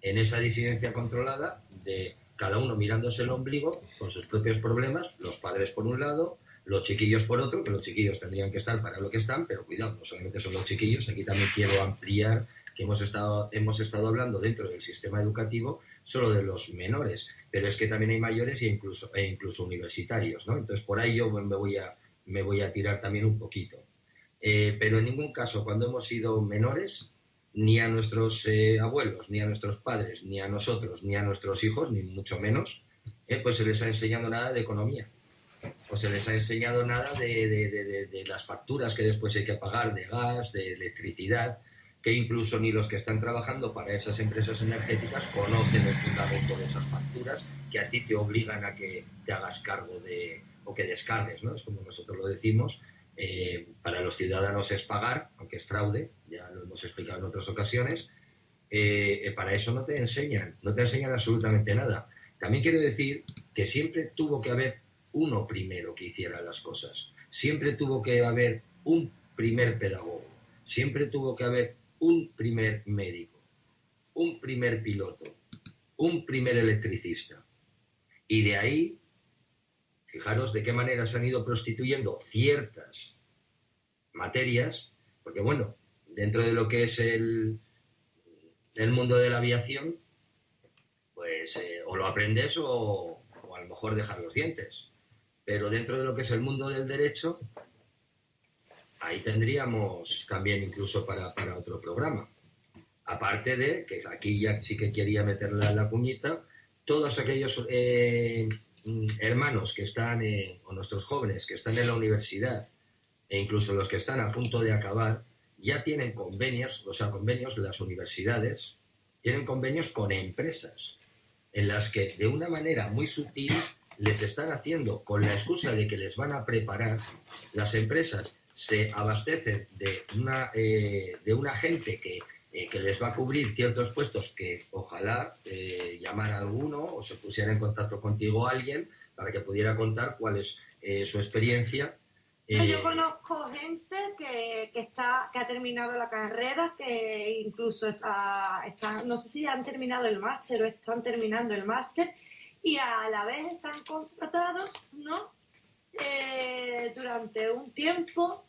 en esa disidencia controlada de cada uno mirándose el ombligo con sus propios problemas, los padres por un lado, los chiquillos por otro, que los chiquillos tendrían que estar para lo que están, pero cuidado, no solamente son los chiquillos, aquí también quiero ampliar que hemos estado, hemos estado hablando dentro del sistema educativo solo de los menores, pero es que también hay mayores e incluso, e incluso universitarios, ¿no? Entonces por ahí yo me voy a, me voy a tirar también un poquito. Eh, pero en ningún caso, cuando hemos sido menores, ni a nuestros eh, abuelos, ni a nuestros padres, ni a nosotros, ni a nuestros hijos, ni mucho menos, eh, pues se les ha enseñado nada de economía. O se les ha enseñado nada de, de, las facturas que después hay que pagar de gas, de electricidad, que incluso ni los que están trabajando para esas empresas energéticas conocen el fundamento de esas facturas que a ti te obligan a que te hagas cargo de, o que descargues, ¿no? Es como nosotros lo decimos, eh, para los ciudadanos es pagar, aunque es fraude, ya lo hemos explicado en otras ocasiones, eh, eh, para eso no te enseñan, no te enseñan absolutamente nada. También quiero decir que siempre tuvo que haber uno primero que hiciera las cosas, siempre tuvo que haber un primer pedagogo, siempre tuvo que haber un primer médico, un primer piloto, un primer electricista. Y de ahí, fijaros de qué manera se han ido prostituyendo ciertas materias, porque bueno, dentro de lo que es el, el mundo de la aviación, pues eh, o lo aprendes o, o a lo mejor dejar los dientes. Pero dentro de lo que es el mundo del derecho, ahí tendríamos también incluso para, otro programa. Aparte de, que aquí ya sí que quería meterle la puñita, todos aquellos eh, hermanos que están, eh, o nuestros jóvenes que están en la universidad, e incluso los que están a punto de acabar, ya tienen convenios, o sea, convenios, las universidades tienen convenios con empresas, en las que de una manera muy sutil les están haciendo, con la excusa de que les van a preparar, las empresas se abastecen de una, eh, de una gente que, eh, que, les va a cubrir ciertos puestos que ojalá eh, llamara a alguno o se pusiera en contacto contigo alguien para que pudiera contar cuál es su experiencia. Yo conozco gente que, que, está, que ha terminado la carrera, que incluso está, está, no sé si han terminado el máster o están terminando el máster y a la vez están contratados, ¿no? durante un tiempo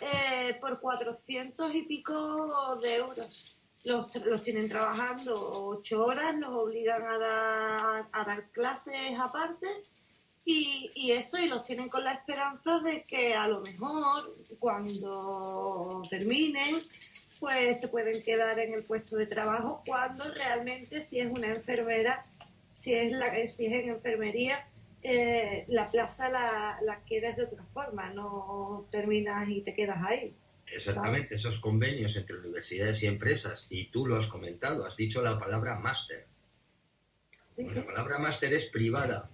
eh, por 400 y pico de euros. Los, los, tienen trabajando ocho horas, los obligan a dar, a dar clases aparte y, y, eso, y los tienen con la esperanza de que a lo mejor cuando terminen, pues se pueden quedar en el puesto de trabajo cuando realmente si es una enfermera, si es, la, si es en enfermería, eh, la plaza la, la quedas de otra forma, no terminas y te quedas ahí. Exactamente, esos convenios entre universidades y empresas, y tú lo has comentado, has dicho la palabra máster. La palabra máster es privada.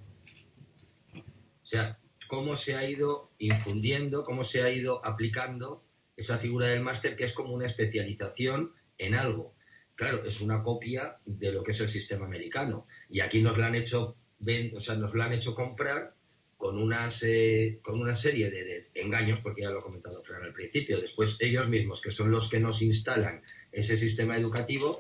O sea, cómo se ha ido infundiendo, cómo se ha ido aplicando esa figura del máster que es como una especialización en algo. Claro, es una copia de lo que es el sistema americano. Y aquí nos la han hecho o sea, nos lo han hecho comprar con, unas, eh, con una serie de, engaños, porque ya lo ha comentado Fran al principio. Después ellos mismos, que son los que nos instalan ese sistema educativo,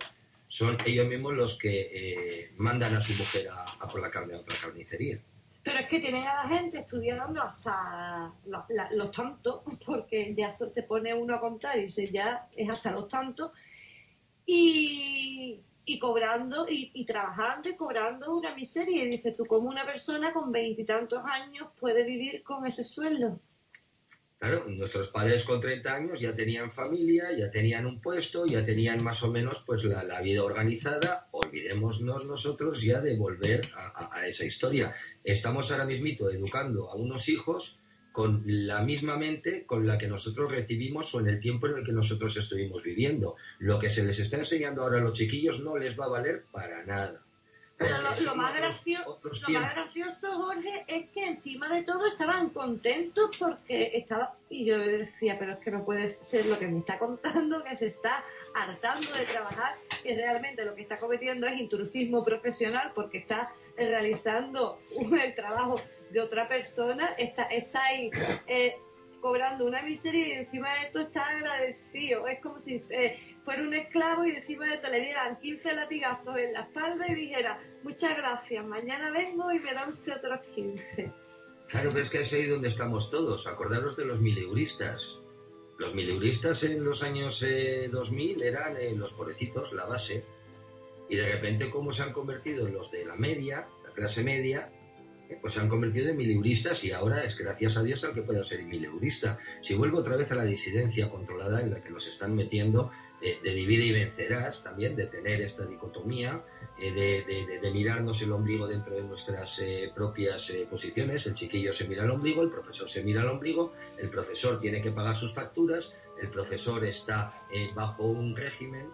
son ellos mismos los que eh, mandan a su mujer a, por la carne a otra carnicería. Pero es que tienen a la gente estudiando hasta los, tantos, porque ya se pone uno a contar y ya es hasta los tantos. Y, y cobrando y, trabajando y cobrando una miseria. Y dice, tú como una persona con veintitantos años puede vivir con ese sueldo. Claro, nuestros padres con 30 años ya tenían familia, ya tenían un puesto, ya tenían más o menos pues la, vida organizada. Olvidémonos nosotros ya de volver a, a, esa historia. Estamos ahora mismito educando a unos hijos con la misma mente con la que nosotros recibimos o en el tiempo en el que nosotros estuvimos viviendo. Lo que se les está enseñando ahora a los chiquillos no les va a valer para nada. Pero lo, más gracioso, lo más gracioso, Jorge, es que encima de todo estaban contentos porque estaba, y yo decía, pero es que no puede ser lo que me está contando, que se está hartando de trabajar, que realmente lo que está cometiendo es intrusismo profesional porque está realizando el trabajo de otra persona, está, está ahí eh, cobrando una miseria y encima de esto está agradecido. Es como si eh, fuera un esclavo y encima de esto le dieran 15 latigazos en la espalda y dijera, muchas gracias, mañana vengo y me da usted otros 15. Claro, pero es que es ahí donde estamos todos. Acordaros de los mileuristas. Los mileuristas en los años 2000 eh, eran los pobrecitos, la base. Y de repente, ¿cómo se han convertido en los de la media, la clase media? Pues se han convertido en mileuristas y ahora es gracias a Dios al que pueda ser mileurista. Si vuelvo otra vez a la disidencia controlada en la que nos están metiendo de, divide y vencerás también, de tener esta dicotomía, eh, de, mirarnos el ombligo dentro de nuestras eh, propias eh, posiciones. El chiquillo se mira al ombligo, el profesor se mira al ombligo, el profesor tiene que pagar sus facturas, el profesor está bajo un régimen,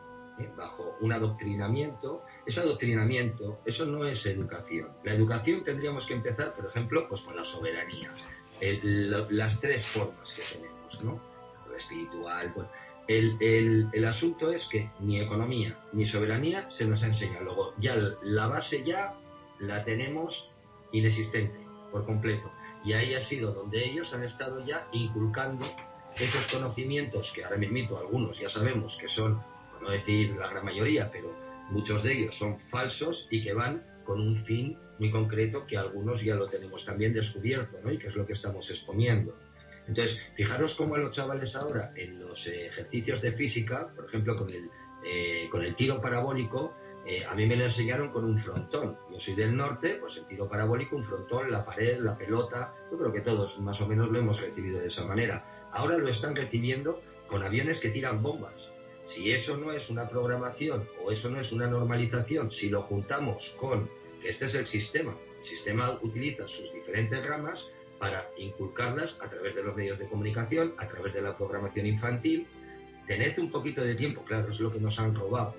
bajo un adoctrinamiento. Ese adoctrinamiento, eso no es educación. La educación tendríamos que empezar, por ejemplo, pues con la soberanía. las tres formas que tenemos, ¿no? Lo espiritual, bueno, el, asunto es que ni economía ni soberanía se nos ha enseñado. Luego, ya la base ya la tenemos inexistente por completo. Y ahí ha sido donde ellos han estado ya inculcando esos conocimientos que ahora mismo algunos ya sabemos que son, no decir la gran mayoría, pero muchos de ellos son falsos y que van con un fin muy concreto que algunos ya lo tenemos también descubierto, ¿no? Y que es lo que estamos exponiendo. Entonces, fijaros cómo a los chavales ahora en los ejercicios de física, por ejemplo, con el, eh, con el tiro parabólico, eh, a mí me lo enseñaron con un frontón. Yo soy del norte, pues el tiro parabólico, un frontón, la pared, la pelota. Yo creo que todos más o menos lo hemos recibido de esa manera. Ahora lo están recibiendo con aviones que tiran bombas. Si eso no es una programación o eso no es una normalización, si lo juntamos con que este es el sistema, el sistema utiliza sus diferentes ramas, para inculcarlas a través de los medios de comunicación, a través de la programación infantil. Tened un poquito de tiempo, claro, es lo que nos han robado,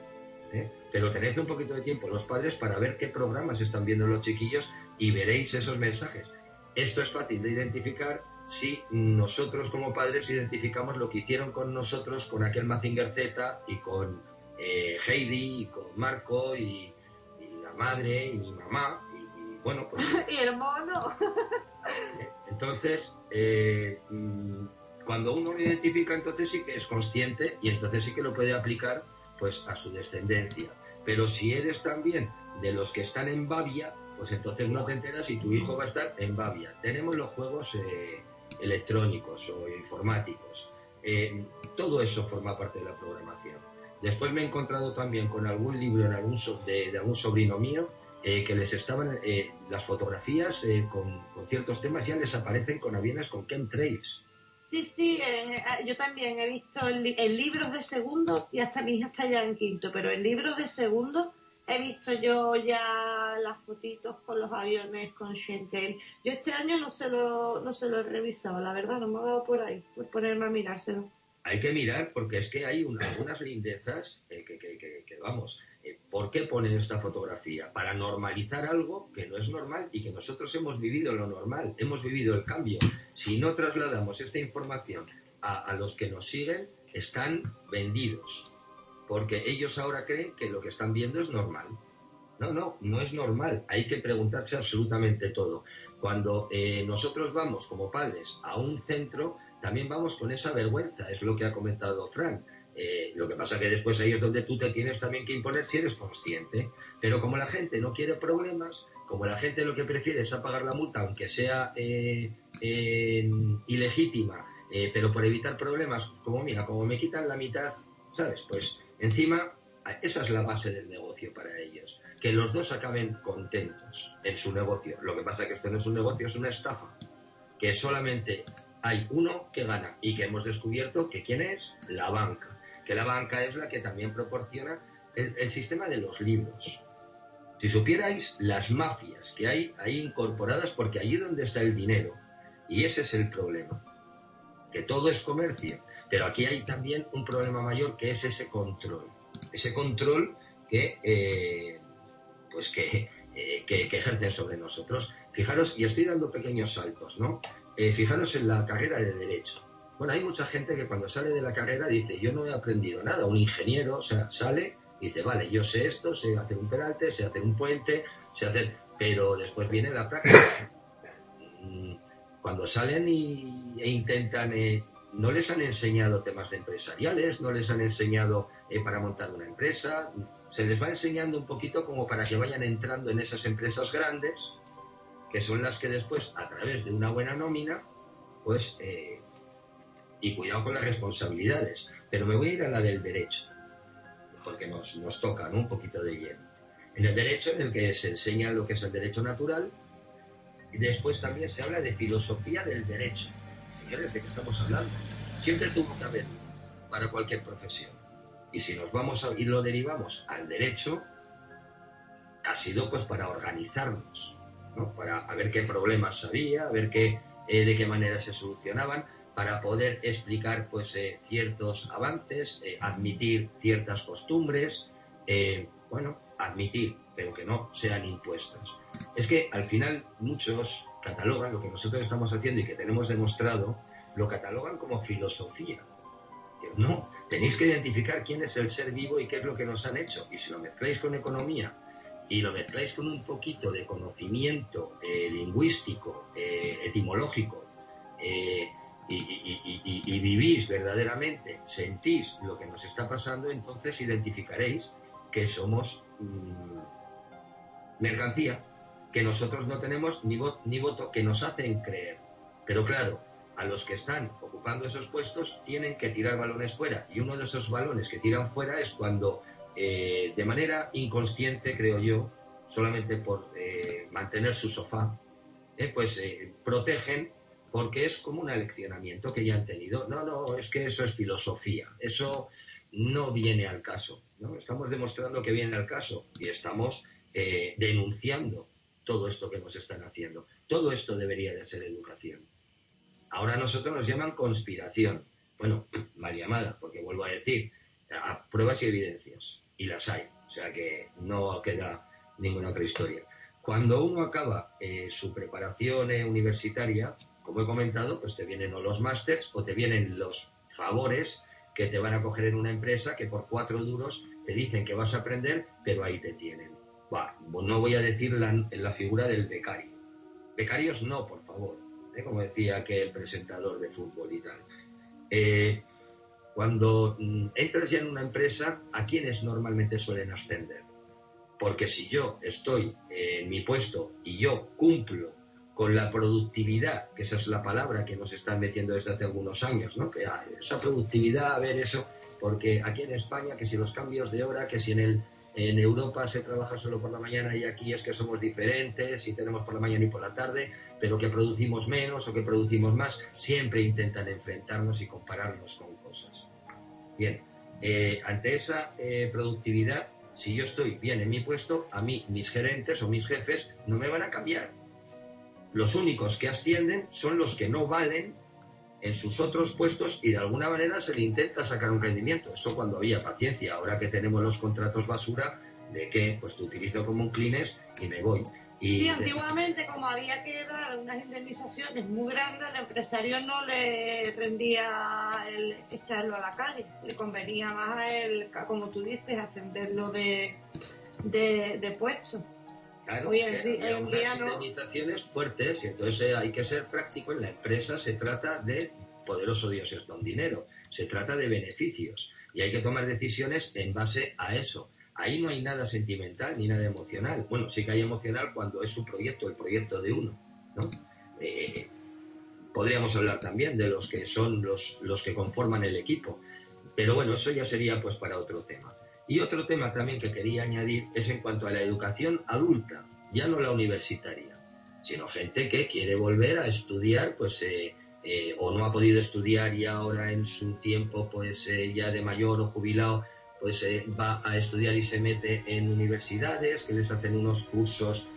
¿eh? pero tened un poquito de tiempo los padres para ver qué programas están viendo los chiquillos y veréis esos mensajes. Esto es fácil de identificar si nosotros como padres identificamos lo que hicieron con nosotros, con aquel Mazinger Z y con eh, Heidi y con Marco y, la madre y mi mamá y, bueno pues y el mono Entonces, eh, mm, cuando uno lo identifica, entonces sí que es consciente y entonces sí que lo puede aplicar pues a su descendencia. Pero si eres también de los que están en Babia, pues entonces no te enteras si tu hijo va a estar en Babia. Tenemos los juegos eh, electrónicos o informáticos. Eh, todo eso forma parte de la programación. Después me he encontrado también con algún libro en algún de algún sobrino mío eh, que les estaban eh, las fotografías eh, con, ciertos temas ya les aparecen con aviones con chemtrails. Sí, sí, yo también he visto en, libros de segundo y hasta mi hija está ya en quinto, pero en libros de segundo he visto yo ya las fotitos con los aviones con Chantel. Yo este año no se lo, no se lo he revisado, la verdad, no me ha dado por ahí, por ponerme a mirárselo. Hay que mirar porque es que hay algunas lindezas que, que, que vamos, eh, ¿Por qué ponen esta fotografía? Para normalizar algo que no es normal y que nosotros hemos vivido lo normal, hemos vivido el cambio. Si no trasladamos esta información a, los que nos siguen, están vendidos, porque ellos ahora creen que lo que están viendo es normal. No, no, no es normal. Hay que preguntarse absolutamente todo. Cuando eh, nosotros vamos como padres a un centro, también vamos con esa vergüenza, es lo que ha comentado Frank. Eh, lo que pasa que después ahí es donde tú te tienes también que imponer si eres consciente. Pero como la gente no quiere problemas, como la gente lo que prefiere es apagar la multa, aunque sea eh, ilegítima, pero por evitar problemas, como mira, como me quitan la mitad, ¿sabes? Pues encima esa es la base del negocio para ellos. Que los dos acaben contentos en su negocio. Lo que pasa que esto no es un negocio, es una estafa. Que solamente hay uno que gana y que hemos descubierto que quién es la banca que la banca es la que también proporciona el, sistema de los libros. Si supierais las mafias que hay ahí incorporadas, porque allí donde está el dinero, y ese es el problema, que todo es comercio, pero aquí hay también un problema mayor que es ese control, ese control que, eh, pues que, eh, que, ejercen sobre nosotros. Fijaros, y estoy dando pequeños saltos, ¿no? Eh, fijaros en la carrera de derecho. Bueno, hay mucha gente que cuando sale de la carrera dice, yo no he aprendido nada. Un ingeniero, o sea, sale y dice, vale, yo sé esto, sé hacer un peralte, sé hacer un puente, sé hacer... Pero después viene la práctica. Mm, cuando salen y, e intentan... Eh, no les han enseñado temas de empresariales, no les han enseñado eh, para montar una empresa, se les va enseñando un poquito como para que vayan entrando en esas empresas grandes, que son las que después, a través de una buena nómina, pues eh, y cuidado con las responsabilidades. Pero me voy a ir a la del derecho, porque nos, nos toca un poquito de lleno. En el derecho, en el que se enseña lo que es el derecho natural, y después también se habla de filosofía del derecho. ¿De qué estamos hablando? Siempre tuvo que haber para cualquier profesión. Y si nos vamos y lo derivamos al derecho, ha sido pues para organizarnos, ¿no? para ver qué problemas había, a ver qué, eh, de qué manera se solucionaban, para poder explicar pues eh, ciertos avances, eh, admitir ciertas costumbres, bueno, admitir, pero que no sean impuestas. Es que al final muchos catalogan lo que nosotros estamos haciendo y que tenemos demostrado, lo catalogan como filosofía. No, tenéis que identificar quién es el ser vivo y qué es lo que nos han hecho. Y si lo mezcláis con economía y lo mezcláis con un poquito de conocimiento eh, lingüístico, eh, etimológico, eh, y, vivís verdaderamente, sentís lo que nos está pasando, entonces identificaréis que somos mm, mercancía, que nosotros no tenemos ni, ni voto, que nos hacen creer. Pero claro, a los que están ocupando esos puestos tienen que tirar balones fuera. Y uno de esos balones que tiran fuera es cuando, eh, de manera inconsciente, creo yo, solamente por eh, mantener su sofá, eh, pues protegen porque es como un aleccionamiento que ya han tenido. No, no, es que eso es filosofía, eso no viene al caso. ¿no? Estamos demostrando que viene al caso y estamos denunciando todo esto que nos están haciendo. Todo esto debería de ser educación. Ahora nosotros nos llaman conspiración. Bueno, mal llamada, porque vuelvo a decir, a pruebas y evidencias, y las hay, o sea que no queda ninguna otra historia. Cuando uno acaba eh, su preparación eh, universitaria, como he comentado, pues te vienen o los másters o te vienen los favores que te van a coger en una empresa que por cuatro duros te dicen que vas a aprender, pero ahí te tienen. No voy a decir la, la figura del becario. Becarios no, por favor. ¿eh? como decía aquel presentador de fútbol y tal. Eh, cuando mm, entras ya en una empresa, ¿a quiénes normalmente suelen ascender? Porque si yo estoy en mi puesto y yo cumplo con la productividad, que esa es la palabra que nos están metiendo desde hace algunos años, ¿no? Que esa productividad, a ver eso, porque aquí en España, que si los cambios de hora, que si en el en Europa se trabaja solo por la mañana y aquí es que somos diferentes y tenemos por la mañana y por la tarde, pero que producimos menos o que producimos más. Siempre intentan enfrentarnos y compararnos con cosas. Bien, eh, ante esa eh, productividad, si yo estoy bien en mi puesto, a mí mis gerentes o mis jefes no me van a cambiar. Los únicos que ascienden son los que no valen en sus otros puestos y de alguna manera se le intenta sacar un rendimiento. Eso cuando había paciencia. Ahora que tenemos los contratos basura, de que pues te utilizo como un clines y me voy. Y sí, antiguamente como había que dar unas indemnizaciones muy grandes, al empresario no le rendía el echarlo a la calle, le convenía más a él, como tú dices, ascenderlo de, de, de puesto. Claro, Hoy unas indemnizaciones fuertes y entonces eh, hay que ser práctico. En la empresa se trata de poderoso Dios es don dinero, se trata de beneficios y hay que tomar decisiones en base a eso. Ahí no hay nada sentimental ni nada emocional. Bueno, sí que hay emocional cuando es su proyecto, el proyecto de uno, ¿no? Eh, podríamos hablar también de los que son los, los que conforman el equipo, pero bueno, eso ya sería pues para otro tema. Y otro tema también que quería añadir es en cuanto a la educación adulta, ya no la universitaria, sino gente que quiere volver a estudiar, pues, eh, eh, o no ha podido estudiar y ahora en su tiempo, pues, eh, ya de mayor o jubilado, pues va a estudiar y se mete en universidades que les hacen unos cursos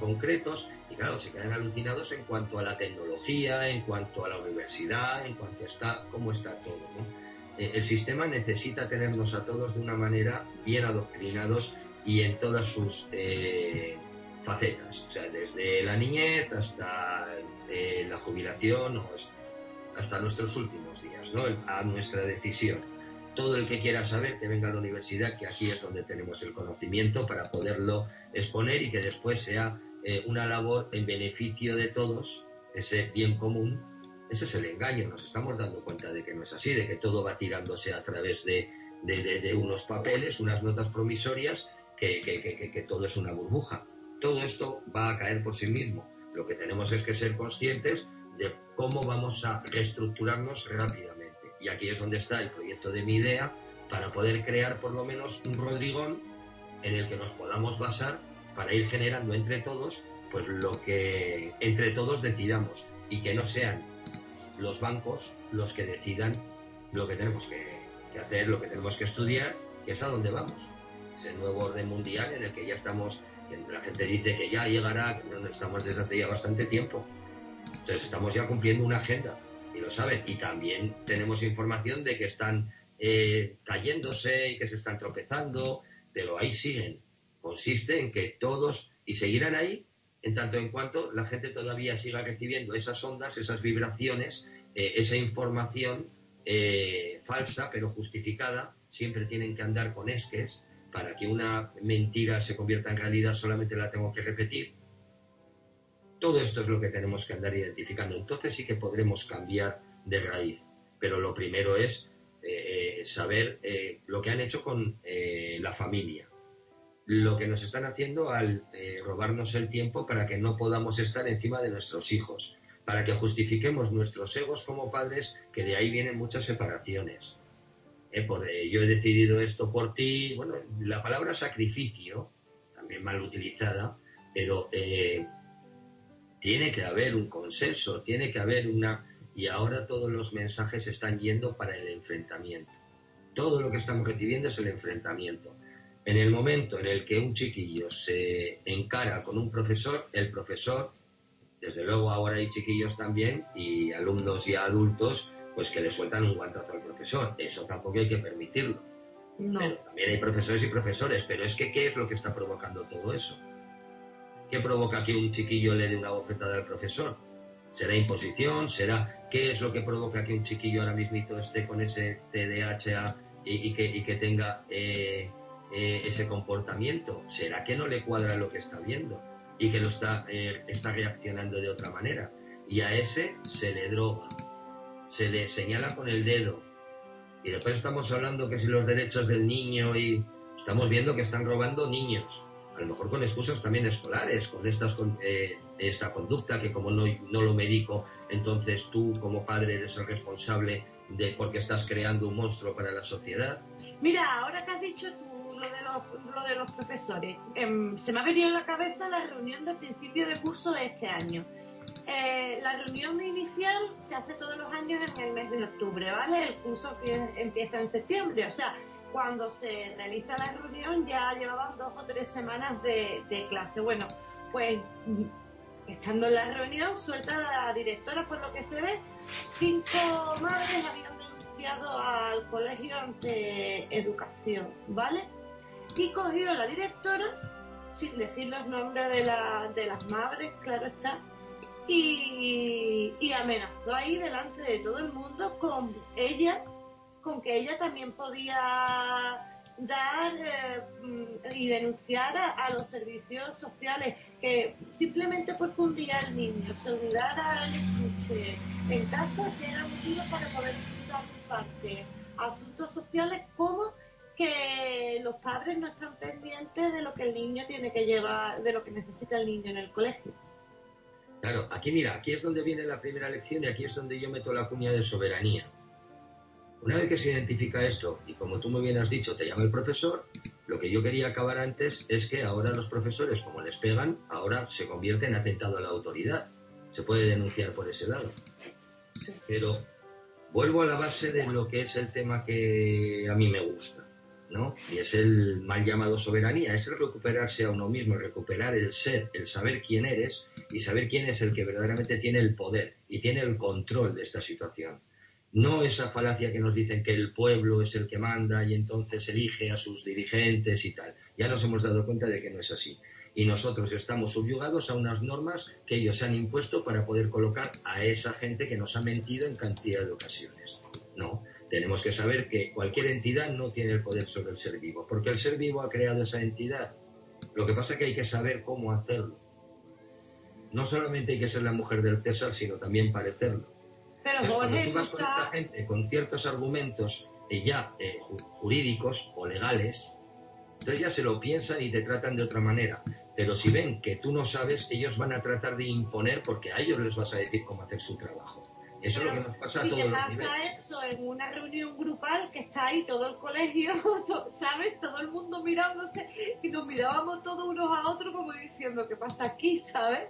concretos y claro, se quedan alucinados en cuanto a la tecnología, en cuanto a la universidad, en cuanto está, cómo está todo, ¿no? Eh, el sistema necesita tenernos a todos de una manera bien adoctrinados y en todas sus eh, facetas, o sea, desde la niñez hasta eh, la jubilación o hasta nuestros últimos días, ¿no? a nuestra decisión. Todo el que quiera saber que venga a la universidad, que aquí es donde tenemos el conocimiento para poderlo exponer y que después sea una labor en beneficio de todos, ese bien común ese es el engaño, nos estamos dando cuenta de que no es así, de que todo va tirándose a través de, unos papeles, unas notas promisorias, que, todo es una burbuja. Todo esto va a caer por sí mismo. Lo que tenemos es que ser conscientes de cómo vamos a reestructurarnos rápidamente. Y aquí es donde está el proyecto de mi idea para poder crear por lo menos un Rodrigón en el que nos podamos basar para ir generando entre todos pues lo que entre todos decidamos y que no sean los bancos los que decidan lo que tenemos que, hacer, lo que tenemos que estudiar, que es a dónde vamos. Ese nuevo orden mundial en el que ya estamos, la gente dice que ya llegará, que no estamos desde hace ya bastante tiempo. Entonces estamos ya cumpliendo una agenda y lo saben. Y también tenemos información de que están eh, cayéndose y que se están tropezando, pero ahí siguen. Consiste en que todos, y seguirán ahí, en tanto en cuanto la gente todavía siga recibiendo esas ondas, esas vibraciones, eh, esa información eh, falsa pero justificada, siempre tienen que andar con esques, para que una mentira se convierta en realidad solamente la tengo que repetir. Todo esto es lo que tenemos que andar identificando. Entonces sí que podremos cambiar de raíz. Pero lo primero es eh, saber lo que han hecho con la familia, lo que nos están haciendo al robarnos el tiempo para que no podamos estar encima de nuestros hijos, para que justifiquemos nuestros egos como padres, que de ahí vienen muchas separaciones. yo he decidido esto por ti. Bueno, la palabra sacrificio, también mal utilizada, pero tiene que haber un consenso, tiene que haber una y ahora todos los mensajes están yendo para el enfrentamiento. Todo lo que estamos recibiendo es el enfrentamiento. En el momento en el que un chiquillo se encara con un profesor, el profesor, desde luego ahora hay chiquillos también y alumnos y adultos, pues que le sueltan un guantazo al profesor. Eso tampoco hay que permitirlo. No. también hay profesores y profesores, pero es que ¿qué es lo que está provocando todo eso? ¿Qué provoca que un chiquillo le dé una bofetada al profesor? ¿Será imposición? ¿Será qué es lo que provoca que un chiquillo ahora mismo esté con ese TDAH y, que, tenga eh, eh, ese comportamiento? ¿Será que no le cuadra lo que está viendo y que lo está, eh, está reaccionando de otra manera? Y a ese se le droga, se le señala con el dedo. Y después estamos hablando que si los derechos del niño y estamos viendo que están robando niños a lo mejor con excusas también escolares, con estas eh, esta conducta que como no, no lo medico, entonces tú como padre eres el responsable de porque estás creando un monstruo para la sociedad. Mira, ahora que has dicho tú lo de los, lo de los profesores, em, se me ha venido en la cabeza la reunión de principio de curso de este año. Eh, la reunión inicial se hace todos los años en el mes de octubre, ¿vale? El curso empieza en septiembre, o sea, cuando se realiza la reunión ya llevaban dos o tres semanas de, clase. Bueno, pues estando en la reunión, suelta la directora, por lo que se ve, cinco madres habían denunciado al colegio ante educación, ¿vale? Y cogió la directora, sin decir los nombres de, de las madres, claro está, y, amenazó ahí delante de todo el mundo con ella con que ella también podía dar eh, y denunciar a, los servicios sociales que simplemente porque un día el niño se olvidara el estuche en casa que era motivo para poder dar parte a asuntos sociales como que los padres no están pendientes de lo que el niño tiene que llevar, de lo que necesita el niño en el colegio. Claro, aquí mira, aquí es donde viene la primera lección y aquí es donde yo meto la cuña de soberanía. Una vez que se identifica esto, y como tú muy bien has dicho, te llama el profesor, lo que yo quería acabar antes es que ahora los profesores, como les pegan, ahora se convierte en atentado a la autoridad. Se puede denunciar por ese lado. Pero vuelvo a la base de lo que es el tema que a mí me gusta, ¿no? Y es el mal llamado soberanía, es el recuperarse a uno mismo, recuperar el ser, el saber quién eres y saber quién es el que verdaderamente tiene el poder y tiene el control de esta situación no esa falacia que nos dicen que el pueblo es el que manda y entonces elige a sus dirigentes y tal. Ya nos hemos dado cuenta de que no es así. Y nosotros estamos subyugados a unas normas que ellos han impuesto para poder colocar a esa gente que nos ha mentido en cantidad de ocasiones. No, tenemos que saber que cualquier entidad no tiene el poder sobre el ser vivo, porque el ser vivo ha creado esa entidad. Lo que pasa es que hay que saber cómo hacerlo. No solamente hay que ser la mujer del César, sino también parecerlo. Pero cuando tú vas con esta gente con ciertos argumentos eh, ya eh, jurídicos o legales, entonces ya se lo piensan y te tratan de otra manera. Pero si ven que tú no sabes, ellos van a tratar de imponer porque a ellos les vas a decir cómo hacer su trabajo. Eso es lo que nos pasa a todos los niveles. pasa eso en una reunión grupal que está ahí todo el colegio, ¿sabes? Todo el mundo mirándose y nos mirábamos todos unos a otros como diciendo, ¿qué pasa aquí, ¿sabes?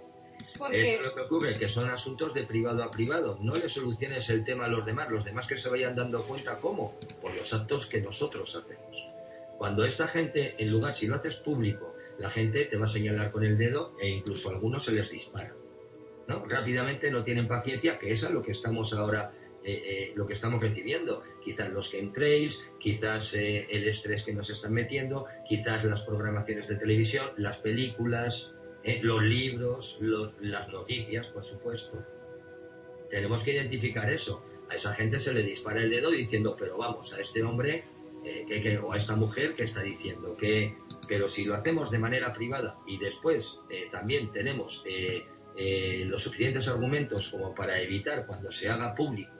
Porque... Eso es lo que ocurre, que son asuntos de privado a privado. No le soluciones el tema a los demás, los demás que se vayan dando cuenta cómo, por los actos que nosotros hacemos. Cuando esta gente, en lugar, si lo haces público, la gente te va a señalar con el dedo e incluso a algunos se les dispara. ¿No? Rápidamente no tienen paciencia, que eso es lo que estamos ahora, eh, eh, lo que estamos recibiendo. Quizás los chemtrails, quizás eh, el estrés que nos están metiendo, quizás las programaciones de televisión, las películas, los libros, las noticias, por supuesto. Tenemos que identificar eso. A esa gente se le dispara el dedo diciendo, pero vamos, a este hombre que, o a esta mujer que está diciendo que, pero si lo hacemos de manera privada y después también tenemos eh, los suficientes argumentos como para evitar cuando se haga público,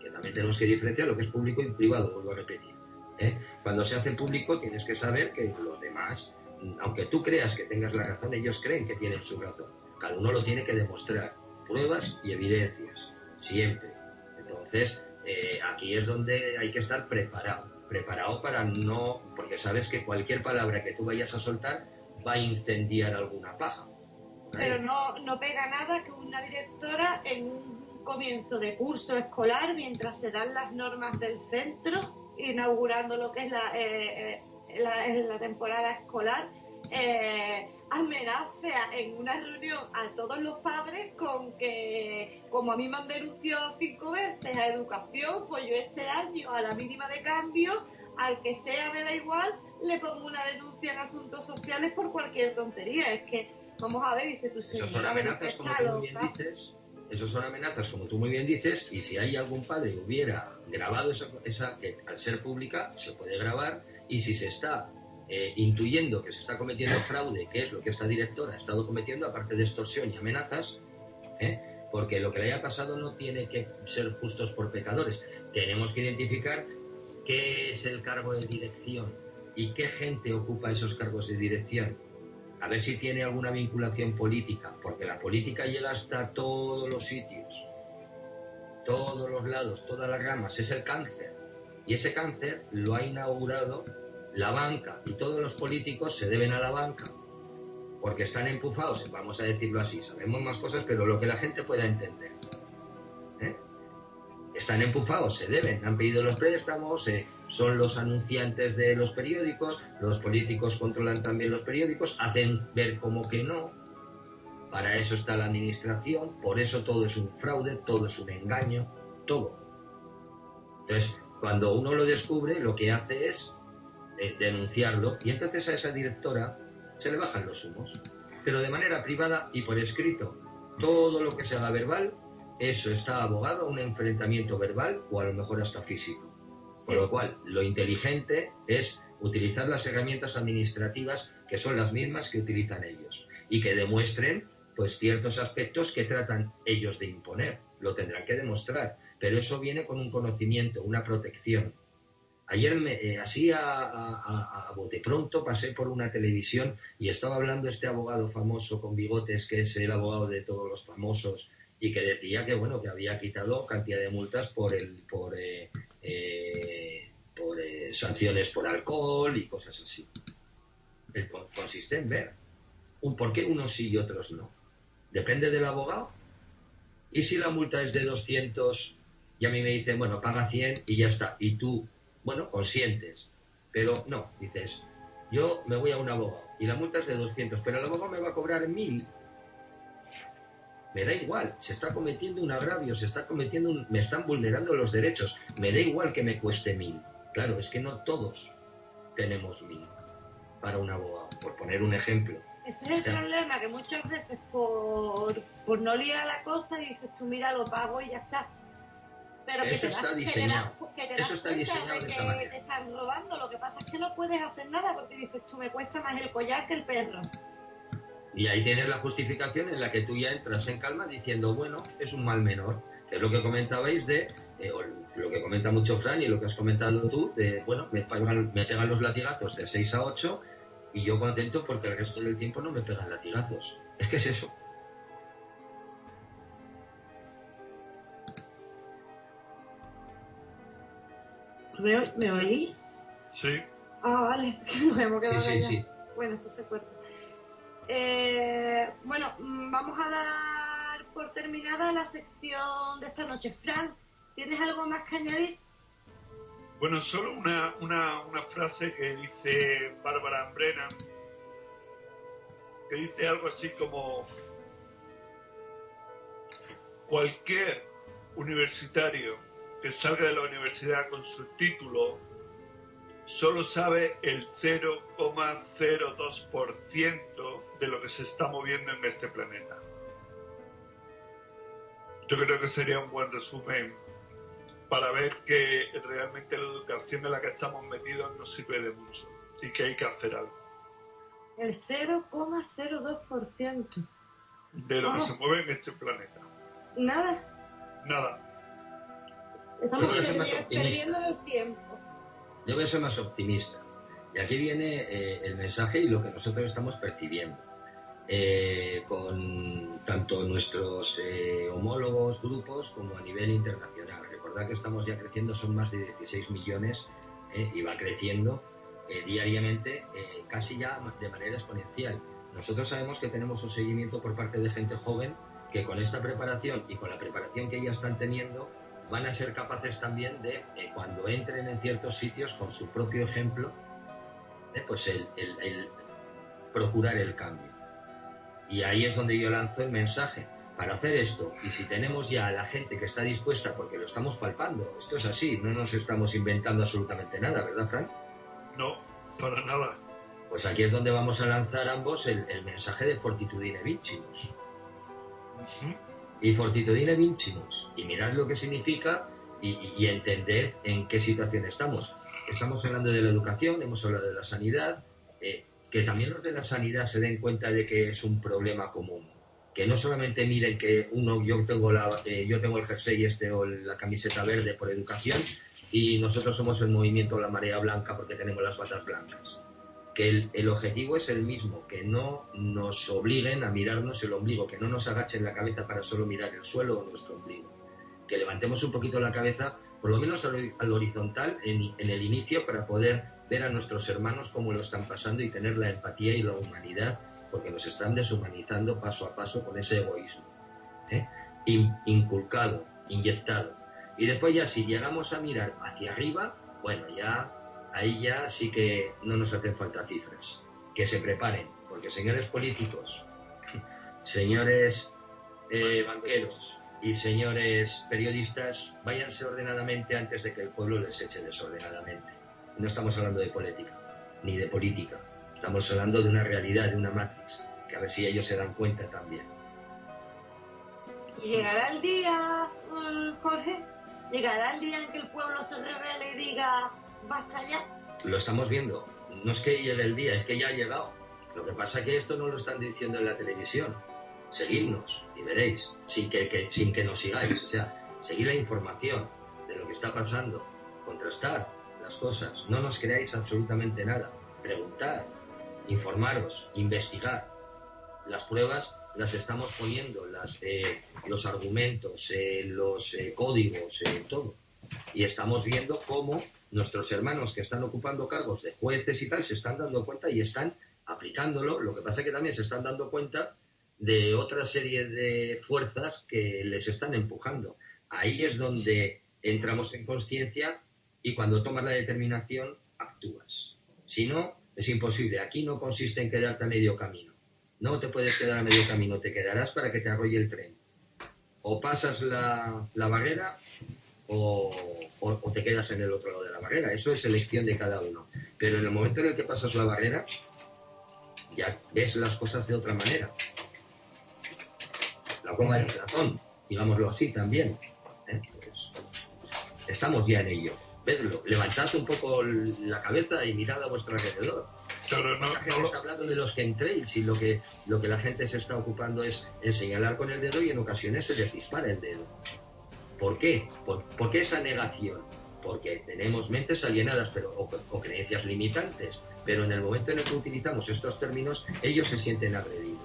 que también tenemos que diferenciar lo que es público y privado, vuelvo a repetir. ¿eh? Cuando se hace público tienes que saber que los demás, aunque tú creas que tengas la razón, ellos creen que tienen su razón. Cada uno lo tiene que demostrar, pruebas y evidencias, siempre. Entonces, eh, aquí es donde hay que estar preparado, preparado para no, porque sabes que cualquier palabra que tú vayas a soltar va a incendiar alguna paja pero no, no pega nada que una directora en un comienzo de curso escolar, mientras se dan las normas del centro, inaugurando lo que es la, eh, eh, la, temporada escolar, eh, amenace en una reunión a todos los padres con que, como a mí me han denunciado cinco veces a educación, pues yo este año, a la mínima de cambio, al que sea me da igual, le pongo una denuncia en asuntos sociales por cualquier tontería. Es que Vamos a ver, dice tu Eso son amenazas, como tú muy bien dices. Eso son amenazas, como tú muy bien dices, y si hay algún padre que hubiera grabado esa, esa que al ser pública se puede grabar, y si se está eh, intuyendo que se está cometiendo fraude, que es lo que esta directora ha estado cometiendo, aparte de extorsión y amenazas, ¿eh? porque lo que le haya pasado no tiene que ser justos por pecadores. Tenemos que identificar qué es el cargo de dirección y qué gente ocupa esos cargos de dirección a ver si tiene alguna vinculación política, porque la política llega hasta todos los sitios, todos los lados, todas las ramas, es el cáncer. Y ese cáncer lo ha inaugurado la banca y todos los políticos se deben a la banca, porque están empujados, vamos a decirlo así, sabemos más cosas, pero lo que la gente pueda entender. Están empujados, se deben, han pedido los préstamos, eh, son los anunciantes de los periódicos, los políticos controlan también los periódicos, hacen ver como que no. Para eso está la administración, por eso todo es un fraude, todo es un engaño, todo. Entonces, cuando uno lo descubre, lo que hace es denunciarlo y entonces a esa directora se le bajan los humos, pero de manera privada y por escrito. Todo lo que se haga verbal, eso está abogado a un enfrentamiento verbal o a lo mejor hasta físico. Con lo cual, lo inteligente es utilizar las herramientas administrativas que son las mismas que utilizan ellos y que demuestren pues ciertos aspectos que tratan ellos de imponer. Lo tendrán que demostrar, pero eso viene con un conocimiento, una protección. Ayer, me, eh, así a, a, bote pronto, pasé por una televisión y estaba hablando este abogado famoso con bigotes, que es el abogado de todos los famosos, y que decía que bueno que había quitado cantidad de multas por el por eh, eh, por eh, sanciones por alcohol y cosas así. El, consiste en ver un por qué unos sí y otros no. Depende del abogado. Y si la multa es de 200 y a mí me dicen bueno paga 100 y ya está. Y tú bueno consientes. Pero no dices yo me voy a un abogado y la multa es de 200 pero el abogado me va a cobrar 1000 me da igual, se está cometiendo un agravio, se está cometiendo un, me están vulnerando los derechos, me da igual que me cueste mil. Claro, es que no todos tenemos mil para un abogado, por poner un ejemplo. Ese es el problema, que muchas veces por, por no liar la cosa y dices tú, mira, lo pago y ya está. Pero Eso que te está diseñado. Que te Eso está diseñado de, que te están robando. Lo que pasa es que no puedes hacer nada porque dices tú, me cuesta más el collar que el perro. Y ahí tienes la justificación en la que tú ya entras en calma diciendo, bueno, es un mal menor, que es lo que comentabais de, eh, lo que comenta mucho Fran y lo que has comentado tú, de, bueno, me pegan, me pegan los latigazos de 6 a 8 y yo contento porque el resto del tiempo no me pegan latigazos. Es que es eso. ¿Me, ¿Me oí? Sí. Ah, vale. me hemos quedado sí, sí, sí. Bueno, esto se corta. Eh, bueno, mm, vamos a dar por terminada la sección de esta noche. Fran, ¿tienes algo más que añadir? Bueno, solo una, una, frase que dice Bárbara Brennan, que dice algo así como cualquier universitario que salga de la universidad con su título solo sabe el 0,02% de lo que se está moviendo en este planeta. Yo creo que sería un buen resumen para ver que realmente la educación en la que estamos metidos no sirve de mucho y que hay que hacer algo. El 0,02%. De lo que se mueve en este planeta. Nada. Nada. Estamos perdiendo el tiempo. Yo voy a ser más optimista. Y aquí viene eh, el mensaje y lo que nosotros estamos percibiendo. Eh, con tanto nuestros eh, homólogos grupos como a nivel internacional. Recordad que estamos ya creciendo, son más de 16 millones y va creciendo diariamente, casi ya de manera exponencial. Nosotros sabemos que tenemos un seguimiento por parte de gente joven que con esta preparación y con la preparación que ya están teniendo van a ser capaces también de, eh, cuando entren en ciertos sitios con su propio ejemplo, eh, pues el, el- el procurar el cambio. Y ahí es donde yo lanzo el mensaje. Para hacer esto, y si tenemos ya a la gente que está dispuesta, porque lo estamos palpando, esto es así, no nos estamos inventando absolutamente nada, ¿verdad, Frank? No, para nada. Pues aquí es donde vamos a lanzar ambos el, el mensaje de Fortitudine Vincimus. Y Fortitudine Vincimus. Y mirad lo que significa y, entended en qué situación estamos. Estamos hablando de la educación, hemos hablado de la sanidad, eh, que también los de la sanidad se den cuenta de que es un problema común. Que no solamente miren que uno, yo tengo, la, eh, yo tengo el jersey este o la camiseta verde por educación y nosotros somos el movimiento La Marea Blanca porque tenemos las batas blancas que el, objetivo es el mismo, que no nos obliguen a mirarnos el ombligo, que no nos agachen la cabeza para solo mirar el suelo o nuestro ombligo, que levantemos un poquito la cabeza, por lo menos al, al horizontal en, el inicio, para poder ver a nuestros hermanos cómo lo están pasando y tener la empatía y la humanidad, porque nos están deshumanizando paso a paso con ese egoísmo, ¿eh? In- inculcado, inyectado. Y después ya si llegamos a mirar hacia arriba, bueno, ya ahí ya sí que no nos hacen falta cifras. Que se preparen, porque señores políticos, señores eh, banqueros y señores periodistas, váyanse ordenadamente antes de que el pueblo les eche desordenadamente. No estamos hablando de política, ni de política. Estamos hablando de una realidad, de una matrix, que a ver si ellos se dan cuenta también. Llegará el día, eh, Jorge, llegará el día en que el pueblo se revele y diga, basta ya. Lo estamos viendo. No es que llegue el día, es que ya ha llegado. Lo que pasa es que esto no lo están diciendo en la televisión. Seguidnos y veréis, sin que, que- sin que nos sigáis. O sea, seguid la información de lo que está pasando, contrastad las cosas, no nos creáis absolutamente nada. Preguntad, informaros, investigad. Las pruebas las estamos poniendo, las, eh, los argumentos, eh, los eh, códigos, eh, todo. Y estamos viendo cómo nuestros hermanos que están ocupando cargos de jueces y tal se están dando cuenta y están aplicándolo. Lo que pasa es que también se están dando cuenta de otra serie de fuerzas que les están empujando. Ahí es donde entramos en conciencia y cuando tomas la determinación actúas. Si no, es imposible. Aquí no consiste en quedarte a medio camino. No te puedes quedar a medio camino, te quedarás para que te arrolle el tren. O pasas la, la barrera o, o- o te quedas en el otro lado de la barrera. Eso es elección de cada uno. Pero en el momento en el que pasas la barrera, ya ves las cosas de otra manera. La goma del ratón, digámoslo así también. ¿eh? Pues, estamos ya en ello. Vedlo, levantad un poco la cabeza y mirad a vuestro alrededor. la gente está hablando de los que entréis y lo que, lo que la gente se está ocupando es en señalar con el dedo y en ocasiones se les dispara el dedo. ¿Por qué? ¿Por, qué esa negación? Porque tenemos mentes alienadas pero, o, creencias limitantes, pero en el momento en el que utilizamos estos términos, ellos se sienten agredidos.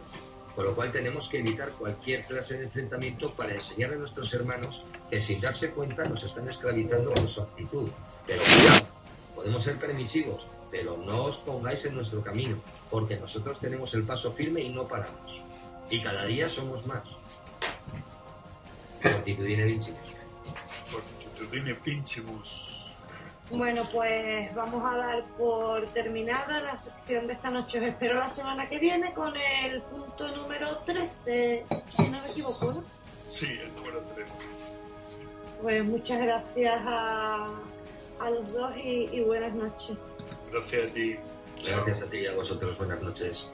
Con lo cual tenemos que evitar cualquier clase de enfrentamiento para enseñar a nuestros hermanos que sin darse cuenta nos están esclavizando con su actitud. Pero cuidado, podemos ser permisivos, pero no os pongáis en nuestro camino, porque nosotros tenemos el paso firme y no paramos. Y cada día somos más. Fortitudine vincimus. Fortitudine vincimus. Bueno, pues vamos a dar por terminada la sección de esta noche. Os espero la semana que viene con el punto número 13, si no me equivoco, ¿no? Sí, el número 13. Pues muchas gracias a, a los dos y, y buenas noches. Gracias a ti. Gracias a ti y a vosotros. Buenas noches.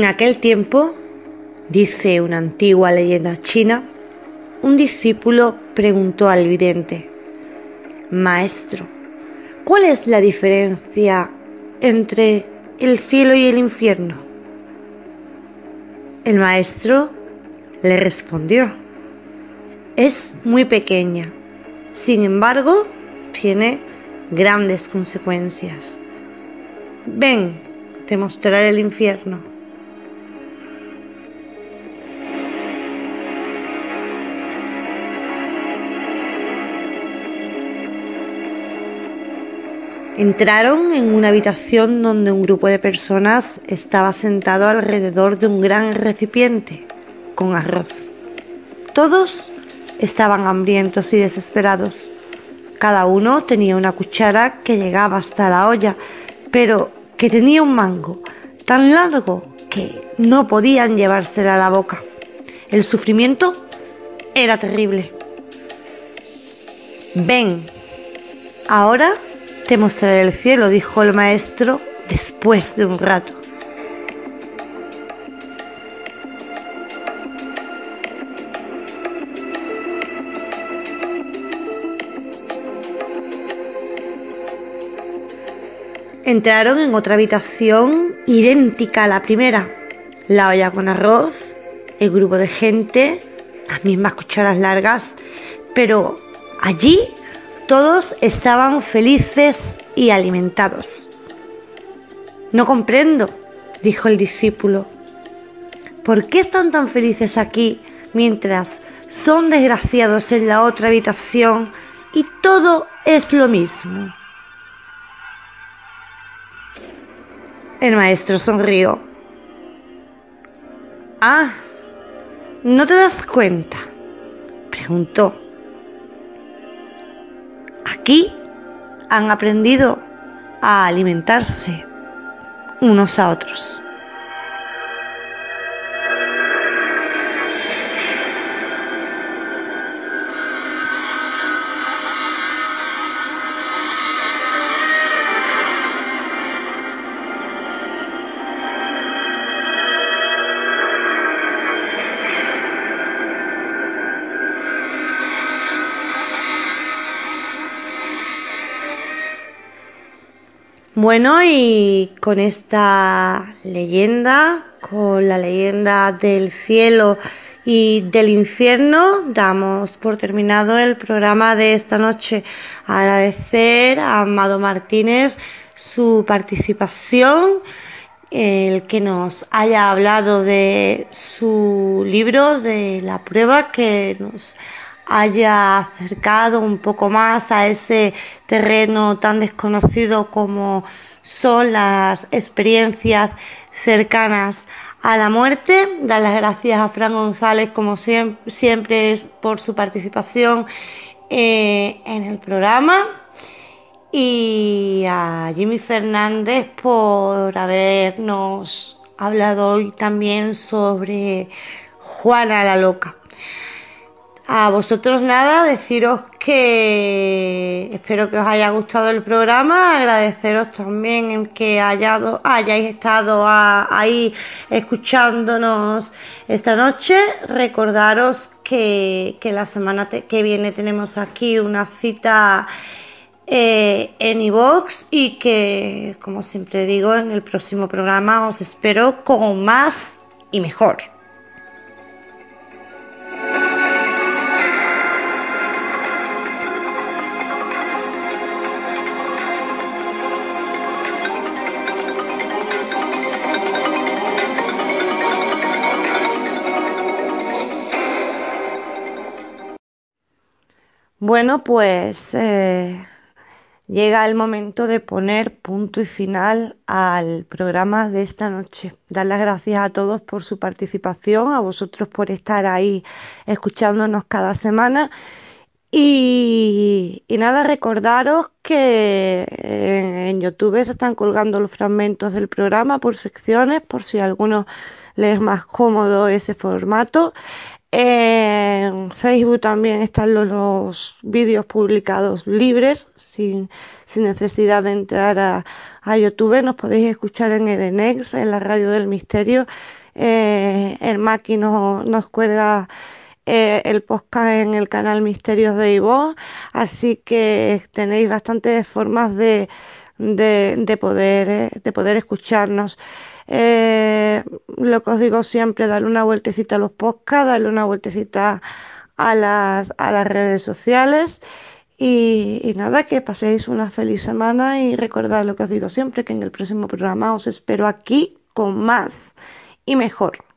En aquel tiempo, dice una antigua leyenda china, un discípulo preguntó al vidente, Maestro, ¿cuál es la diferencia entre el cielo y el infierno? El maestro le respondió, es muy pequeña, sin embargo, tiene grandes consecuencias. Ven, te mostraré el infierno. Entraron en una habitación donde un grupo de personas estaba sentado alrededor de un gran recipiente con arroz. Todos estaban hambrientos y desesperados. Cada uno tenía una cuchara que llegaba hasta la olla, pero que tenía un mango tan largo que no podían llevársela a la boca. El sufrimiento era terrible. Ven, ahora te mostraré el cielo, dijo el maestro después de un rato. Entraron en otra habitación idéntica a la primera. La olla con arroz, el grupo de gente, las mismas cucharas largas, pero allí todos estaban felices y alimentados. No comprendo, dijo el discípulo. ¿Por qué están tan felices aquí mientras son desgraciados en la otra habitación y todo es lo mismo? El maestro sonrió. Ah, ¿no te das cuenta? preguntó. Aquí han aprendido a alimentarse unos a otros. Bueno, y con esta leyenda, con la leyenda del cielo y del infierno, damos por terminado el programa de esta noche. Agradecer a Amado Martínez su participación, el que nos haya hablado de su libro, de la prueba que nos haya acercado un poco más a ese terreno tan desconocido como son las experiencias cercanas a la muerte. Dar las gracias a Fran González, como siempre, por su participación eh, en el programa. Y a Jimmy Fernández por habernos hablado hoy también sobre Juana la Loca. A vosotros nada, deciros que espero que os haya gustado el programa, agradeceros también en que hayáis estado ahí escuchándonos esta noche, recordaros que, la semana que viene tenemos aquí una cita eh, en iVox y que, como siempre digo, en el próximo programa os espero con más y mejor. Bueno, pues eh, llega el momento de poner punto y final al programa de esta noche. Dar las gracias a todos por su participación, a vosotros por estar ahí escuchándonos cada semana. Y, nada, recordaros que en, YouTube se están colgando los fragmentos del programa por secciones, por si a alguno les es más cómodo ese formato. En Facebook también están los, vídeos publicados libres, sin, necesidad de entrar a, YouTube. Nos podéis escuchar en Edenex, en la radio del misterio. Eh, el Maki nos, cuelga eh, el podcast en el canal Misterios de Ivo, así que tenéis bastantes formas de, de, poder, eh, de poder escucharnos. Eh, lo que os digo siempre, darle una vueltecita a los podcasts, darle una vueltecita a las, a las redes sociales. Y, y, nada, que paséis una feliz semana y recordad lo que os digo siempre, que en el próximo programa os espero aquí con más y mejor.